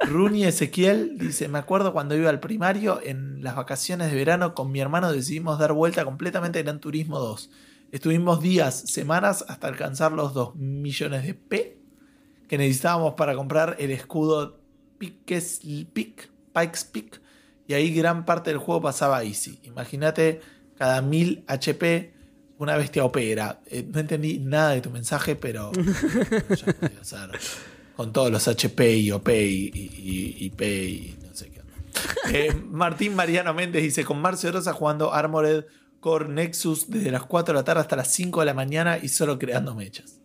Runi Ezequiel dice: Me acuerdo cuando iba al primario, en las vacaciones de verano, con mi hermano decidimos dar vuelta completamente en Gran Turismo 2. Estuvimos días, semanas, hasta alcanzar los 2 millones de P que necesitábamos para comprar el escudo Pikes Peak, Pikes Peak, y ahí gran parte del juego pasaba easy. Imagínate cada 1000 HP una bestia opera. Eh, no entendí nada de tu mensaje, pero con todos los HP y OP y, IP y no sé qué. Eh, Martín Mariano Méndez dice: Con Marcio Rosa jugando Armored Core Nexus desde las 4 de la tarde hasta las 5 de la mañana y solo creando mechas.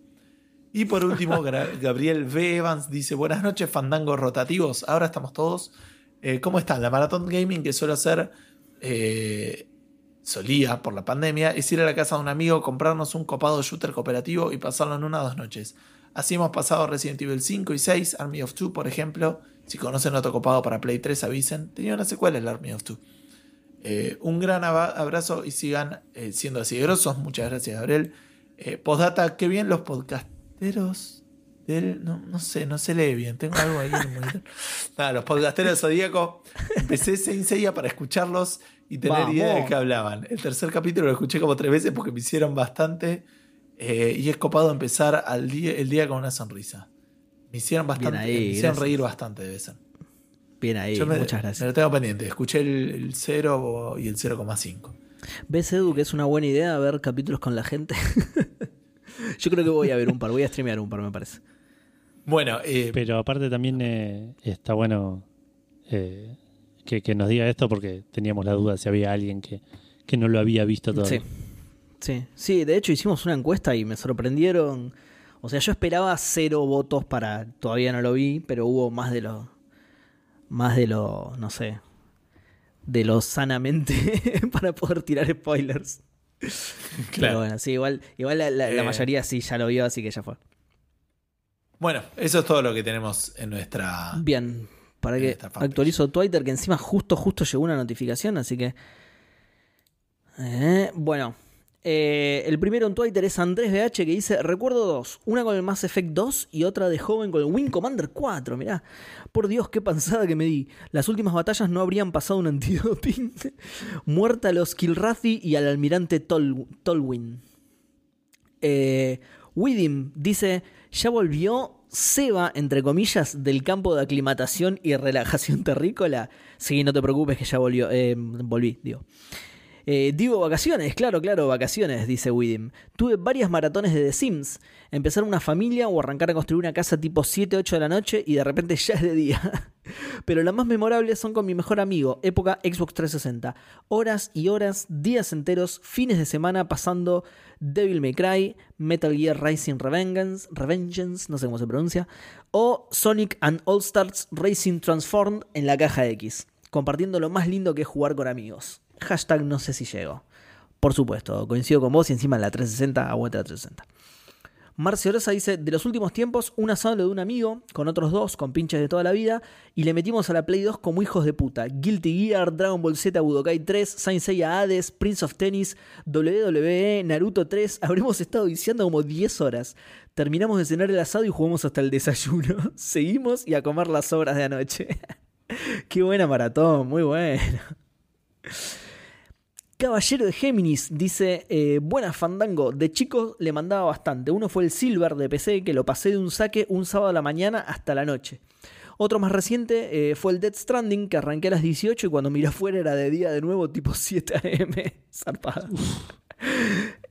Y por último, Gabriel V. Evans dice: Buenas noches, fandangos rotativos. Ahora estamos todos. Eh, ¿Cómo están? La Maratón Gaming que suelo hacer, eh, solía por la pandemia, es ir a la casa de un amigo, comprarnos un copado shooter cooperativo y pasarlo en una o dos noches. Así hemos pasado Resident Evil 5 y 6, Army of Two, por ejemplo. Si conocen otro copado para Play 3, avisen. Tenía una secuela el Army of Two. Eh, un gran abrazo y sigan siendo así grosos. Muchas gracias, Gabriel. postdata, qué bien los podcasts podcasteros del. No, no, sé, no se lee bien. Tengo algo ahí en el monitor. Nada, los podcasteros zodíaco. Empecé Saint Seiya para escucharlos y tener idea de qué hablaban. El tercer capítulo lo escuché como tres veces porque me hicieron bastante. Eh, y es copado empezar al día, el día con una sonrisa. Me hicieron bastante. me hicieron reír bastante, debe ser. Bien ahí, muchas gracias. Me lo tengo pendiente. Escuché el, el 0 y el 0,5. ¿Ves, Edu, que es una buena idea ver capítulos con la gente? Yo creo que voy a ver un par, voy a streamear un par, me parece. Bueno, eh, pero aparte también eh, está bueno eh, que, nos diga esto porque teníamos la duda si había alguien que, no lo había visto todavía. Sí. sí, sí, de hecho hicimos una encuesta y me sorprendieron. O sea, yo esperaba cero votos para. Todavía no lo vi, pero hubo más de lo. Más de lo. No sé. De lo sanamente para poder tirar spoilers. Pero bueno, sí, igual, igual la, eh. mayoría sí ya lo vio, así que ya fue. Bueno, eso es todo lo que tenemos en nuestra. Bien, para que actualizo Twitter, que encima justo, justo llegó una notificación, así que. Eh, bueno, eh, el primero en Twitter es Andrés BH que dice: Recuerdo dos, una con el Mass Effect 2 y otra de joven con el Wing Commander 4. Mirá, por Dios, qué pensada que me di. Las últimas batallas no habrían pasado un antidoping. Muerta a los Kilrathi y al almirante Tolwyn. Eh, Widim dice: Ya volvió Seba, entre comillas, del campo de aclimatación y relajación terrícola. Sí, no te preocupes que ya volvió. Eh, volví, digo. Eh, digo vacaciones, claro, claro, vacaciones, dice Widim. Tuve varias maratones de The Sims. Empezar una familia o arrancar a construir una casa tipo 7, 8 de la noche y de repente ya es de día. Pero las más memorables son con mi mejor amigo, época Xbox 360. Horas y horas, días enteros, fines de semana pasando Devil May Cry, Metal Gear Rising Revengeance, Revengeance, no sé cómo se pronuncia, o Sonic and All Stars Racing Transformed en la caja X, compartiendo lo más lindo que es jugar con amigos. Hashtag no sé si llego. Por supuesto, coincido con vos y encima en la 360, aguanta la 360. Marcio Rosa dice, de los últimos tiempos, un asado de un amigo, con otros dos, con pinches de toda la vida, y le metimos a la Play 2 como hijos de puta. Guilty Gear, Dragon Ball Z, Budokai 3, Saint Seiya Hades, Prince of Tennis, WWE, Naruto 3, habremos estado viciando como 10 horas. Terminamos de cenar el asado y jugamos hasta el desayuno. Seguimos y a comer las obras de anoche. Qué buena maratón, muy buena. Caballero de Géminis dice, eh, buenas Fandango, de chicos le mandaba bastante. Uno fue el Silver de PC, que lo pasé de un saque un sábado a la mañana hasta la noche. Otro más reciente eh, fue el Dead Stranding, que arranqué a las 18 y cuando miré afuera era de día de nuevo, tipo 7 am. Zarpada.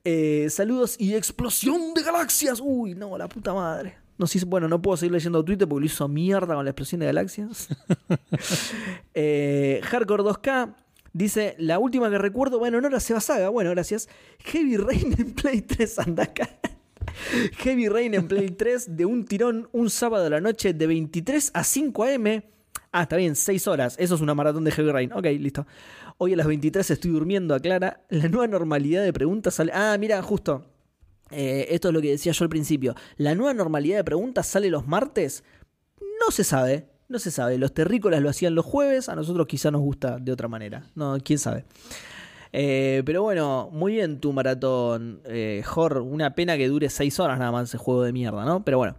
Eh, saludos y explosión de galaxias. Uy, no, la puta madre. No sé, bueno, no puedo seguir leyendo Twitter porque lo hizo mierda con la explosión de galaxias. Hardcore 2K Dice, la última que recuerdo, bueno, no era Seba Saga, bueno, gracias. Heavy Rain en Play 3, anda acá. Heavy Rain en Play 3 de un tirón un sábado a la noche de 23 a 5 am. Ah, está bien, 6 horas. Eso es una maratón de Heavy Rain. Ok, listo. Hoy a las 23 estoy durmiendo, aclara. La nueva normalidad de preguntas sale. Ah, mira, justo. Eh, esto es lo que decía yo al principio. La nueva normalidad de preguntas sale los martes. No se sabe. No se sabe. Los terrícolas lo hacían los jueves, a nosotros quizá nos gusta de otra manera. No, quién sabe. Eh, pero bueno, muy bien tu maratón, eh, Jor. Una pena que dure 6 horas nada más ese juego de mierda, ¿no? Pero bueno.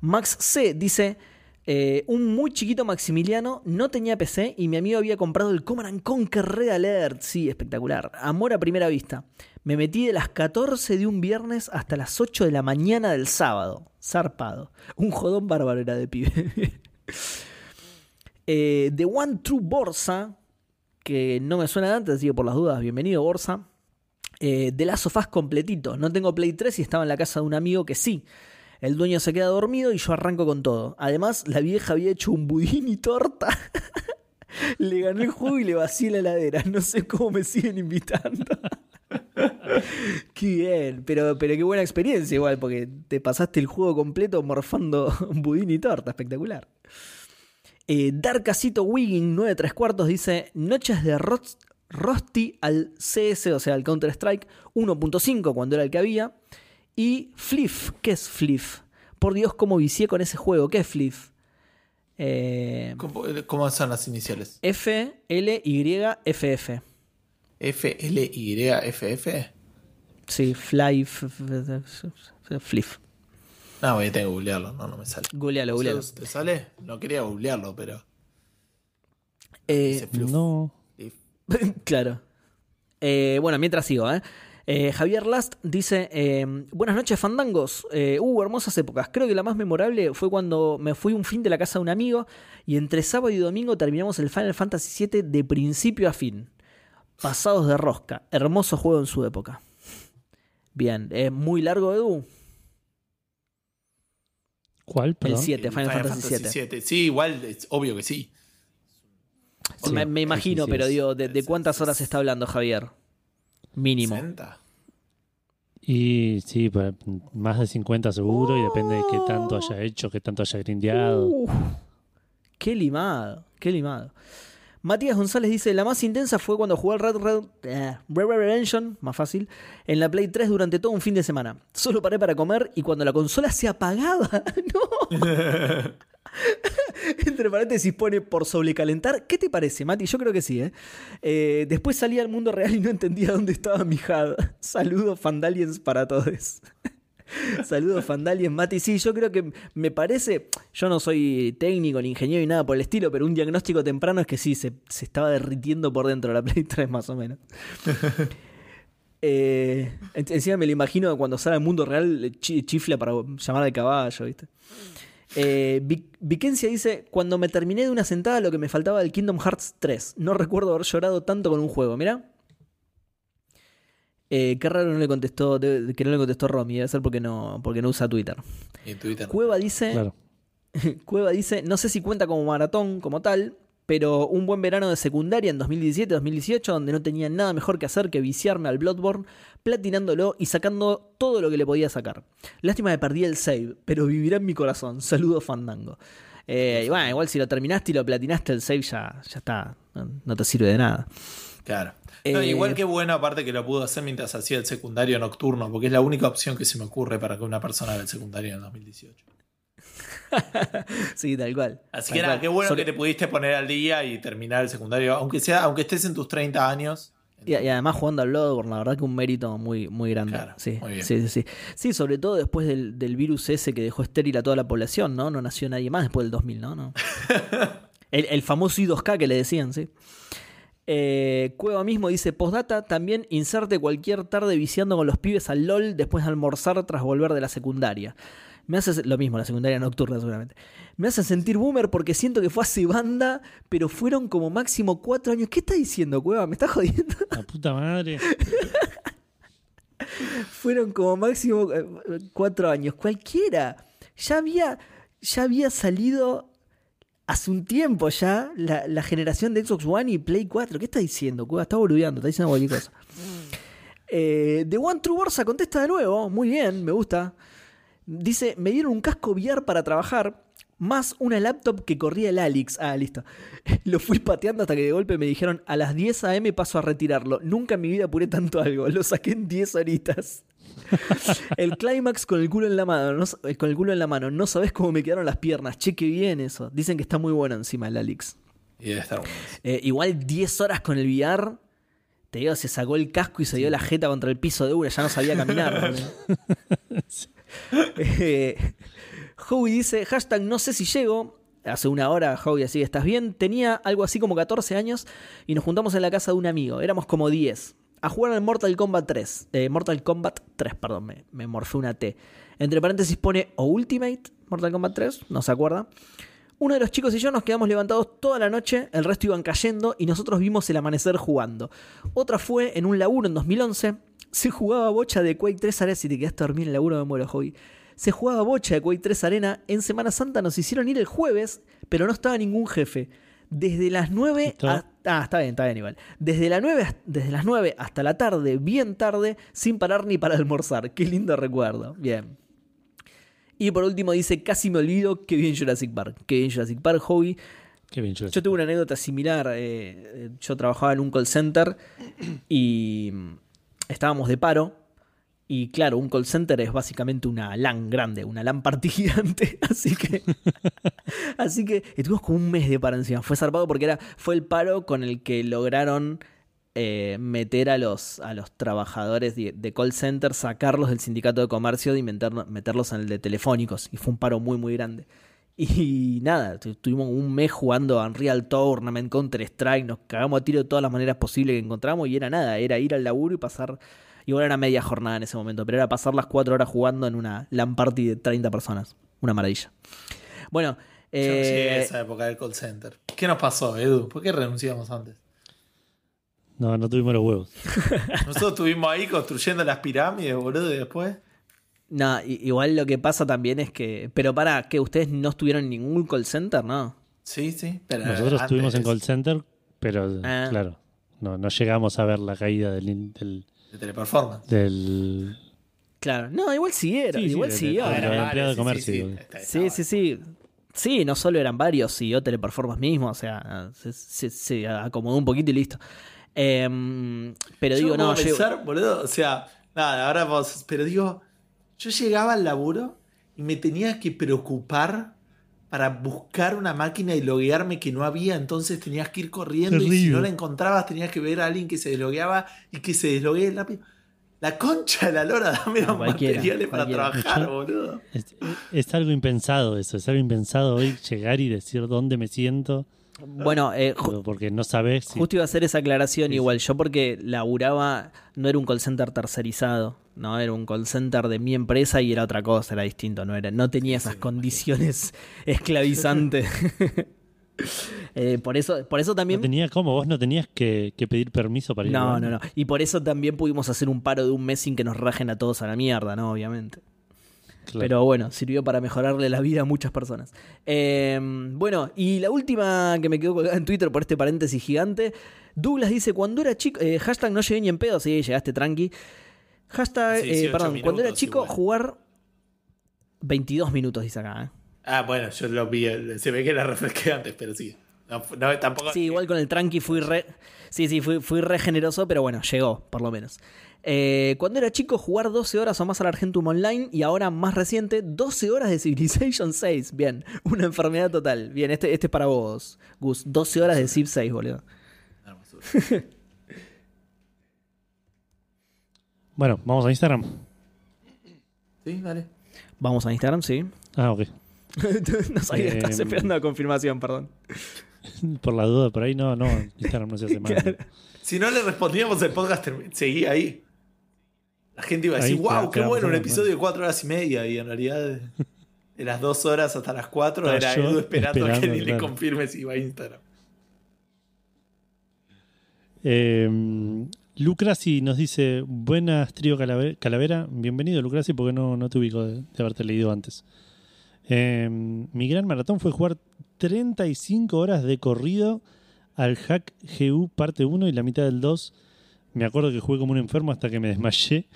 Max C dice: eh, Un muy chiquito Maximiliano no tenía PC y mi amigo había comprado el Command Conquer Red Alert. Sí, espectacular. Amor a primera vista. Me metí de las 14 de un viernes hasta las 8 de la mañana del sábado. Zarpado. Un jodón bárbaro era de pibe. Eh, The One True Borsa, que no me suena antes, así por las dudas, bienvenido Borsa. Eh, de las sofás completito. No tengo Play 3 y estaba en la casa de un amigo que sí. El dueño se queda dormido y yo arranco con todo. Además, la vieja había hecho un budín y torta. le gané el juego y le vacié la heladera. No sé cómo me siguen invitando. qué bien, pero, pero qué buena experiencia igual, porque te pasaste el juego completo morfando budín y torta. Espectacular. Eh, Darkacito Wiggin 9 3 cuartos dice Noches de Rusty al CS, o sea, al Counter-Strike 1.5 cuando era el que había. Y Fliff, ¿qué es Fliff? Por Dios, cómo vicié con ese juego. ¿Qué es Fliff? Eh, ¿Cómo, son las iniciales? F, L, Y, F, F. F, L, Y, F, F. Sí, Fly, Fliff. No, voy a tener que googlearlo, no, no me sale. Googlealo, googlealo. ¿Te sale? No quería googlearlo, pero. Eh, no. claro. Eh, bueno, mientras sigo, ¿eh? ¿eh? Javier Last dice: eh, Buenas noches, fandangos. uh, hermosas épocas. Creo que la más memorable fue cuando me fui un fin de la casa de un amigo y entre sábado y domingo terminamos el Final Fantasy VII de principio a fin. Pasados de rosca. Hermoso juego en su época. Bien, ¿es muy largo, Edu? ¿Cuál? El 7, Final, Fantasy, 7. Sí, igual, es obvio que sí. me, imagino, pero digo, ¿de, cuántas horas está hablando Javier? Mínimo. 60. Y sí, pues, más de 50 seguro y depende de qué tanto haya hecho, qué tanto haya grindeado. qué limado, qué limado. Matías González dice, la más intensa fue cuando jugué el Red Red, eh, Redemption, más fácil, en la Play 3 durante todo un fin de semana. Solo paré para comer y cuando la consola se apagaba, no. Entre paréntesis pone por sobrecalentar. ¿Qué te parece, Mati? Yo creo que sí, ¿eh? ¿eh? después salí al mundo real y no entendía dónde estaba mi HUD. Saludos, Fandaliens, para todos. Saludos, Fandalien, Mati. Sí, yo creo que me parece. Yo no soy técnico ni ingeniero ni nada por el estilo, pero un diagnóstico temprano es que sí, se, estaba derritiendo por dentro la Play 3, más o menos. eh, encima me lo imagino cuando sale al mundo real, chifla para llamar al caballo, ¿viste? Eh, Vicencia dice: Cuando me terminé de una sentada, lo que me faltaba del Kingdom Hearts 3. No recuerdo haber llorado tanto con un juego. Mira. Eh, qué raro no le contestó, que no le contestó Romy, debe ser porque no, porque no usa Twitter. Twitter? Cueva dice. Cueva dice, no sé si cuenta como maratón como tal, pero un buen verano de secundaria en 2017-2018 donde no tenía nada mejor que hacer que viciarme al Bloodborne, platinándolo y sacando todo lo que le podía sacar. Lástima que perdí el save, pero vivirá en mi corazón. Saludos Fandango. Eh, y bueno, igual si lo terminaste y lo platinaste el save ya, ya está, no, te sirve de nada. Claro. igual eh, que bueno, aparte que lo pudo hacer mientras hacía el secundario nocturno, porque es la única opción que se me ocurre para que una persona haga el secundario en 2018. sí, tal cual. Así que nada, qué bueno que te pudiste poner al día y terminar el secundario, aunque sea, aunque estés en tus 30 años. Y, además jugando al Bloodborne, la verdad que un mérito muy, muy grande. sí, sí, sí, sí, sobre todo después del, virus ese que dejó estéril a toda la población, ¿no? No nació nadie más después del 2000, ¿no? no. el, famoso I2K que le decían, sí. Eh, Cueva mismo dice, postdata, también inserte cualquier tarde viciando con los pibes al LOL después de almorzar tras volver de la secundaria. Me hace lo mismo, la secundaria nocturna seguramente. Me hace sentir boomer porque siento que fue hace banda, pero fueron como máximo cuatro años. ¿Qué está diciendo, Cueva? ¿Me está jodiendo? La puta madre. fueron como máximo eh, cuatro años. Cualquiera. Ya había, ya había salido hace un tiempo ya la, generación de Xbox One y Play 4. ¿Qué está diciendo, Cueva? Está boludeando, está diciendo cualquier cosa. Eh, The One True Borsa contesta de nuevo. Muy bien, me gusta. Dice, me dieron un casco VR para trabajar, más una laptop que corría el Alix. Ah, listo. Lo fui pateando hasta que de golpe me dijeron, a las 10 a.m. paso a retirarlo. Nunca en mi vida apuré tanto algo. Lo saqué en 10 horitas. el clímax con el culo en la mano, no, con el culo en la mano. No sabes cómo me quedaron las piernas. Cheque bien eso. Dicen que está muy bueno encima el Alix. Y eh, igual 10 horas con el VR. Te digo, se sacó el casco y se dio la jeta contra el piso de una, ya no sabía caminar. eh, Howie dice, hashtag no sé si llego. Hace una hora, Howie, así estás bien. Tenía algo así como 14 años y nos juntamos en la casa de un amigo. Éramos como 10. A jugar al Mortal Kombat 3. Eh, Mortal Kombat 3, perdón, me, me morfé una T. Entre paréntesis pone o Ultimate Mortal Kombat 3, no se acuerda. Uno de los chicos y yo nos quedamos levantados toda la noche, el resto iban cayendo y nosotros vimos el amanecer jugando. Otra fue en un laburo en 2011, se jugaba bocha de Quake 3 Arena, si te quedaste dormir en el laburo me muero, hobby. Se jugaba bocha de Quake 3 Arena, en Semana Santa nos hicieron ir el jueves, pero no estaba ningún jefe. Desde las 9 Ah, está bien, está bien igual. Desde, la 9, desde las 9 hasta la tarde, bien tarde, sin parar ni para almorzar. Qué lindo recuerdo. Bien. Y por último dice, casi me olvido que bien Jurassic Park. Que bien Jurassic Park, hobby. yo tuve una anécdota similar. Eh, yo trabajaba en un call center y estábamos de paro. Y claro, un call center es básicamente una LAN grande, una LAN party gigante. Así que. así que estuvimos como un mes de paro encima. Fue zarpado porque era, fue el paro con el que lograron eh, meter a los, a los trabajadores de, call center, sacarlos del sindicato de comercio y meterlos en el de telefónicos. Y fue un paro muy, muy grande. Y nada, estuvimos un mes jugando Unreal Tournament, Counter Strike, nos cagamos a tiro de todas las maneras posibles que encontramos y era nada, era ir al laburo y pasar, igual era media jornada en ese momento, pero era pasar las cuatro horas jugando en una LAN party de 30 personas. Una maravilla. Bueno, eh, esa época del call center. ¿Qué nos pasó, Edu? ¿Por qué renunciamos antes? No, no tuvimos los huevos. Nosotros estuvimos ahí construyendo las pirámides, boludo, y después. No, igual lo que pasa también es que. Pero para, que ustedes no estuvieron en ningún call center, ¿no? Sí, sí. Pero Nosotros estuvimos en call center, pero ah. claro, no, no llegamos a ver la caída del. del de teleperformance. Del. Claro, no, igual siguieron, igual siguió. empleado de comercio. Sí, sí, sí. Sí, no solo eran varios, siguió Teleperformance mismo, o sea, se, se acomodó un poquito y listo. Em, pero digo, no. Pensar, boludo, o sea, nada, ahora vos. Pero digo, yo llegaba al laburo y me tenía que preocupar para buscar una máquina y loguearme que no había, entonces tenías que ir corriendo y si no la encontrabas tenías que ver a alguien que se deslogueaba y que se desloguee rápido. La concha de la lora, dame los materiales para trabajar, boludo. es, algo impensado eso, es algo impensado hoy llegar y decir dónde me siento bueno, eh, porque no sabes. Justo iba a hacer esa aclaración igual. Yo porque laburaba, no era un call center tercerizado, no era un call center de mi empresa y era otra cosa, era distinto, no era, no tenía esas condiciones esclavizantes. Eh, por eso, por eso también. No tenía cómo, vos no tenías que, pedir permiso para ir. No, no, no. Y por eso también pudimos hacer un paro de un mes sin que nos rajen a todos a la mierda, ¿no? Obviamente. Pero bueno, sirvió para mejorarle la vida a muchas personas. Em, bueno, y la última que me quedó colgada en Twitter por este paréntesis gigante. Douglas dice, cuando era chico, eh, hashtag no llegué ni en pedo, sí, llegaste tranqui. Hashtag, eh, perdón, cuando era chico, jugar 22 minutos, dice acá. ¿eh? Ah, bueno, yo lo vi, se ve que era refresqué antes, pero sí. No, tampoco... Sí, igual con el tranqui fui re... Sí, sí, fui, fui re generoso, pero bueno, llegó, por lo menos. Eh, cuando era chico, jugar 12 horas o más al Argentum Online y ahora más reciente, 12 horas de Civilization 6. Bien, una enfermedad total. Bien, este, este es para vos, Gus. 12 horas de Civ 6, boludo. bueno, vamos a Instagram. Sí, dale. Vamos a Instagram, sí. Ah, ok. no sabía, eh, estás esperando la confirmación, perdón. Por la duda, por ahí no, no, Instagram no se hace mal. Si no le respondíamos el podcast, seguía ahí. La gente iba a decir, wow, qué bueno, un episodio de cuatro horas y media. Y en realidad, de las dos horas hasta las cuatro, era Edu esperando, a que ni le confirme si iba a Instagram. Eh, Lucrasi nos dice: Buenas, trío Calavera. Bienvenido, Lucrasi, porque no, no te ubico de, haberte leído antes. Em, mi gran maratón fue jugar 35 horas de corrido al Hack GU parte 1 y la mitad del 2 me acuerdo que jugué como un enfermo hasta que me desmayé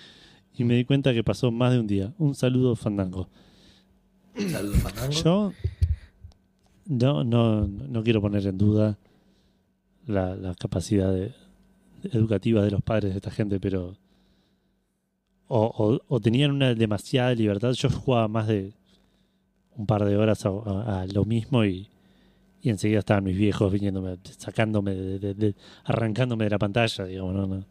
y me di cuenta que pasó más de un día. Un saludo, Fandango. Un saludo, Fandango. Yo no, no, no quiero poner en duda la, capacidad educativa de los padres de esta gente, pero. O, tenían una demasiada libertad. Yo jugaba más de un par de horas a lo mismo y, y enseguida estaban mis viejos viniéndome, sacándome, de, arrancándome de la pantalla, digamos, no, no.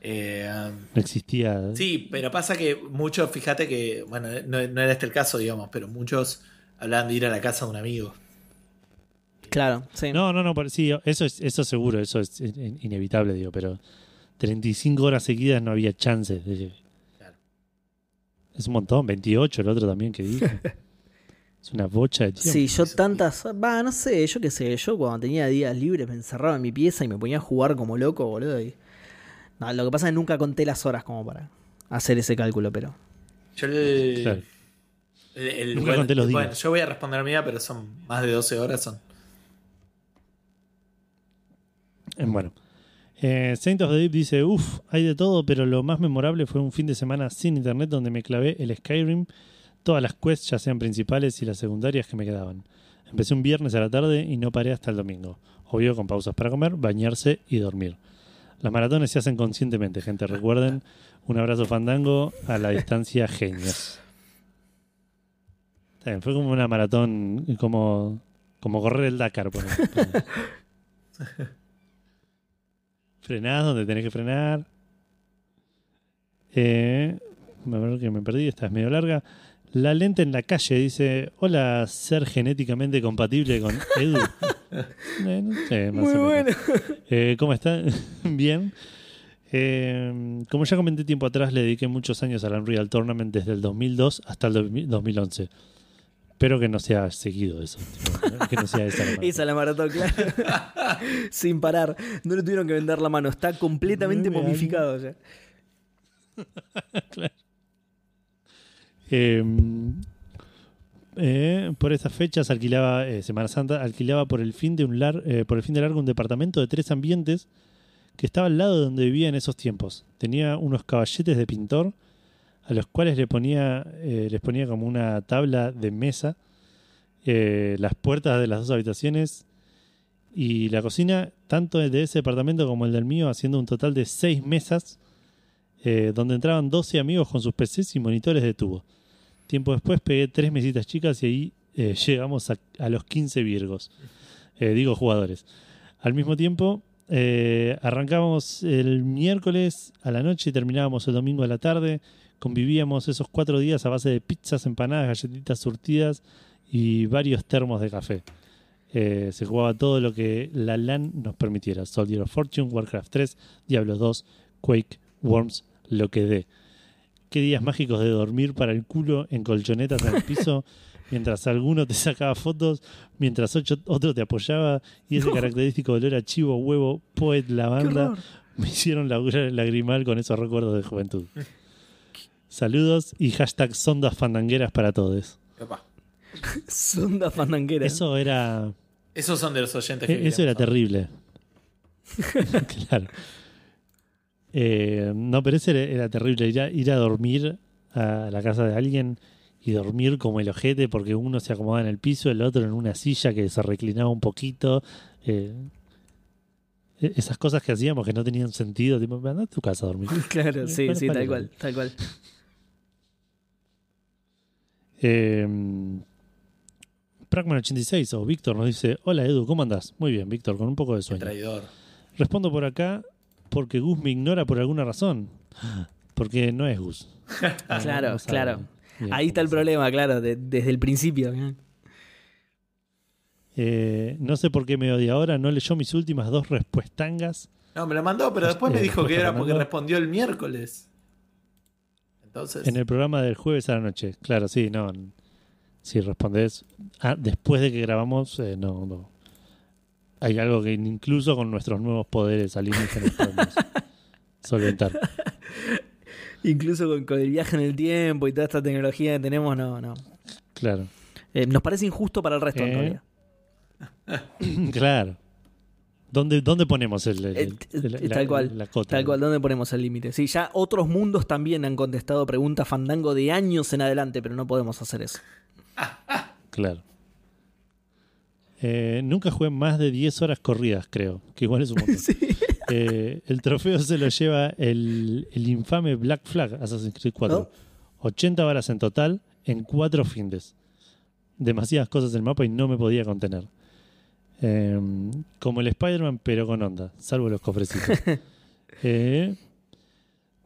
Eh, no existía. Sí, pero pasa que muchos, fíjate que, bueno, no, era este el caso, digamos, pero muchos hablaban de ir a la casa de un amigo. Claro, sí. No, no, no, sí, eso es eso seguro, eso es inevitable, digo, pero 35 horas seguidas no había chance. claro. Es un montón, 28 el otro también que dije. Es una bocha de tiempo. Sí, yo tantas. Va, no sé, yo qué sé. Yo cuando tenía días libres me encerraba en mi pieza y me ponía a jugar como loco, boludo. Lo que pasa es que nunca conté las horas como para hacer ese cálculo, pero. Yo le. nunca conté los días. Bueno, yo voy a responder mía, pero son más de 12 horas. son eh, Bueno. Eh, Saint of the Deep dice: Uff, hay de todo, pero lo más memorable fue un fin de semana sin internet donde me clavé el Skyrim todas las quests, ya sean principales y las secundarias que me quedaban. Empecé un viernes a la tarde y no paré hasta el domingo. Obvio, con pausas para comer, bañarse y dormir. Las maratones se hacen conscientemente, gente. Recuerden, un abrazo fandango a la distancia genios. fue como una maratón, como, como correr el Dakar. Por Frenás donde tenés que frenar. Eh, me que me perdí, esta es medio larga. La lente en la calle dice: Hola, ser genéticamente compatible con Edu. Eh, Muy bueno. Eh, ¿Cómo está? Bien. Eh, como ya comenté tiempo atrás, le dediqué muchos años al Unreal Tournament desde el 2002 hasta el 2011. Espero que no sea seguido eso. que no sea esa la Esa la maratón, claro. Sin parar. No le tuvieron que vender la mano. Está completamente momificado ya. claro. Em, eh, por esas fechas alquilaba, eh, Semana Santa, alquilaba por el fin de un lar, eh, por el fin largo un departamento de tres ambientes que estaba al lado de donde vivía en esos tiempos. Tenía unos caballetes de pintor a los cuales le ponía, les ponía como una tabla de mesa, las puertas de las dos habitaciones y la cocina, tanto de ese departamento como el del mío, haciendo un total de seis mesas, donde entraban 12 amigos con sus PCs y monitores de tubo. Tiempo después pegué tres mesitas chicas y ahí eh, llegamos a, los 15 Virgos. Eh, digo jugadores. Al mismo tiempo, eh, arrancábamos el miércoles a la noche y terminábamos el domingo a la tarde. Convivíamos esos cuatro días a base de pizzas, empanadas, galletitas surtidas y varios termos de café. se jugaba todo lo que la LAN nos permitiera. Soldier of Fortune, Warcraft 3, Diablo 2, Quake, Worms, lo que dé qué días mágicos de dormir para el culo en colchonetas en el piso, mientras alguno te sacaba fotos, mientras otro te apoyaba, y ese característico olor a chivo, huevo, poet, lavanda, me hicieron lagrimal con esos recuerdos de juventud. Saludos y hashtag sondas fandangueras para todos. Epa. Sonda fandanguera. Eso era. Esos son de los oyentes que e- Eso era terrible. claro. Eh, no, pero ese era, era terrible. Ir a, ir a dormir a la casa de alguien y dormir como el ojete porque uno se acomodaba en el piso, el otro en una silla que se reclinaba un poquito. Eh, e- esas cosas que hacíamos que no tenían sentido. Tipo, anda a tu casa a dormir. Claro, sí, sí, tal cual, tal cual. Eh, Pragman86 o Víctor nos dice: Hola Edu, ¿cómo andás? Muy bien, Víctor, con un poco de Qué sueño. traidor. Respondo por acá porque Gus me ignora por alguna razón. Porque no es Gus. Claro, no claro. bien Ahí está el problema, claro, de- desde el principio. ¿eh? No sé por qué me odia ahora. No leyó mis últimas dos respuestas. No, me lo mandó, pero después me Eh, dijo que era porque respondió el miércoles. Entonces. En el programa del jueves a la noche. Claro, sí, no. Si respondés ah, después de que grabamos, eh, no, no. Hay algo que incluso con nuestros nuevos poderes alienígenas podemos solventar. Incluso con, con el viaje en el tiempo y toda esta tecnología que tenemos, no, no. Claro. Eh, nos parece injusto para el resto, en Eh, realidad. claro. ¿Dónde, ¿Dónde ponemos el, el- Eh, el- la- tal cual, la cota? Tal cual, ¿dónde ponemos el límite? Sí, ya otros mundos también han contestado preguntas fandango de años en adelante, pero no podemos hacer eso. Claro. Eh, nunca jugué más de 10 horas corridas, creo. Que igual es un montón. Eh, el trofeo se lo lleva el, el infame Black Flag Assassin's Creed 4. ¿No? 80 horas en total en 4 findes. Demasiadas cosas en el mapa y no me podía contener. Eh, como el Spider-Man, pero con onda, salvo los cofrecitos. Eh,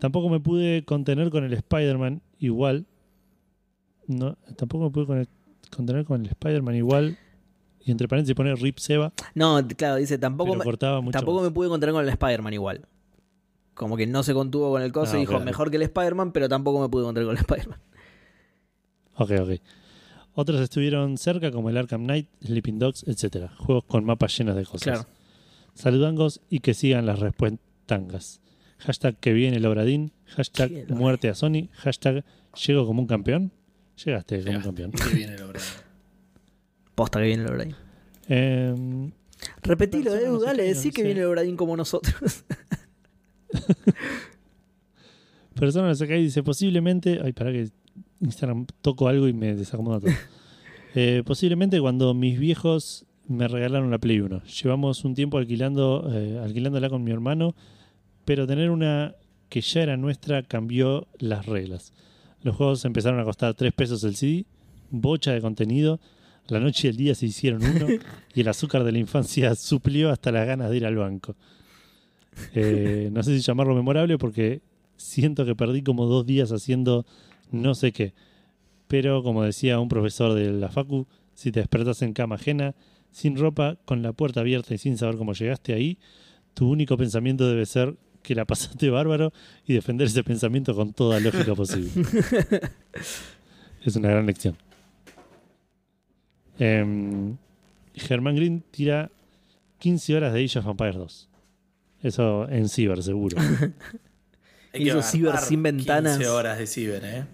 tampoco me pude contener con el Spider-Man igual. No, tampoco me pude contener con el Spider-Man igual. Y entre paréntesis pone Rip Seba, No, claro, dice, tampoco, me, tampoco me pude encontrar con el Spider-Man igual. Como que no se contuvo con el coso Ah, y dijo, claro. mejor que el Spider-Man, pero tampoco me pude encontrar con el Spider-Man. Ok, ok. Otros estuvieron cerca, como el Arkham Knight, Sleeping Dogs, etc. Juegos con mapas llenos de cosas. Claro. Saludangos y que sigan las respuestas. Hashtag que viene el Obradín. Hashtag muerte a Sony. Hashtag llego como un campeón. Llegaste como un campeón. El obrero. Posta que viene el Obradín. Eh, Repetilo, Persona Edu, dale, decí que viene el Obradín como nosotros. persona no sé qué dice, posiblemente. Ay, para que Instagram toco algo y me desacomoda todo. Eh, posiblemente cuando mis viejos me regalaron la Play 1. Llevamos un tiempo alquilando, eh, alquilándola con mi hermano, pero tener una que ya era nuestra cambió las reglas. Los juegos empezaron a costar 3 pesos el CD, bocha de contenido, la noche y el día se hicieron uno y el azúcar de la infancia suplió hasta las ganas de ir al banco. Eh, no sé si llamarlo memorable porque siento que perdí como dos días haciendo no sé qué. Pero como decía un profesor de la Facu, si te despertas en cama ajena, sin ropa, con la puerta abierta y sin saber cómo llegaste ahí, tu único pensamiento debe ser que la pasaste bárbaro y defender ese pensamiento con toda lógica posible. es una gran lección. Em, Germán Green tira 15 horas de Age of Empires 2. Eso en Ciber, seguro. Hizo ciber sin ventanas. 15 horas de ciber, ¿eh?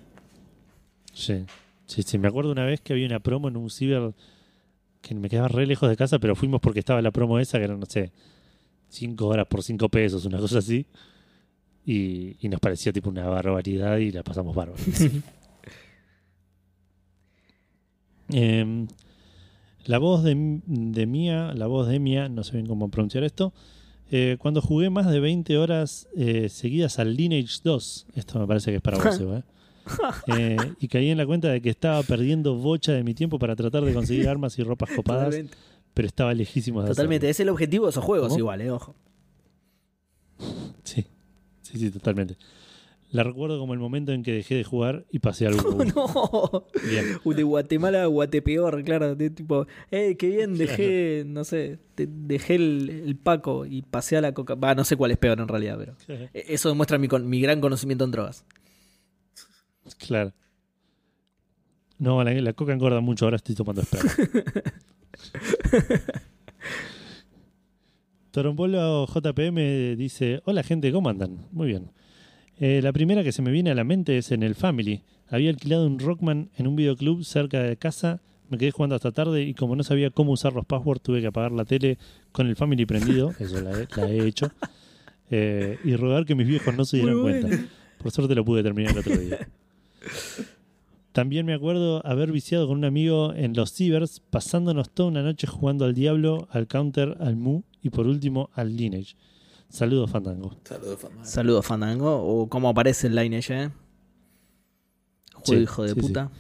Sí. sí, sí. Me acuerdo una vez que había una promo en un ciber que me quedaba re lejos de casa, pero fuimos porque estaba la promo esa que era, no sé, 5 horas por 5 pesos, una cosa así. Y, y nos parecía tipo una barbaridad y la pasamos bárbaro. Em, la voz de, de Mía, la voz de Mía, no sé bien cómo pronunciar esto. eh, cuando jugué más de 20 horas eh, seguidas al Lineage 2, esto me parece que es para vos, ¿eh? Eh, y caí en la cuenta de que estaba perdiendo bocha de mi tiempo para tratar de conseguir armas y ropas copadas, Totalmente. pero estaba lejísimo de Totalmente. hacerlo. Es el objetivo de esos juegos, ¿Cómo? igual, eh, ojo. Sí, sí, sí, totalmente. La recuerdo como el momento en que dejé de jugar y pasé al Wii U. no. Bien. De Guatemala a Guatepeor, claro. De tipo, eh, qué bien, dejé, no sé, de- dejé el, el Paco y pasé a la coca. Va, no sé cuál es peor en realidad, pero. eh, Eso demuestra mi, con- mi gran conocimiento en drogas. Claro. No, la, la coca engorda mucho, ahora estoy tomando espera. Torombolo JPM dice, hola gente, ¿cómo andan? Muy bien. Eh, la primera que se me viene a la mente es en el Family. Había alquilado un Rockman en un videoclub cerca de casa. Me quedé jugando hasta tarde y como no sabía cómo usar los passwords, tuve que apagar la tele con el Family prendido. Eso la he, la he hecho. Eh, y rogar que mis viejos no se dieran cuenta. Por suerte lo pude terminar el otro día. También me acuerdo haber viciado con un amigo en los cibers, pasándonos toda una noche jugando al Diablo, al Counter, al Mu y por último al Lineage. Saludos, Fandango. Saludos, Fandango. Saludos, Fandango. O cómo aparece el Lineage, ¿eh? Juego Sí, hijo de sí, sí. puta.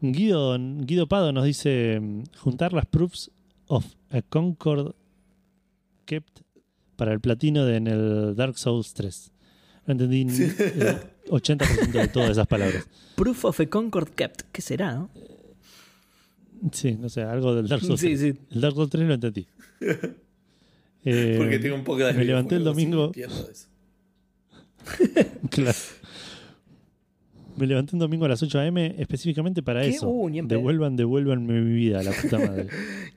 Guido, Guido Pado nos dice mm, juntar las proofs of a Concord kept para el platino de en el Dark Souls 3. No entendí ni el 80% de todas esas palabras. Proof of a Concord Kept. ¿Qué será, no? Sí, no sé, algo del Dark Souls Sí, 3. sí. El Dark Souls 3 lo entendí. Eh, Porque tengo un poco de me levanté el domingo. eso. Claro. Me levanté un domingo a las 8 a.m. específicamente para ¿Qué? eso. Uh, ni en pedo. devuelvan, devuélvanme mi vida, la puta madre.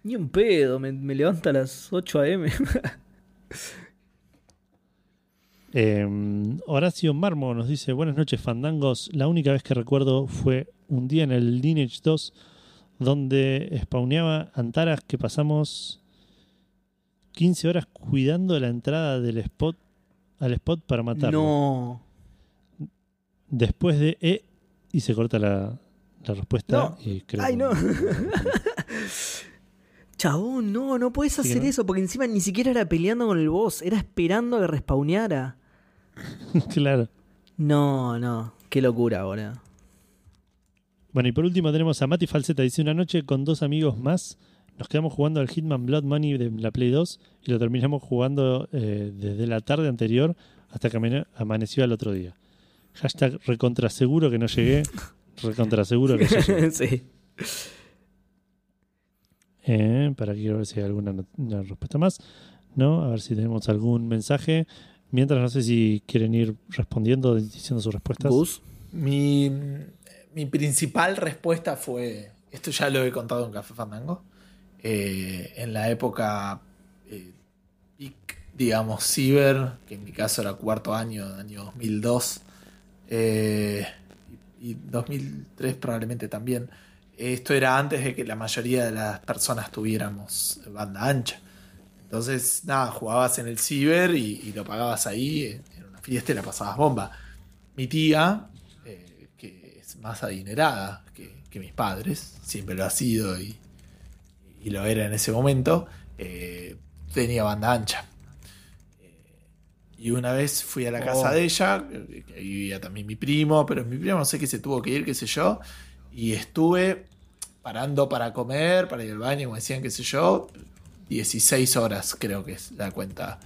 Ni un pedo. Me, me levanta a las 8 a.m. Eh, Horacio Marmo nos dice: Buenas noches, fandangos. La única vez que recuerdo fue un día en el Lineage 2 donde spawneaba Antaras que pasamos 15 horas cuidando la entrada del spot al spot para matarlo. no. Después de E y se corta la, la respuesta. No. y creo Ay, no. Chabón, no, no puedes hacer ¿no? eso porque encima ni siquiera era peleando con el boss, era esperando a que respawneara. claro. No, no, qué locura, boludo. Bueno, y por último tenemos a Mati Falseta. Dice una noche con dos amigos más. Nos quedamos jugando al Hitman Blood Money de la Play 2 y lo terminamos jugando eh, desde la tarde anterior hasta que amane- amaneció al otro día. Hashtag recontraseguro que no llegué. Recontraseguro que llegué. sí. Eh, para quiero ver si hay alguna respuesta más. No, a ver si tenemos algún mensaje. Mientras no sé si quieren ir respondiendo, diciendo sus respuestas. Mi, mi principal respuesta fue, esto ya lo he contado en Café Fandango, eh, en la época eh, digamos, ciber, que en mi caso era cuarto año, año 2002, eh, y, y 2003 probablemente también. Esto era antes de que la mayoría de las personas tuviéramos banda ancha. Entonces, nada, jugabas en el ciber y, lo pagabas ahí, en una fiesta y la pasabas bomba. Mi tía, eh, que es más adinerada que mis padres, siempre lo ha sido y, y lo era en ese momento, eh, tenía banda ancha. Eh, y una vez fui a la casa Oh. de ella, que, vivía también mi primo, pero mi primo no sé qué se tuvo que ir, qué sé yo, y estuve parando para comer, para ir al baño, como decían, qué sé yo, 16 horas creo que es la cuenta,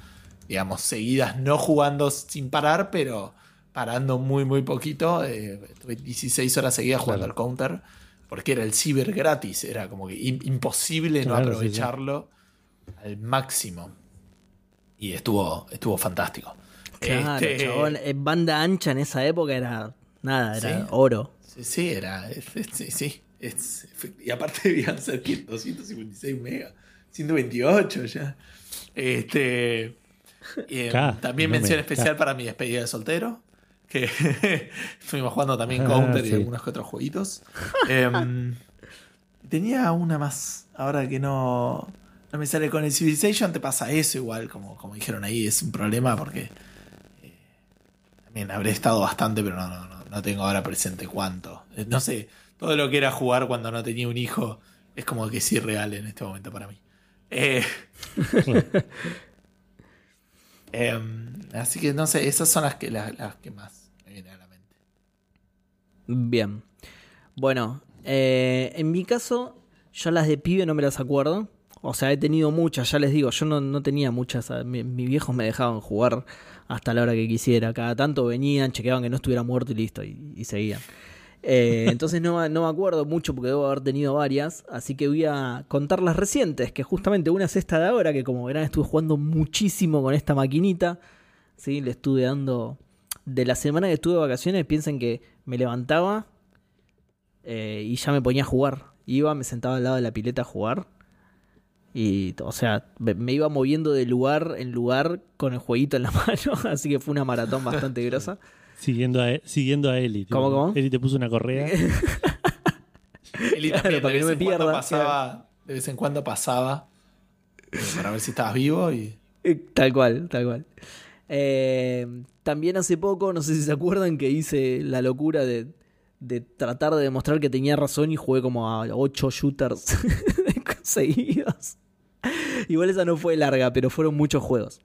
digamos, seguidas, no jugando sin parar, pero parando muy, muy poquito. eh, estuve 16 horas seguidas jugando Claro. al counter, porque era el ciber gratis, era como que im- imposible Claro, no sí, sí. aprovecharlo al máximo. Y estuvo, estuvo fantástico. Claro, Este, chabón. eh, Banda ancha en esa época era nada, era Sí. oro. Sí, sí, era. es- es- Sí, sí. es- y aparte debían ser ¿qué? 256 megas, 128 ya. Este. eh, también no mención me- especial para mi despedida de soltero. Que fuimos jugando también Ah, Counter y algunos que otros jueguitos. Em, tenía una más. Ahora que no. No me sale con el Civilization, te pasa eso igual, como, como dijeron ahí, es un problema porque eh, también habré estado bastante, pero no, no, no, no tengo ahora presente cuánto. Eh, No sé, todo lo que era jugar cuando no tenía un hijo es como que es irreal en este momento para mí. Eh, em, así que no sé, esas son las que, las, que más me vienen a la mente. Bien. Bueno, eh, en mi caso, yo las de pibe no me las acuerdo. O sea, he tenido muchas, ya les digo, yo no, no tenía muchas. mi- mis viejos me dejaban jugar hasta la hora que quisiera. Cada tanto venían, chequeaban que no estuviera muerto y listo, y, y seguían. Eh, entonces no, no me acuerdo mucho porque debo haber tenido varias. Así que voy a contar las recientes, que justamente una es esta de ahora, que como verán estuve jugando muchísimo con esta maquinita. ¿sí? Le estuve dando... De la semana que estuve de vacaciones, piensen que me levantaba eh, y ya me ponía a jugar. Iba, me sentaba al lado de la pileta a jugar. Y, o sea, me iba moviendo de lugar en lugar con el jueguito en la mano, así que fue una maratón bastante grosa. Siguiendo a, siguiendo a Eli. ¿Cómo, cómo? Eli te puso una correa. Eli también, para que no me pierda. Pasaba, de vez en cuando pasaba eh, para ver si estabas vivo y... Eh, tal cual, tal cual. Eh, también hace poco, no sé si se acuerdan, que hice la locura de, de tratar de demostrar que tenía razón y jugué como a 8 shooters seguidos. Igual esa no fue larga, pero fueron muchos juegos.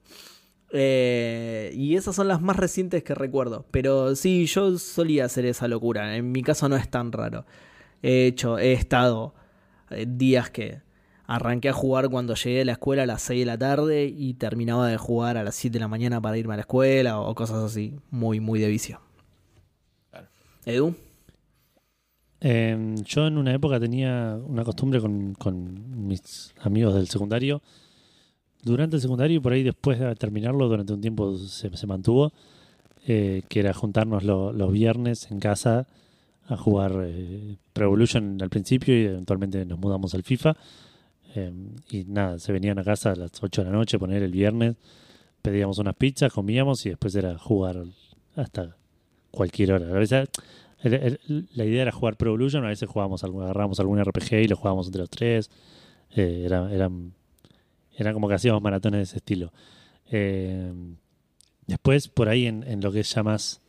Y esas son las más recientes que recuerdo. Pero sí, yo solía hacer esa locura. En mi caso no es tan raro. He hecho, he estado días que Arranqué a jugar cuando llegué a la escuela a las 6 de la tarde y terminaba de jugar a las 7 de la mañana para irme a la escuela o cosas así, muy, muy de vicio. Edu. Em, yo en una época tenía una costumbre con, mis amigos del secundario. Durante el secundario y por ahí después de terminarlo, durante un tiempo se, mantuvo, eh, que era juntarnos los viernes en casa a jugar eh, Pro Evolution al principio y eventualmente nos mudamos al FIFA Em, y nada, se venían a casa a las 8 de la noche, poner el viernes, pedíamos unas pizzas, comíamos y después era jugar hasta cualquier hora. A veces la idea era jugar Pro Evolution, a veces jugábamos, agarrábamos algún RPG y lo jugábamos entre los tres. Eh, era, era, como que hacíamos maratones de ese estilo. Em, después, por ahí en, lo que es ya más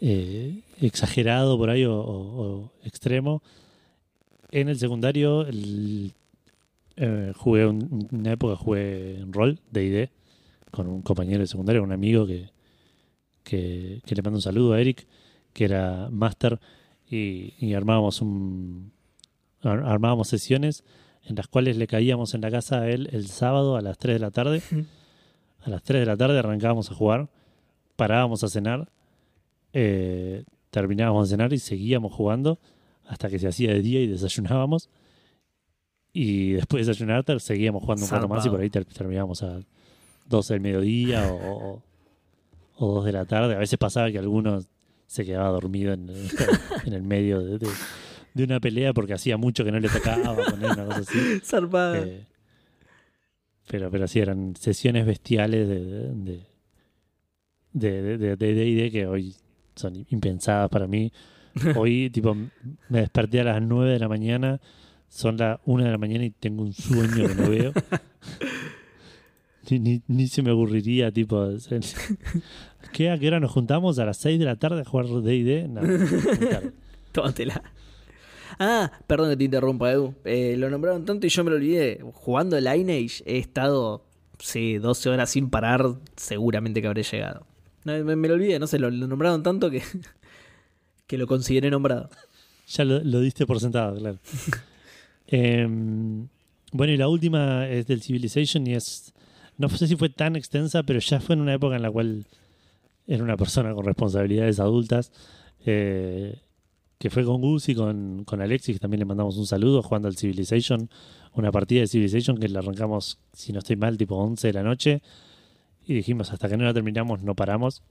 eh, exagerado por ahí o, extremo, en el secundario eh, jugué una época jugué en rol de ID con un compañero de secundario, un amigo que, que, le mando un saludo a Eric, que era máster y, armábamos un armábamos sesiones en las cuales le caíamos en la casa a él el sábado a las 3 de la tarde. A las 3 de la tarde arrancábamos a jugar, parábamos a cenar, eh, terminábamos de cenar y seguíamos jugando hasta que se hacía de día y desayunábamos. Y después de desayunar seguíamos jugando un rato más y por ahí terminábamos a 12 del mediodía o, o, 2 de la tarde. A veces pasaba que alguno se quedaba dormido en, en el medio de, una pelea porque hacía mucho que no le tocaba poner una cosa así. Eh, pero, pero sí, eran sesiones bestiales de de, de, de, que hoy son impensadas para mí. Hoy, tipo, me desperté a las 9 de la mañana son las una de la mañana y tengo un sueño que no veo. ni, se me aburriría, tipo. ¿Qué, ¿A qué hora nos juntamos? A las 6 de la tarde a jugar DD. No, Tómatela. Ah, perdón que te interrumpa, Edu. Eh, lo nombraron tanto y yo me lo olvidé. Jugando Lineage he estado, sí, 12 horas sin parar. Seguramente que habré llegado. me, lo olvidé, no sé, lo, nombraron tanto que, que lo consideré nombrado. Ya lo, lo diste por sentado, claro. Em, bueno, y la última es del Civilization y es. No sé si fue tan extensa, pero ya fue en una época en la cual era una persona con responsabilidades adultas. Eh, que fue con Gus y con, con Alexis, que también le mandamos un saludo jugando al Civilization. Una partida de Civilization que la arrancamos, si no estoy mal, tipo 11 de la noche. Y dijimos, hasta que no la terminamos, no paramos.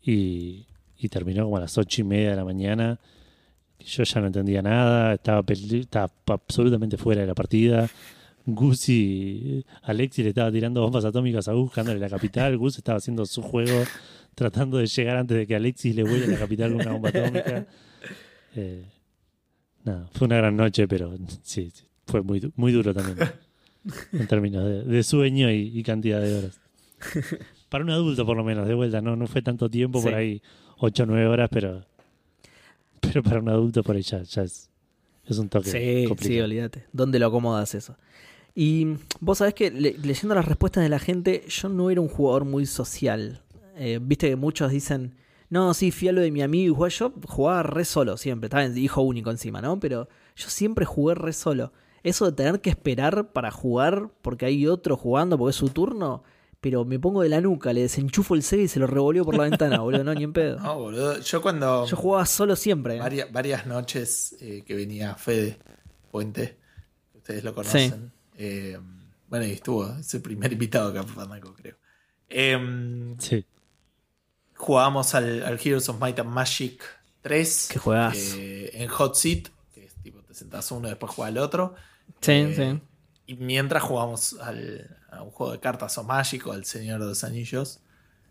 Y, terminó como a las 8 y media de la mañana yo ya no entendía nada, estaba, estaba absolutamente fuera de la partida. Gus y Alexi le estaba tirando bombas atómicas a Gus, buscándole la capital. Gus estaba haciendo su juego, tratando de llegar antes de que Alexis le vuele a la capital con una bomba atómica. Eh, nada, fue una gran noche, pero sí, fue muy, muy duro también. en términos de, sueño y, cantidad de horas. Para un adulto, por lo menos, de vuelta, no, no fue tanto tiempo, por ahí 8 o 9 horas, pero pero para un adulto por ahí ya, es, un toque. Sí, sí, olvídate. ¿Dónde lo acomodas eso? Y vos sabés que leyendo las respuestas de la gente, yo no era un jugador muy social. Eh, viste que muchos dicen, no, sí, fui a lo de mi amigo y Yo jugaba re solo siempre, estaba en hijo único encima, ¿no? Pero yo siempre jugué re solo. Eso de tener que esperar para jugar porque hay otro jugando porque es su turno, pero me pongo de la nuca, le desenchufo el Sega y se lo revolvió por la ventana, boludo, no, ni en pedo. No, boludo, yo cuando... Yo jugaba solo siempre. Varias, varias noches eh, que venía Fede Puente, ustedes lo conocen. Eh, bueno, y estuvo, es el primer invitado acá por creo. Em, sí. Jugábamos al, Heroes of Might and Magic 3. ¿Qué juegas? Eh, en Hot Seat, que es tipo, te sentás uno, después juega el otro. Sí, sí Y mientras jugamos al, a un juego de cartas o mágico, al Señor de los Anillos,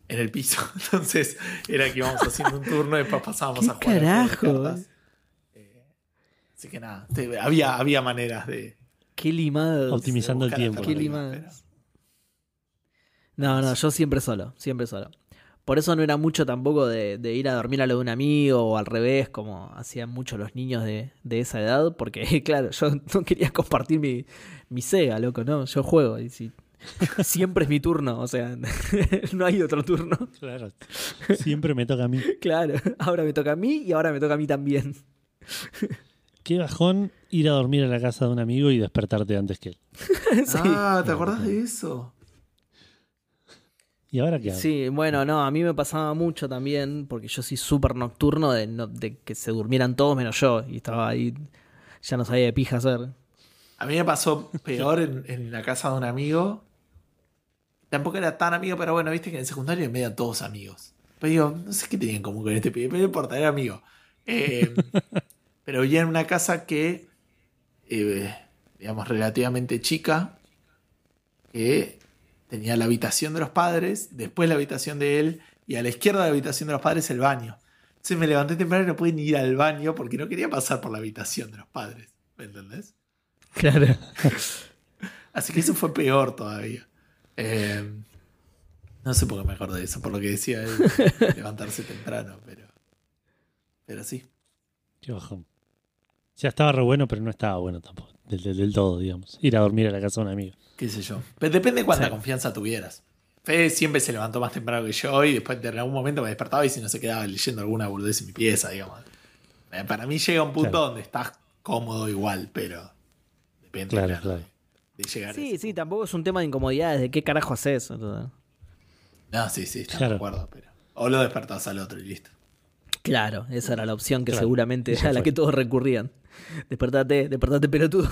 en el piso. Entonces era que íbamos haciendo un turno y después pasábamos a jugar. Carajo. Eh, así que nada, había, había maneras de. Qué limados. Optimizando el tiempo. Qué limados. No, no, yo siempre solo, siempre solo. Por eso no era mucho tampoco de, ir a dormir a lo de un amigo o al revés, como hacían muchos los niños de, esa edad, porque claro, yo no quería compartir mi, mi Sega, loco, ¿no? Yo juego y si siempre es mi turno, o sea, no hay otro turno. Claro, siempre me toca a mí. Claro, ahora me toca a mí y ahora me toca a mí también. Qué bajón ir a dormir a la casa de un amigo y despertarte antes que él. Ah, ¿te acordás de eso? ¿Y ahora qué hago? Sí, bueno, no, a mí me pasaba mucho también, porque yo soy súper nocturno de, que se durmieran todos menos yo, y estaba ahí, ya no sabía de pija hacer. A mí me pasó peor en la casa de un amigo, Tampoco era tan amigo, pero bueno, viste que en el secundario me medio todos amigos. Pero digo, no sé qué tenían en común con este pibe, pero no importa, era amigo. Eh, pero vivía en una casa que, eh, digamos, relativamente chica, que tenía la habitación de los padres, después la habitación de él, y a la izquierda de la habitación de los padres el baño. Entonces me levanté temprano y no pude ni ir al baño porque no quería pasar por la habitación de los padres. ¿Me entendés? Claro. Así que eso fue peor todavía. Eh, no sé por qué me acuerdo de eso, por lo que decía él, levantarse temprano, pero, pero sí. Qué bajón. Ya estaba re bueno, pero no estaba bueno tampoco, del, todo, digamos. Ir a dormir a la casa de un amigo. Qué sé yo. Pero depende de cuánta confianza tuvieras. Fede siempre se levantó más temprano que yo y después en algún momento me despertaba y si no se quedaba leyendo alguna boludez en mi pieza, digamos. Eh, para mí llega un punto donde estás cómodo igual, pero depende. Claro, claro sí, sí, tampoco es un tema de incomodidad, de qué carajo haces. No, sí, sí, está de acuerdo, pero. O lo despertás al otro y listo. Claro, esa era la opción que seguramente era la que todos recurrían. Despertate, despertate pelotudo.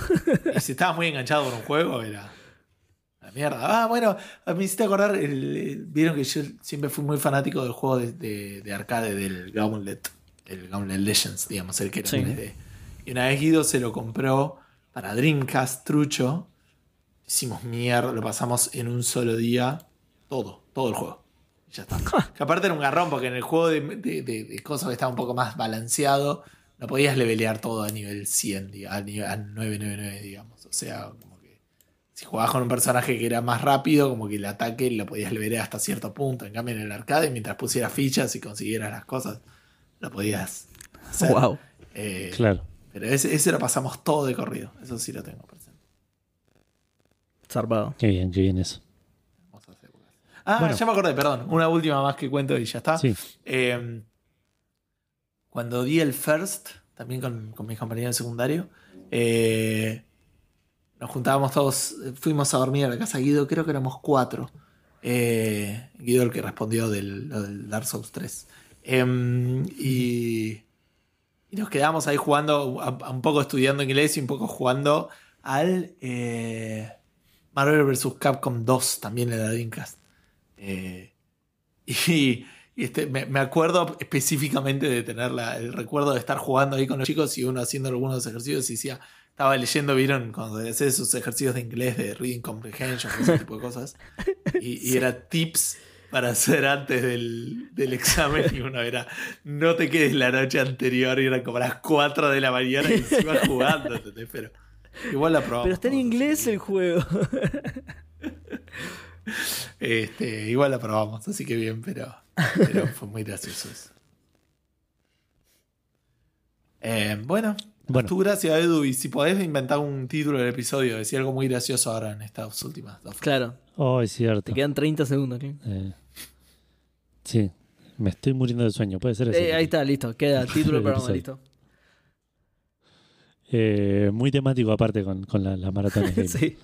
y si estabas muy enganchado con un juego, era. La mierda. Ah, bueno, me hiciste acordar. Vieron que yo siempre fui muy fanático del juego de, arcade del Gauntlet. El Gauntlet Legends, digamos, el que era Y una vez Guido se lo compró para Dreamcast trucho hicimos mierda, lo pasamos en un solo día, todo, todo el juego. Y ya está. que aparte era un garrón, porque en el juego de, cosas que estaba un poco más balanceado, no podías levelear todo a nivel 100, a nivel 999, digamos. O sea, como que si jugabas con un personaje que era más rápido, como que el ataque lo podías levelear hasta cierto punto. En cambio, en el arcade, mientras pusieras fichas y consiguieras las cosas, lo podías hacer. Wow. Eh, claro. Pero ese, ese, lo pasamos todo de corrido. Eso sí lo tengo. Zarpado. Qué bien, qué bien eso. Ah, ya me acordé, perdón. Una última más que cuento y ya está. Eh, cuando di el first, también con, mis compañeros de secundario, eh, nos juntábamos todos, fuimos a dormir a la casa de Guido, creo que éramos cuatro. Eh, Guido el que respondió del, Dark Souls 3. Em, y, nos quedamos ahí jugando, un poco estudiando inglés y un poco jugando al... Marvel vs. Capcom 2 también le da Dreamcast. Eh, y, este, me, acuerdo específicamente de tener el recuerdo de estar jugando ahí con los chicos y uno haciendo algunos ejercicios y decía, estaba leyendo, vieron, cuando hacía esos ejercicios de inglés de reading comprehension, ese tipo de cosas. Y, era tips para hacer antes del, examen y uno era, no te quedes la noche anterior y eran como las 4 de la mañana y se iba jugando, ¿entendés? Pero Igual la probamos. Pero está en inglés el juego. Este, igual la probamos, así que bien, pero, fue muy gracioso eso. Eh, bueno, bueno. tu gracias, Edu. Y si podés inventar un título del episodio, decir algo muy gracioso ahora en estas últimas dos. Claro. Oh, es cierto. Te quedan 30 segundos. Eh, sí, me estoy muriendo de sueño. Puede ser eso. Eh, ahí está, listo. Queda el título del programa, listo. Eh, muy temático aparte con, con la, las maratones. sí.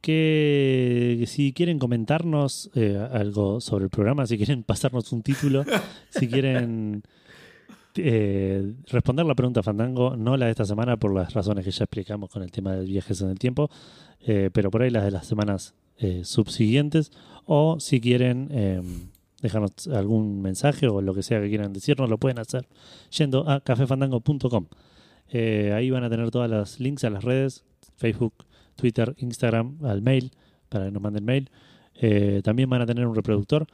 Que si quieren comentarnos eh, algo sobre el programa, si quieren pasarnos un título, si quieren eh, responder la pregunta Fandango, no la de esta semana por las razones que ya explicamos con el tema de viajes en el tiempo, pero por ahí las de las semanas subsiguientes, o si quieren em, dejarnos algún mensaje o lo que sea que quieran decirnos, lo pueden hacer yendo a cafefandango.com. Eh, ahí van a tener todas las links a las redes, Facebook, Twitter, Instagram, al mail, para que nos manden mail. Eh, también van a tener un reproductor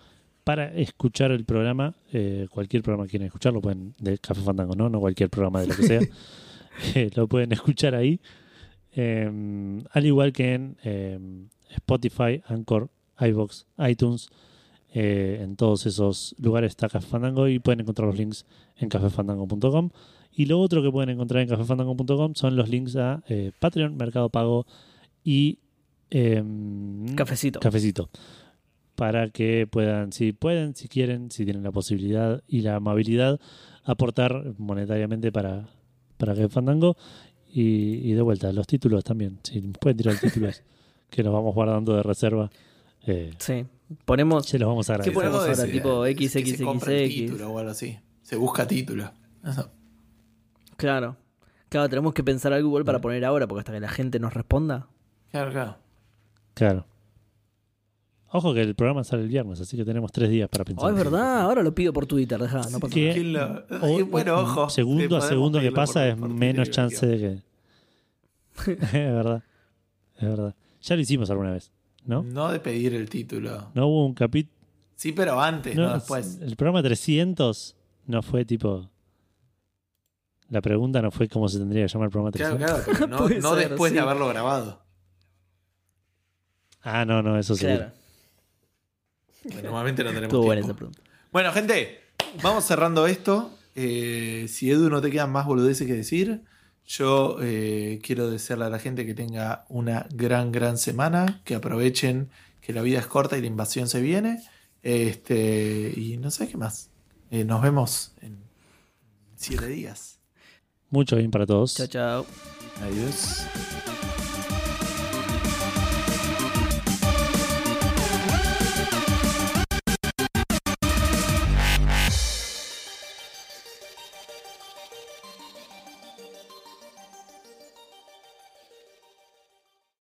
para escuchar el programa, eh, cualquier programa que quieran escucharlo, pueden, de Café Fandango, ¿no? No cualquier programa de lo que sea. Eh, lo pueden escuchar ahí. Eh, al igual que en eh, Spotify, Anchor, iBox, iTunes, eh, en todos esos lugares está Café Fandango y pueden encontrar los links en cafefandango.com. Y lo otro que pueden encontrar en cafefandango.com son los links a Patreon, Mercado Pago y em, Cafecito. Cafecito. Para que puedan, si pueden, si quieren, si tienen la posibilidad y la amabilidad, aportar monetariamente para, para Café Fandango. Y, y de vuelta, los títulos también. Si pueden tirar títulos que los vamos guardando de reserva, eh, Sí. Ponemos. se los vamos a ¿Qué agradecer. ponemos Algo de ahora? Tipo que se compra el XXXX. título o algo así. Se busca título. Eso. Claro. Claro, tenemos que pensar algo igual para poner ahora, porque hasta que la gente nos responda. Claro, claro. Claro. Ojo que el programa sale el viernes, así que tenemos tres días para pensar. Oh, es verdad, ahora lo pido por Twitter, deja, no pasa ¿Qué? nada. ¿Quién lo- O- Ay, bueno, ojo. Segundo a segundo que pasa por- es por menos Twitter, chance de que. es verdad. Es verdad. Ya lo hicimos alguna vez, ¿no? No de pedir el título. No hubo un capítulo. Sí, pero antes, no, después. El programa 300 no fue tipo. La pregunta no fue cómo se tendría que llamar el programa Claro, 300. claro, pero no, Puede no ser, después sí. de haberlo grabado. Ah, no, no, eso sí. Claro. Normalmente no tenemos Estuvo buena esa tiempo. pregunta. Bueno, gente, vamos cerrando esto. Eh, si Edu no te quedan más boludeces que decir, yo eh, quiero desearle a la gente que tenga una gran, gran semana, que aprovechen que la vida es corta y la invasión se viene. Este, y no sé qué más. Eh, nos vemos en siete días. Mucho bien para todos. Chao, chao. Adiós.